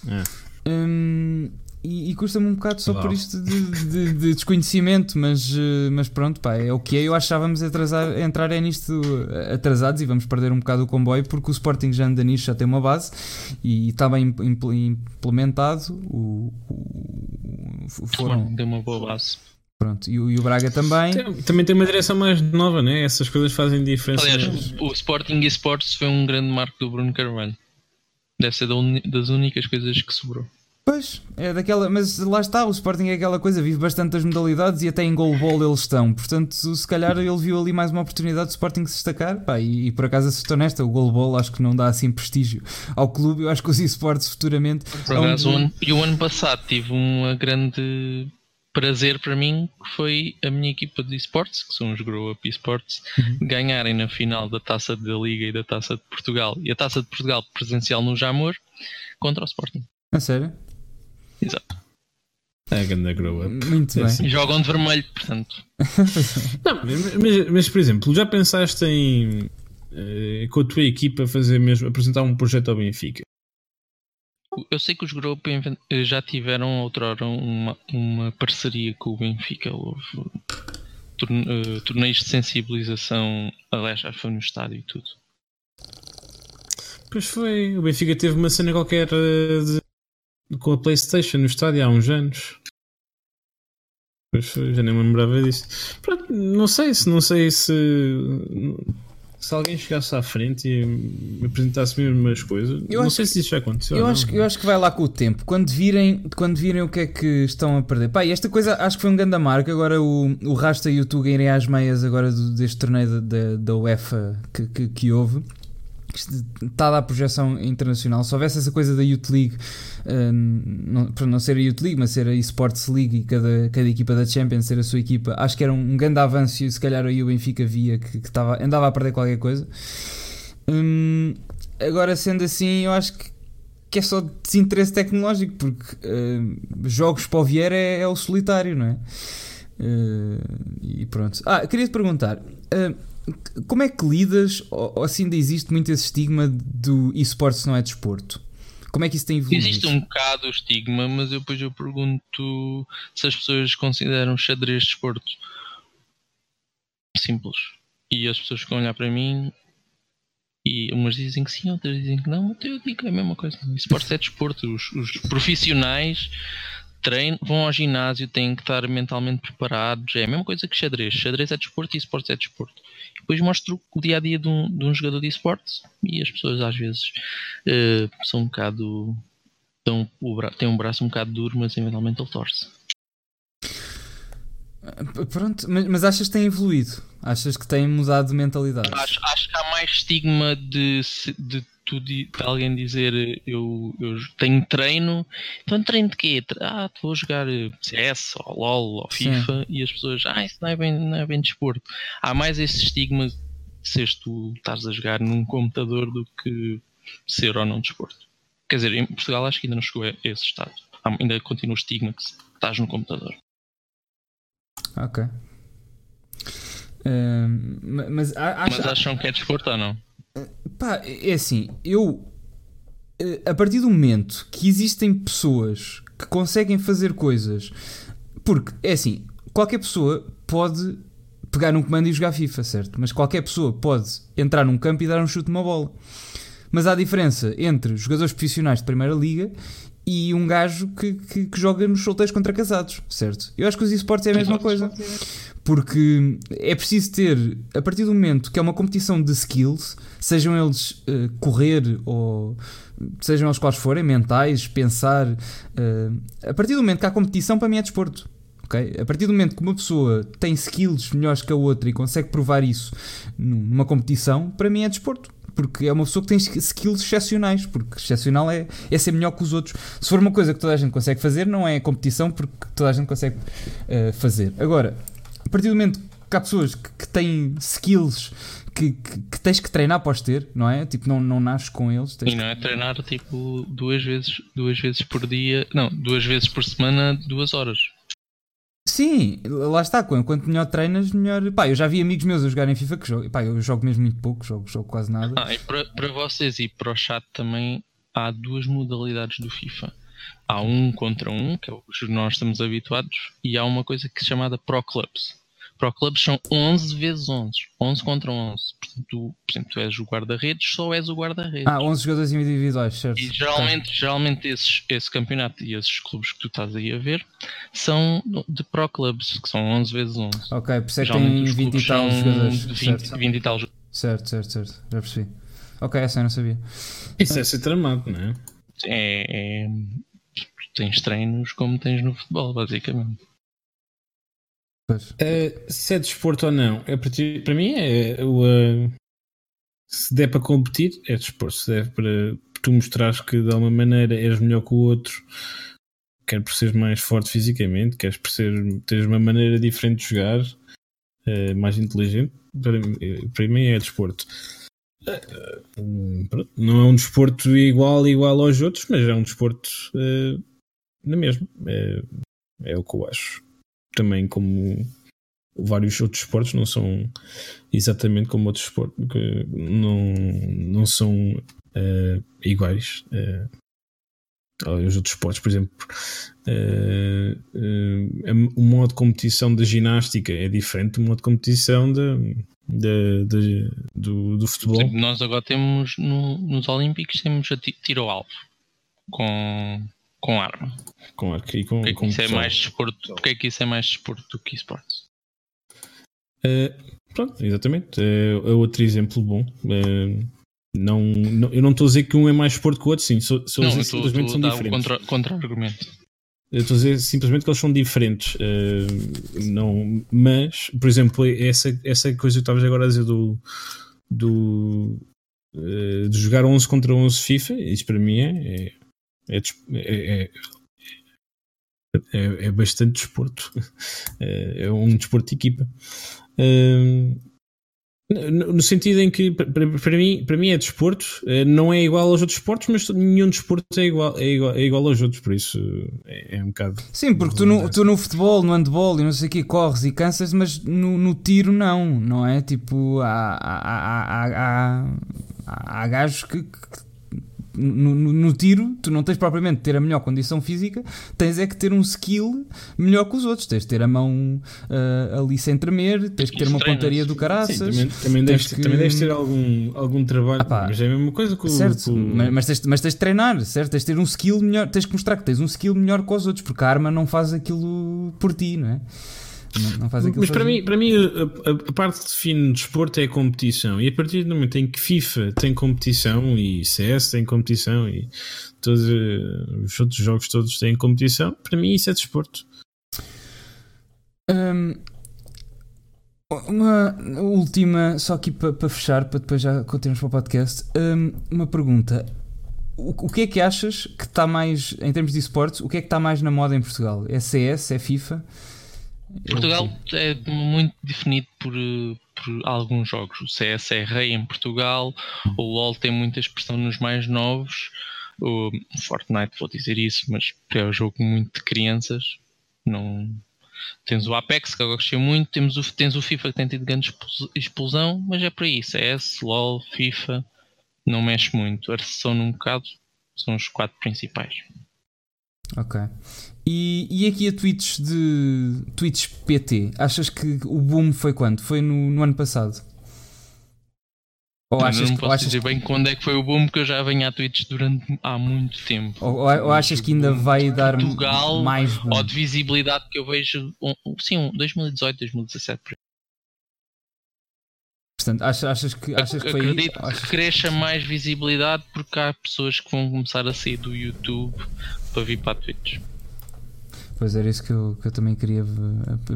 Ah. Hum, e, e custa-me um bocado só Uau. por isto de, de- de desconhecimento, mas, eh, mas pronto, pá, é o que é. Eu achávamos atrasar, entrar é nisto eh, atrasados e vamos perder um bocado o comboio porque o Sporting já anda nisto, já tem uma base e está bem impl- implementado. O, o- foram, Deu uma boa base. pronto, e, o- e o Braga também. Tem- Também tem uma direção mais nova, né? Essas coisas fazem diferença. Aliás, o, o Sporting Esportes foi um grande marco do Bruno Carvalho. Deve ser das únicas coisas que sobrou. Pois, é daquela, mas lá está, o Sporting é aquela coisa, vive bastante das modalidades e até em goalball eles estão. Portanto, se calhar ele viu ali mais uma oportunidade do Sporting se destacar, pá, e, e por acaso acertou nesta. O goalball acho que não dá assim prestígio ao clube. Eu acho que os esportes futuramente. Por acaso, um... e o ano passado tive uma grande prazer para mim que foi a minha equipa de esportes, que são os Grow Up Esports, uhum. ganharem na final da Taça da Liga e da Taça de Portugal e a Taça de Portugal presencial no Jamor contra o Sporting. A sério? Exato. É a grande grow up. Muito bem. E jogam de vermelho, portanto. Não, mas, mas, por exemplo, já pensaste em eh, com a tua equipa fazer mesmo apresentar um projeto ao Benfica? Eu sei que os Group eh, já tiveram outrora uma, uma parceria com o Benfica. Houve uh, torneios de sensibilização, aliás, já foi no estádio e tudo. Pois foi, o Benfica teve uma cena qualquer de, com a Playstation no estádio há uns anos. Pois já nem me lembrava disso. Pronto, não sei se não sei se se alguém chegasse à frente e me apresentasse mesmo as coisas, eu não sei se isso já aconteceu. Eu, acho, eu acho que vai lá com o tempo. Quando virem, quando virem o que é que estão a perder. Pá, e esta coisa acho que foi um grande marca. Agora o, o Rasta e o Tuga irem às meias agora do, deste torneio da, da UEFA que, que, que houve está a projeção internacional. Se houvesse essa coisa da Youth League, uh, não, para não ser a Youth League, mas ser a Esports League e cada, cada equipa da Champions ser a sua equipa, acho que era um, grande avanço e se calhar aí o Benfica via que, que tava, andava a perder qualquer coisa. Um, agora, sendo assim, eu acho que, que é só desinteresse tecnológico, porque uh, jogos para o Vieira é, é, o solitário, não é? Uh, e pronto. Ah, queria te perguntar. Uh, como é que lidas, ou, assim ainda existe muito esse estigma do esportes não é desporto? Como é que isso tem evoluído? Existe um bocado o estigma, mas eu, depois eu pergunto se as pessoas consideram xadrez desporto. Simples. E as pessoas ficam a olhar para mim e umas dizem que sim, outras dizem que não, eu digo é a mesma coisa. Esportes é desporto. Os, os profissionais treino, vão ao ginásio, têm que estar mentalmente preparados. É a mesma coisa que xadrez. Xadrez é desporto e esportes é desporto. Depois mostro o dia a dia de um, de um jogador de esportes e as pessoas às vezes uh, são um bocado. Têm um braço um bocado duro, mas eventualmente ele torce. Pronto, mas, mas, achas que tem evoluído? Achas que tem mudado de mentalidade? Acho, acho que há mais estigma de, de tu de alguém dizer eu, eu tenho treino, então treino de quê? Ah, vou jogar CS ou LOL ou FIFA Sim. e as pessoas, ah, isso não é bem, não é bem desporto. Há mais esse estigma de seres tu estás a jogar num computador do que ser ou não desporto. Quer dizer, em Portugal acho que ainda não chegou a esse estado. Ainda continua o estigma que estás no computador. Ok. Uh, mas, mas acham que é desporto ou não? Pá, é assim, eu eh, a partir do momento que existem pessoas que conseguem fazer coisas, porque é assim, qualquer pessoa pode pegar um comando e jogar FIFA, certo? Mas qualquer pessoa pode entrar num campo e dar um chute numa bola. Mas há diferença entre jogadores profissionais de Primeira Liga e um gajo que, que, que joga nos solteiros contra casados, certo? Eu acho que os esportes é a mesma coisa. Porque é preciso ter, a partir do momento que é uma competição de skills, sejam eles uh, correr ou sejam eles quais forem, mentais, pensar, uh, a partir do momento que há competição, para mim é desporto. Okay? A partir do momento que uma pessoa tem skills melhores que a outra e consegue provar isso numa competição, para mim é desporto porque é uma pessoa que tem skills excepcionais, porque excepcional é, é ser melhor que os outros. Se for uma coisa que toda a gente consegue fazer, não é competição, porque toda a gente consegue uh, fazer. Agora, a partir do momento que há pessoas que, que têm skills que, que, que, tens que treinar após ter, não é? Tipo, não, não nasces com eles. e não é treinar tipo duas vezes, duas vezes por dia, não, duas vezes por semana, duas horas. Sim, lá está, quanto melhor treinas, melhor. Pá, eu já vi amigos meus a jogarem FIFA que jogo. Pá, eu jogo mesmo muito pouco, jogo, jogo quase nada. Ah, para, para vocês e para o chat também há duas modalidades do FIFA. Há um contra um, que é o que nós estamos habituados, e há uma coisa que é chamada Pro Clubs. Pro Clubs são 11 vezes 11, 11 contra 11. Portanto, tu, por exemplo, tu és o guarda-redes, só és o guarda-redes. Ah, 11 jogadores individuais, certo. E geralmente, geralmente esses, esse campeonato e esses clubes que tu estás aí a ver são de Pro Clubs, que são 11 vezes 11. Ok, por isso é que tem 20 e tal jogadores. 20, certo. 20 e tal jogadores. Certo, certo, certo. Já percebi. Ok, essa eu não sabia. Isso é ser tramado, não é? É, é tens treinos como tens no futebol, basicamente. Uh, se é desporto ou não, é para, ti, para mim é o. Uh, se der para competir, é desporto. Se der para tu mostrares que de alguma maneira és melhor que o outro, quer por seres mais forte fisicamente, queres por ser, teres uma maneira diferente de jogar, uh, mais inteligente, para, para mim é desporto. não é um desporto igual igual aos outros, mas é um desporto na mesma. É, é o que eu acho também como vários outros esportes não são exatamente como outros esportes não, não são uh, iguais uh, aos outros esportes, por exemplo uh, uh, o modo de competição da ginástica é diferente do modo de competição de do, do futebol. nós agora temos no, nos Olímpicos temos a tiro ao alvo com com arma. Com arco e com. Com isso é mais desporto, porque é que isso é mais desporto do que esportes? Uh, pronto, exatamente. Uh, é outro exemplo bom. Uh, não, não, eu não estou a dizer que um é mais desporto que o outro, sim. Só, só não, simplesmente são diferentes. Contra, contra-argumento. Eu estou a dizer simplesmente que eles são diferentes. Uh, não, mas, por exemplo, essa, essa coisa que estavas agora a dizer do, do uh, de jogar 11 contra 11 FIFA, isso para mim é, é é, é, é, é, bastante desporto. É, é um desporto de equipa. No sentido em que, para, mim, para mim é desporto, não é igual aos outros esportes, mas nenhum desporto é igual, é igual, é igual aos outros, por isso é, é um bocado. Sim, porque tu no, tu no futebol, no handball e não sei o que, corres e cansas, mas no, no tiro não, não é? Tipo, há, há, há, há, há, há gajos que, que no, no, no, tiro, tu não tens propriamente de ter a melhor condição física, tens é que ter um skill melhor que os outros. Tens de ter a mão uh, ali sem tremer, tens que ter uma pontaria do caraças. Sim, também, também, deves, que... também deves ter algum, algum trabalho, ah, mas é a mesma coisa com, certo, com... Mas, mas, tens, mas tens de treinar, certo? Tens de ter um skill melhor, tens que mostrar que tens um skill melhor que os outros, porque a arma não faz aquilo por ti, não é? Não, não faz Mas para mim, para mim a, a, parte que define desporto é a competição. E a partir do momento em que FIFA tem competição e CS tem competição e todos uh, os outros jogos todos têm competição, para mim isso é desporto. Um, uma última, só aqui para, para fechar, para depois já continuarmos para o podcast. Um, uma pergunta. O, o que é que achas que está mais, em termos de esportes, o que é que está mais na moda em Portugal? É CS? É FIFA? Portugal é muito definido por, por alguns jogos. O CS é rei em Portugal, o LoL tem muita expressão nos mais novos. O Fortnite, vou dizer isso, mas é um jogo muito de crianças. Não... Tens o Apex, que eu gostei muito, temos o, tens o FIFA que tem tido grande explosão, mas é por aí. CS, LoL, FIFA, não mexe muito. A recessão num bocado são os quatro principais. Ok. E, e aqui a tweets de tweets PT, achas que o boom foi quando? Foi no, no ano passado? Ou não, achas não posso achas dizer bem quando é que foi o boom, porque eu já venho a tweets durante há muito tempo. Ou, ou achas que ainda vai dar Portugal, mais boom? Ou de visibilidade que eu vejo, sim, 2018, 2017. Portanto, achas, achas que, achas que foi Acredito achas... que cresça mais visibilidade porque há pessoas que vão começar a sair do YouTube para vir para a Twitch. Pois era isso que eu, que eu também queria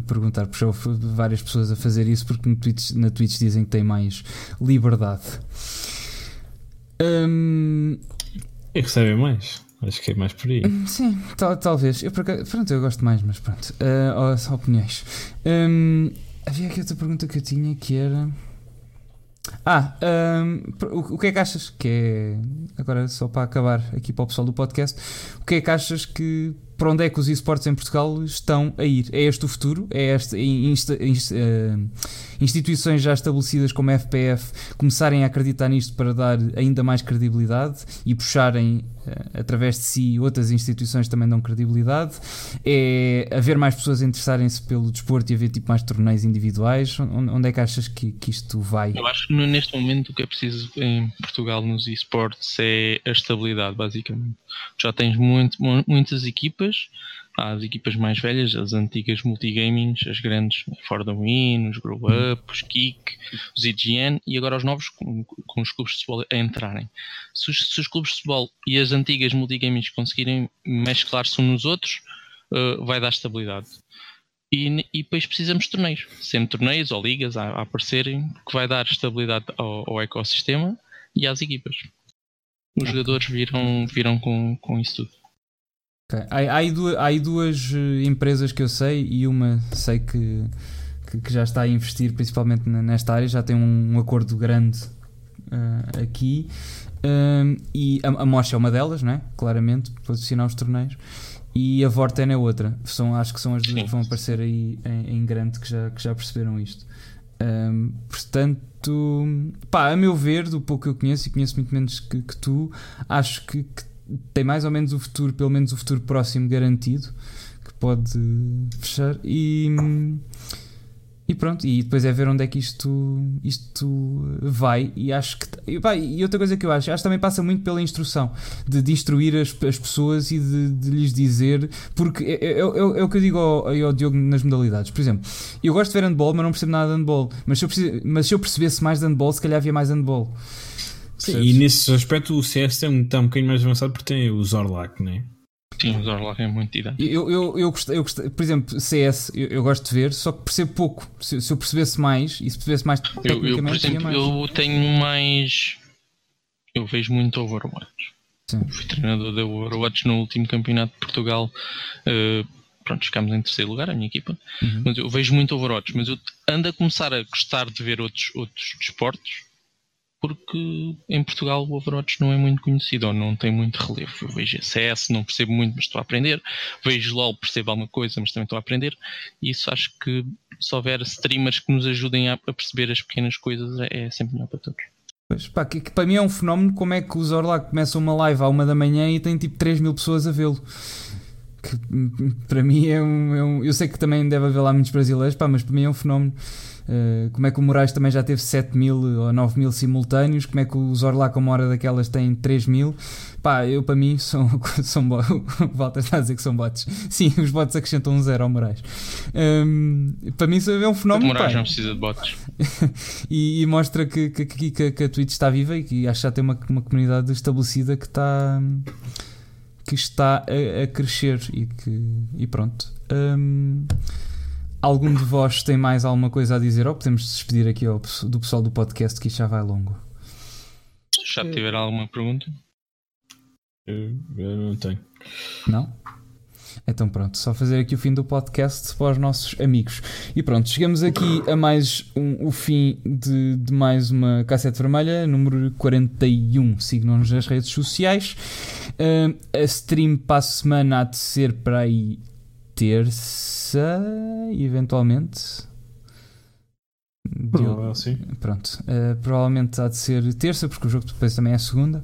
perguntar, porque houve várias pessoas a fazer isso porque no Twitch, na Twitch dizem que tem mais liberdade. Hum... E recebem mais. Acho que é mais por aí. Sim, tal, talvez. Eu, pronto, eu gosto mais, mas pronto. Uh, só opiniões. Um, havia aqui outra pergunta que eu tinha que era. Ah, um, o, o que é que achas que é. Agora, só para acabar aqui para o pessoal do podcast, o que é que achas que para onde é que os esportes em Portugal estão a ir? É este o futuro? É este, insta, insta, uh, instituições já estabelecidas como a FPF começarem a acreditar nisto para dar ainda mais credibilidade e puxarem uh, através de si outras instituições também dão credibilidade? É haver mais pessoas a interessarem-se pelo desporto e haver tipo mais torneios individuais? Onde é que achas que, que isto vai? Eu acho que neste momento o que é preciso em Portugal nos esportes é a estabilidade, basicamente. Já tens muito, muitas equipas Há as equipas mais velhas, as antigas multigamings, as grandes For the Win, os Grow Up, os Kick, os IGN e agora os novos com, com os clubes de futebol a entrarem. Se os, se os, clubes de futebol e as antigas multigamings conseguirem mesclar-se uns nos outros, uh, vai dar estabilidade. E, e, depois precisamos de torneios, sempre torneios ou ligas a, a aparecerem, que vai dar estabilidade ao, ao ecossistema e às equipas. Os jogadores viram, viram com, com isso tudo. Okay. Há, há, aí duas, há aí duas eh, empresas que eu sei e uma sei que, que, que já está a investir principalmente nesta área, já tem um, um acordo grande uh, aqui. Um, e a, a Mocha é uma delas, não é? claramente, para posicionar os torneios. E a Vorten é outra. São, acho que são as duas que vão aparecer aí em, em, grande que já, que já perceberam isto. Um, portanto, pá, a meu ver, do pouco que eu conheço, e conheço muito menos que, que tu, acho que, que, tem mais ou menos o futuro, pelo menos o futuro próximo garantido, que pode fechar. E. E pronto, e depois é ver onde é que isto, isto vai. E acho que. E, pá, e outra coisa que eu acho, acho que também passa muito pela instrução, de, de instruir as, as pessoas e de, de lhes dizer. Porque é, é, é, é, o que eu digo ao, ao Diogo nas modalidades. Por exemplo, eu gosto de ver handball, mas não percebo nada de handball. Mas se eu, mas se eu percebesse mais de handball, se calhar havia mais handball. Sim, e nesse aspecto o CS é um, está um bocadinho mais avançado porque tem o Zorlak, não é? Sim, o Zorlak é muito didático. Eu, eu, eu, gostei, eu gostei, por exemplo, CS eu, eu, gosto de ver, só que percebo pouco. Se, se eu percebesse mais e se percebesse mais eu, eu, por exemplo, mais. eu tenho mais. Eu vejo muito Overwatch. Sim. Fui treinador da Overwatch no último campeonato de Portugal. Uh, pronto, ficámos em terceiro lugar, a minha equipa. Uhum. Mas eu vejo muito Overwatch, mas eu ando a começar a gostar de ver outros, outros desportos porque em Portugal o Overwatch não é muito conhecido ou não tem muito relevo. Eu vejo CS, não percebo muito, mas estou a aprender. Vejo LOL, percebo alguma coisa, mas também estou a aprender. E isso acho que se houver streamers que nos ajudem a, perceber as pequenas coisas, é, é sempre melhor para todos. Pois, pá, que, que, para mim é um fenómeno como é que o Zorla começa uma live à uma da manhã e tem tipo 3 mil pessoas a vê-lo. Que para mim é um, é um, Eu sei que também deve haver lá muitos brasileiros, pá, mas para mim é um fenómeno. Uh, como é que o Moraes também já teve 7 mil ou 9 mil simultâneos? Como é que o Zorlac, uma hora daquelas, tem 3 mil? Pá, eu para mim são, são Walter está a dizer que são bots. Sim, os bots acrescentam um zero ao Moraes. Um, para mim isso é um fenómeno. O Moraes pá. não precisa de bots. e, e, mostra que, que, que, que, a Twitch está viva e que acho que já tem uma, uma comunidade estabelecida que está que está a, a crescer e que e pronto. Um, Algum de vós tem mais alguma coisa a dizer ou podemos despedir aqui ao, do pessoal do podcast que isto já vai longo? Já tiver alguma pergunta? Eu, eu não tenho. Não? Então pronto, só fazer aqui o fim do podcast para os nossos amigos. E pronto, chegamos aqui a mais um, o fim de, de, mais uma cassete vermelha, número 41. Sigam-nos nas redes sociais. Uh, a stream para a semana há de ser para aí terça, eventualmente. Provável, sim. Pronto, uh, provavelmente há de ser terça, porque o jogo depois também é segunda.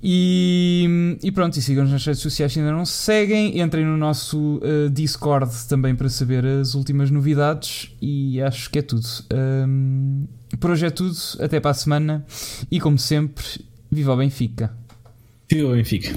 E, e pronto, e sigam-nos nas redes sociais se ainda não seguem. Entrem no nosso uh, Discord também para saber as últimas novidades. E acho que é tudo. Um, por hoje é tudo. Até para a semana. E como sempre, viva o Benfica! Viva Benfica!